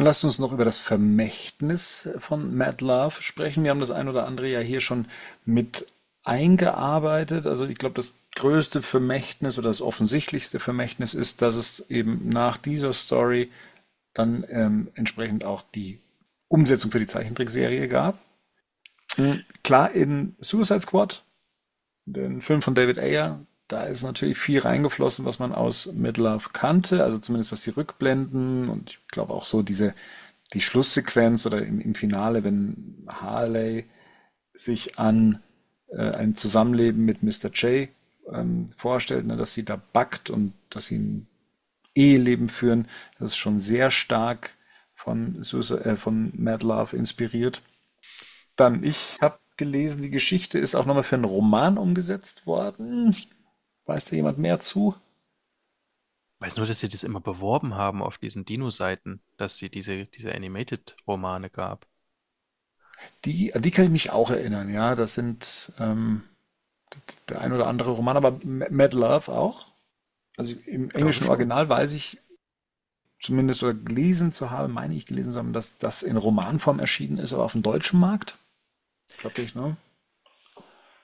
Lasst uns noch über das Vermächtnis von Mad Love sprechen. Wir haben das ein oder andere ja hier schon mit eingearbeitet. Also ich glaube, das größte Vermächtnis oder das offensichtlichste Vermächtnis ist, dass es eben nach dieser Story dann ähm, entsprechend auch die Umsetzung für die Zeichentrickserie gab. Mhm. Klar, in Suicide Squad, den Film von David Ayer, da ist natürlich viel reingeflossen, was man aus Mad Love kannte, also zumindest was die Rückblenden und ich glaube auch so diese, die Schlusssequenz oder im, im Finale, wenn Harley sich an äh, ein Zusammenleben mit Mr. J ähm, vorstellt, ne, dass sie da backt und dass sie ein Eheleben führen, das ist schon sehr stark von, äh, von Mad Love inspiriert. Dann, ich habe gelesen, die Geschichte ist auch nochmal für einen Roman umgesetzt worden. Weiß da jemand mehr zu? weiß nur, dass sie das immer beworben haben auf diesen Dino-Seiten, dass sie diese, diese Animated-Romane gab. Die, die kann ich mich auch erinnern, ja. Das sind ähm, der ein oder andere Roman, aber Mad Love auch. Also im englischen. Original weiß ich zumindest oder gelesen zu haben, meine ich gelesen zu haben, dass das in Romanform erschienen ist, aber auf dem deutschen Markt. Glaube ich, ne?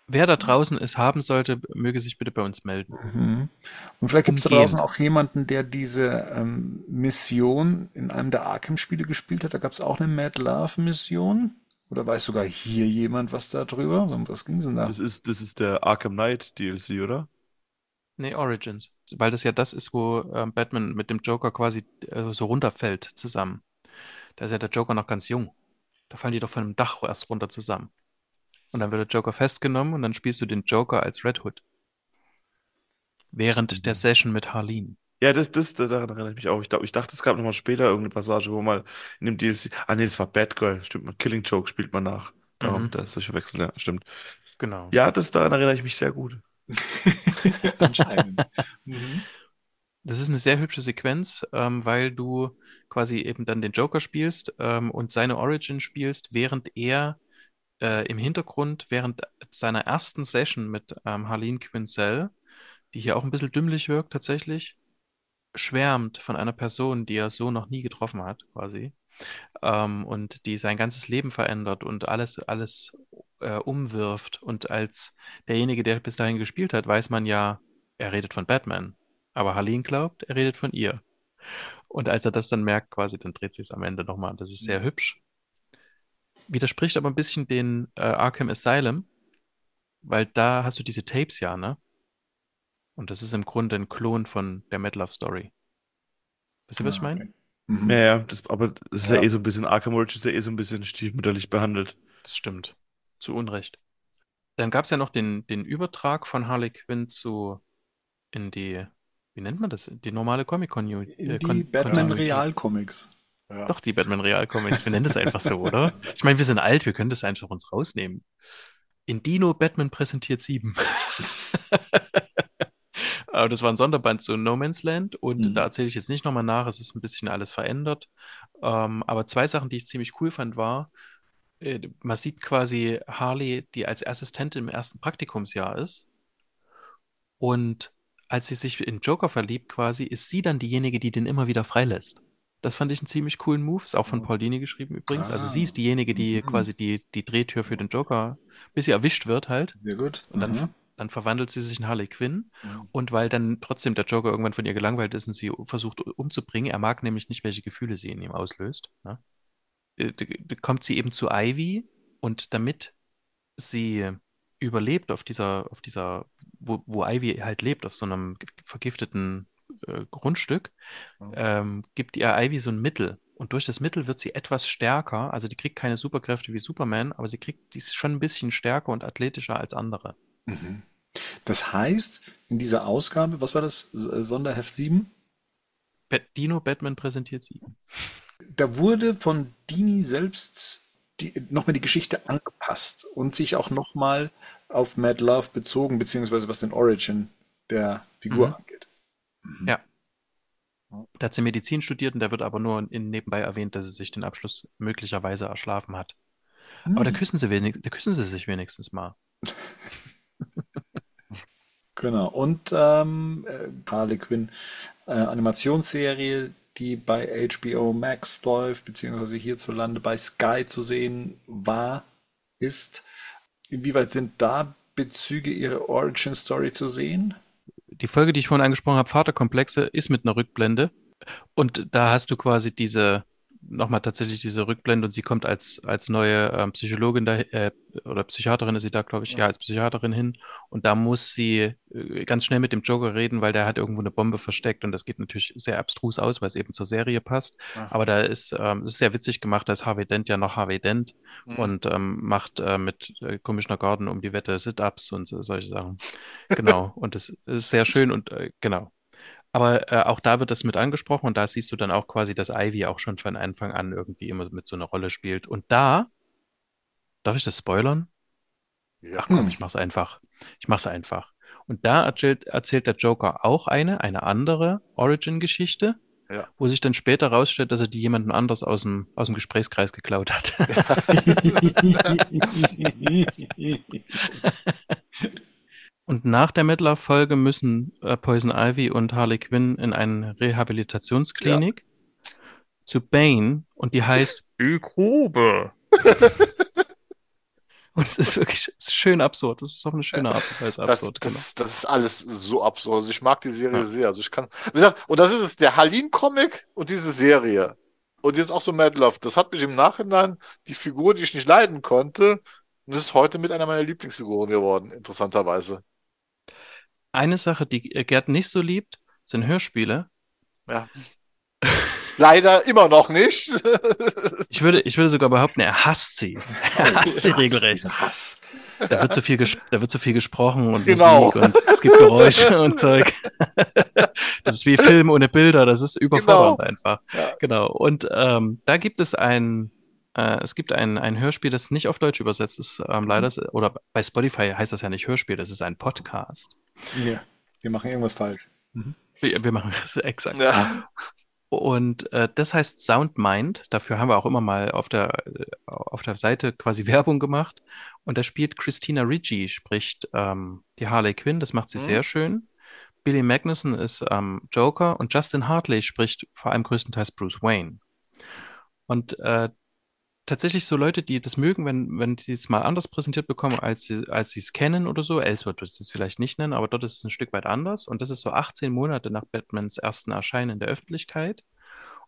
Wer da draußen es haben sollte, möge sich bitte bei uns melden. Mhm. Und vielleicht gibt es da draußen auch jemanden, der diese ähm, Mission in einem der Arkham-Spiele gespielt hat. Da gab es auch eine Mad Love-Mission. Oder weiß sogar hier jemand was da drüber? Um Was ging denn da? Das ist, das ist der Arkham Knight DLC, oder? Nee, Origins. Weil das ja das ist, wo ähm, Batman mit dem Joker quasi äh, so runterfällt zusammen. Da ist ja der Joker noch ganz jung. Da fallen die doch von einem Dach erst runter zusammen. Und dann wird der Joker festgenommen und dann spielst du den Joker als Red Hood. Während der Session mit Harleen. Ja, das, das, daran erinnere ich mich auch. Ich, glaub, ich dachte, es gab nochmal später irgendeine Passage, wo mal in dem DLC. Ah, nee, das war Batgirl. Stimmt, man. Killing Joke spielt man nach. Darum, Mhm. da ist solche Wechsel, ja, stimmt. Genau. Ja, das, daran erinnere ich mich sehr gut. [LAUGHS] Anscheinend. Mhm. Das ist eine sehr hübsche Sequenz, ähm, weil du quasi eben dann den Joker spielst ähm, und seine Origin spielst, während er äh, im Hintergrund, während seiner ersten Session mit ähm, Harleen Quinzel, die hier auch ein bisschen dümmlich wirkt tatsächlich, schwärmt von einer Person, die er so noch nie getroffen hat, quasi. Ähm, und die sein ganzes Leben verändert und alles, alles äh, umwirft. Und als derjenige, der bis dahin gespielt hat, weiß man ja, er redet von Batman. Aber Harleen glaubt, er redet von ihr. Und als er das dann merkt, quasi, dann dreht sich es am Ende nochmal. Das ist sehr hübsch. Widerspricht aber ein bisschen den äh, Arkham Asylum, weil da hast du diese Tapes ja, ne? Und das ist im Grunde ein Klon von der Mad Love Story. Wisst ihr, was ich Ah, meine? okay. Mhm. Ja, ja, das, aber das ist ja. Ja. eh so ein bisschen, Arkham Origins ist ja eh so ein bisschen stiefmütterlich behandelt. Das stimmt. Zu Unrecht. Dann gab es ja noch den, den Übertrag von Harley Quinn zu in die, wie nennt man das? Die normale Comic-Con. In äh, die Con- Batman. Real Comics. Ja. Doch, die Batman Real Comics. Wir nennen das einfach so, oder? Ich meine, wir sind alt, wir können das einfach uns rausnehmen. In Dino Batman präsentiert 7. [LAUGHS] Aber das war ein Sonderband zu No Man's Land und Mhm. da erzähle ich jetzt nicht nochmal nach, es ist ein bisschen alles verändert. Ähm, aber zwei Sachen, die ich ziemlich cool fand, war, äh, man sieht quasi Harley, die als Assistentin im ersten Praktikumsjahr ist. Und als sie sich in Joker verliebt, quasi, ist sie dann diejenige, die den immer wieder freilässt. Das fand ich einen ziemlich coolen Move. Ist auch von Paul Dini geschrieben übrigens. Also Ah. sie ist diejenige, die Mhm. quasi die, die Drehtür für den Joker, bis sie erwischt wird halt. Sehr gut. Und dann Mhm. dann verwandelt sie sich in Harley Quinn Mhm. und weil dann trotzdem der Joker irgendwann von ihr gelangweilt ist und sie versucht umzubringen, er mag nämlich nicht, welche Gefühle sie in ihm auslöst, ne? Äh, kommt sie eben zu Ivy und damit sie überlebt auf dieser, auf dieser, wo, wo Ivy halt lebt, auf so einem vergifteten äh, Grundstück, ähm, gibt ihr Ivy so ein Mittel. Und durch das Mittel wird sie etwas stärker. Also die kriegt keine Superkräfte wie Superman, aber sie kriegt, die ist schon ein bisschen stärker und athletischer als andere. Mhm. Das heißt, in dieser Ausgabe, was war das? Äh, Sonderheft 7? Bat Dino Batman präsentiert sie. Da wurde von Dini selbst nochmal die Geschichte angepasst und sich auch nochmal auf Mad Love bezogen, beziehungsweise was den Origin der Figur Mhm. angeht. Ja. Da hat sie Medizin studiert und da wird aber nur in, nebenbei erwähnt, dass sie sich den Abschluss möglicherweise erschlafen hat. Aber da Hm. küssen sie wenig, da küssen sie sich wenigstens mal. [LAUGHS] Genau. Und ähm, äh, Harley Quinn äh, Animationsserie, die bei HBO Max läuft, beziehungsweise hierzulande bei Sky zu sehen war, ist. Inwieweit sind da Bezüge ihrer Origin Story zu sehen? Die Folge, die ich vorhin angesprochen habe, Vaterkomplexe, ist mit einer Rückblende. Und da hast du quasi diese, nochmal tatsächlich diese Rückblende und sie kommt als, als neue ähm, Psychologin da, äh, oder Psychiaterin ist sie da, glaube ich, ja, als Psychiaterin hin. Und da muss sie äh, ganz schnell mit dem Joker reden, weil der hat irgendwo eine Bombe versteckt und das geht natürlich sehr abstrus aus, weil es eben zur Serie passt. Ah. Aber da ist, ähm, ist sehr witzig gemacht, da ist Harvey Dent ja noch Harvey Dent Mhm. und ähm, macht äh, mit äh, Commissioner Gordon um die Wette Sit-Ups und so, solche Sachen. Genau. Und das ist sehr schön und äh, genau. Aber äh, auch da wird das mit angesprochen und da siehst du dann auch quasi, dass Ivy auch schon von Anfang an irgendwie immer mit so einer Rolle spielt. Und da, darf ich das spoilern? Ja. Ach komm, ich mach's einfach. Ich mach's einfach. Und da erzählt, erzählt der Joker auch eine, eine andere Origin-Geschichte, Ja. wo sich dann später rausstellt, dass er die jemandem anders aus dem, aus dem Gesprächskreis geklaut hat. [LAUGHS] [LAUGHS] [LAUGHS] Und nach der Midlife-Folge müssen äh, Poison Ivy und Harley Quinn in eine Rehabilitationsklinik zu Bane und die heißt [LAUGHS] Die Grube. [LAUGHS] und es ist wirklich es ist schön absurd. Das ist auf eine schöne Art und Weise Das, absurd. genau. das, das ist alles so absurd. Also ich mag die Serie Ja. sehr. Also ich kann, und das ist es, der Halin-Comic und diese Serie. Und jetzt auch so Mad Love. Das hat mich im Nachhinein, die Figur, die ich nicht leiden konnte, und das ist heute mit einer meiner Lieblingsfiguren geworden, interessanterweise. Eine Sache, die äh, Gerd nicht so liebt, sind Hörspiele. Ja. Leider immer noch nicht. [LAUGHS] Ich würde, ich würde sogar behaupten, er hasst sie. Er hasst sie regelrecht. Hass. Da wird so viel, da wird so viel gesprochen und Genau. Musik und es gibt Geräusche [LAUGHS] und Zeug. Das ist wie Film ohne Bilder, das ist überfordernd einfach. Ja. Genau. Und ähm, da gibt es ein, äh, es gibt ein, ein Hörspiel, das nicht auf Deutsch übersetzt ist, ähm, leider, oder bei Spotify heißt das ja nicht Hörspiel, das ist ein Podcast. Ja, wir machen irgendwas falsch. Wir, wir machen [LAUGHS] das exakt. Ja. Und äh, das heißt Soundmind. Dafür haben wir auch immer mal auf der, äh, auf der Seite quasi [LAUGHS] Werbung gemacht. Und da spielt Christina Ricci, spricht ähm, die Harley Quinn. Das macht sie Mhm. sehr schön. Billy Magnussen ist ähm, Joker und Justin Hartley spricht vor allem größtenteils Bruce Wayne. Und äh, tatsächlich so Leute, die das mögen, wenn, wenn sie es mal anders präsentiert bekommen, als sie, als es kennen oder so. Ellsworth würde ich es vielleicht nicht nennen, aber dort ist es ein Stück weit anders. Und das ist so 18 Monate nach Batmans ersten Erscheinen in der Öffentlichkeit.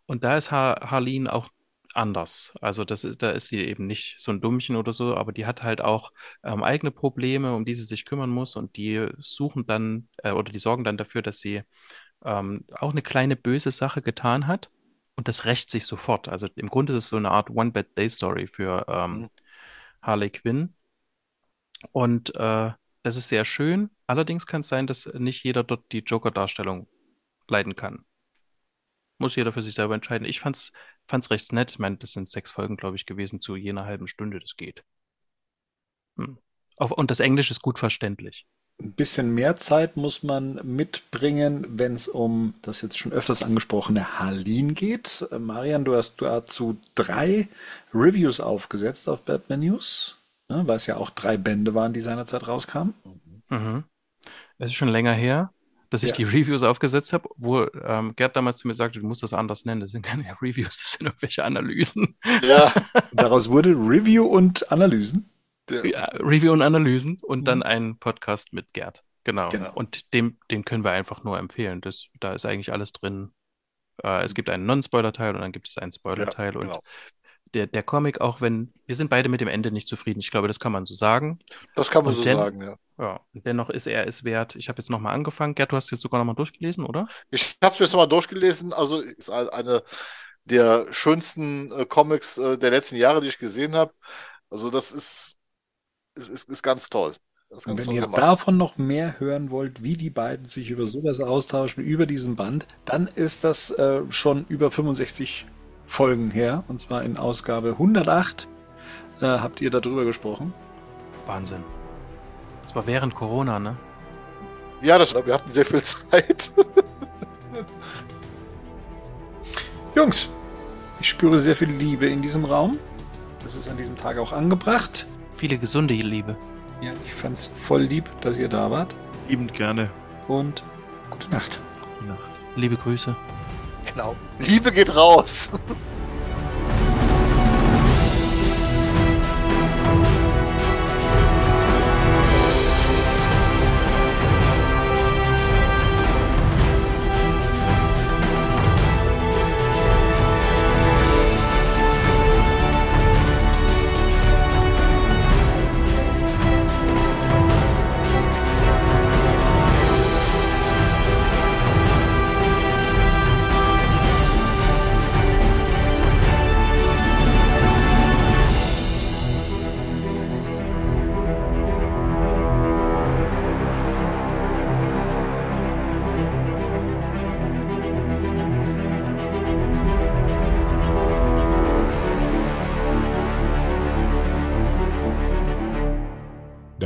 Und da ist ha Harleen auch anders. Also das da ist sie eben nicht so ein Dummchen oder so, aber die hat halt auch ähm, eigene Probleme, um die sie sich kümmern muss. Und die suchen dann äh, oder die sorgen dann dafür, dass sie ähm, auch eine kleine böse Sache getan hat. Und das rächt sich sofort. Also im Grunde ist es so eine Art One-Bad-Day-Story für ähm, Mhm. Harley Quinn. Und äh, das ist sehr schön. Allerdings kann es sein, dass nicht jeder dort die Joker-Darstellung leiden kann. Muss jeder für sich selber entscheiden. Ich fand's, fand's recht nett. Ich meine, das sind sechs Folgen, glaube ich, gewesen zu jener halben Stunde. Das geht. Hm. Auf, und das Englisch ist gut verständlich. Ein bisschen mehr Zeit muss man mitbringen, wenn es um das jetzt schon öfters angesprochene Harleen geht. Äh, Marian, du hast dazu drei Reviews aufgesetzt auf Batman News, ne, weil es ja auch drei Bände waren, die seinerzeit rauskamen. Mhm. Es ist schon länger her, dass ich Ja. die Reviews aufgesetzt habe, wo ähm, Gerd damals zu mir sagte, du musst das anders nennen. Das sind keine [LAUGHS] Reviews, das sind irgendwelche Analysen. Ja. [LAUGHS] Daraus wurde Review und Analysen. Ja, Review und Analysen und dann Mhm. einen Podcast mit Gerd. Genau. Genau. Und dem, den können wir einfach nur empfehlen. Das, da ist eigentlich alles drin. Äh, es gibt einen Non-Spoiler-Teil und dann gibt es einen Spoiler-Teil. Ja, und genau. der, der Comic, auch wenn wir sind beide mit dem Ende nicht zufrieden, ich glaube, das kann man so sagen. Das kann man Und so denn- sagen, ja. Ja, und dennoch ist er es wert. Ich habe jetzt nochmal angefangen. Gerd, du hast jetzt sogar nochmal durchgelesen, oder? Ich habe es mir jetzt nochmal durchgelesen. Also ist ein- eine der schönsten äh, Comics äh, der letzten Jahre, die ich gesehen habe. Also das ist, ist, ist, ist ganz toll. Ist Und ganz wenn toll ihr gemacht. davon noch mehr hören wollt, wie die beiden sich über sowas austauschen, über diesen Band, dann ist das äh, schon über 65 Folgen her. Und zwar in Ausgabe 108 äh, habt ihr darüber gesprochen. Wahnsinn. Das war während Corona, ne? Ja, das, wir hatten sehr viel [LAUGHS] Zeit. Jungs, ich spüre sehr viel Liebe in diesem Raum. Das ist an diesem Tag auch angebracht. Viele gesunde Liebe. Ja, ich fand's voll lieb, dass ihr da wart. Liebend gerne. Und gute Nacht. Gute Nacht. Liebe Grüße. Genau. Liebe geht raus. [LAUGHS]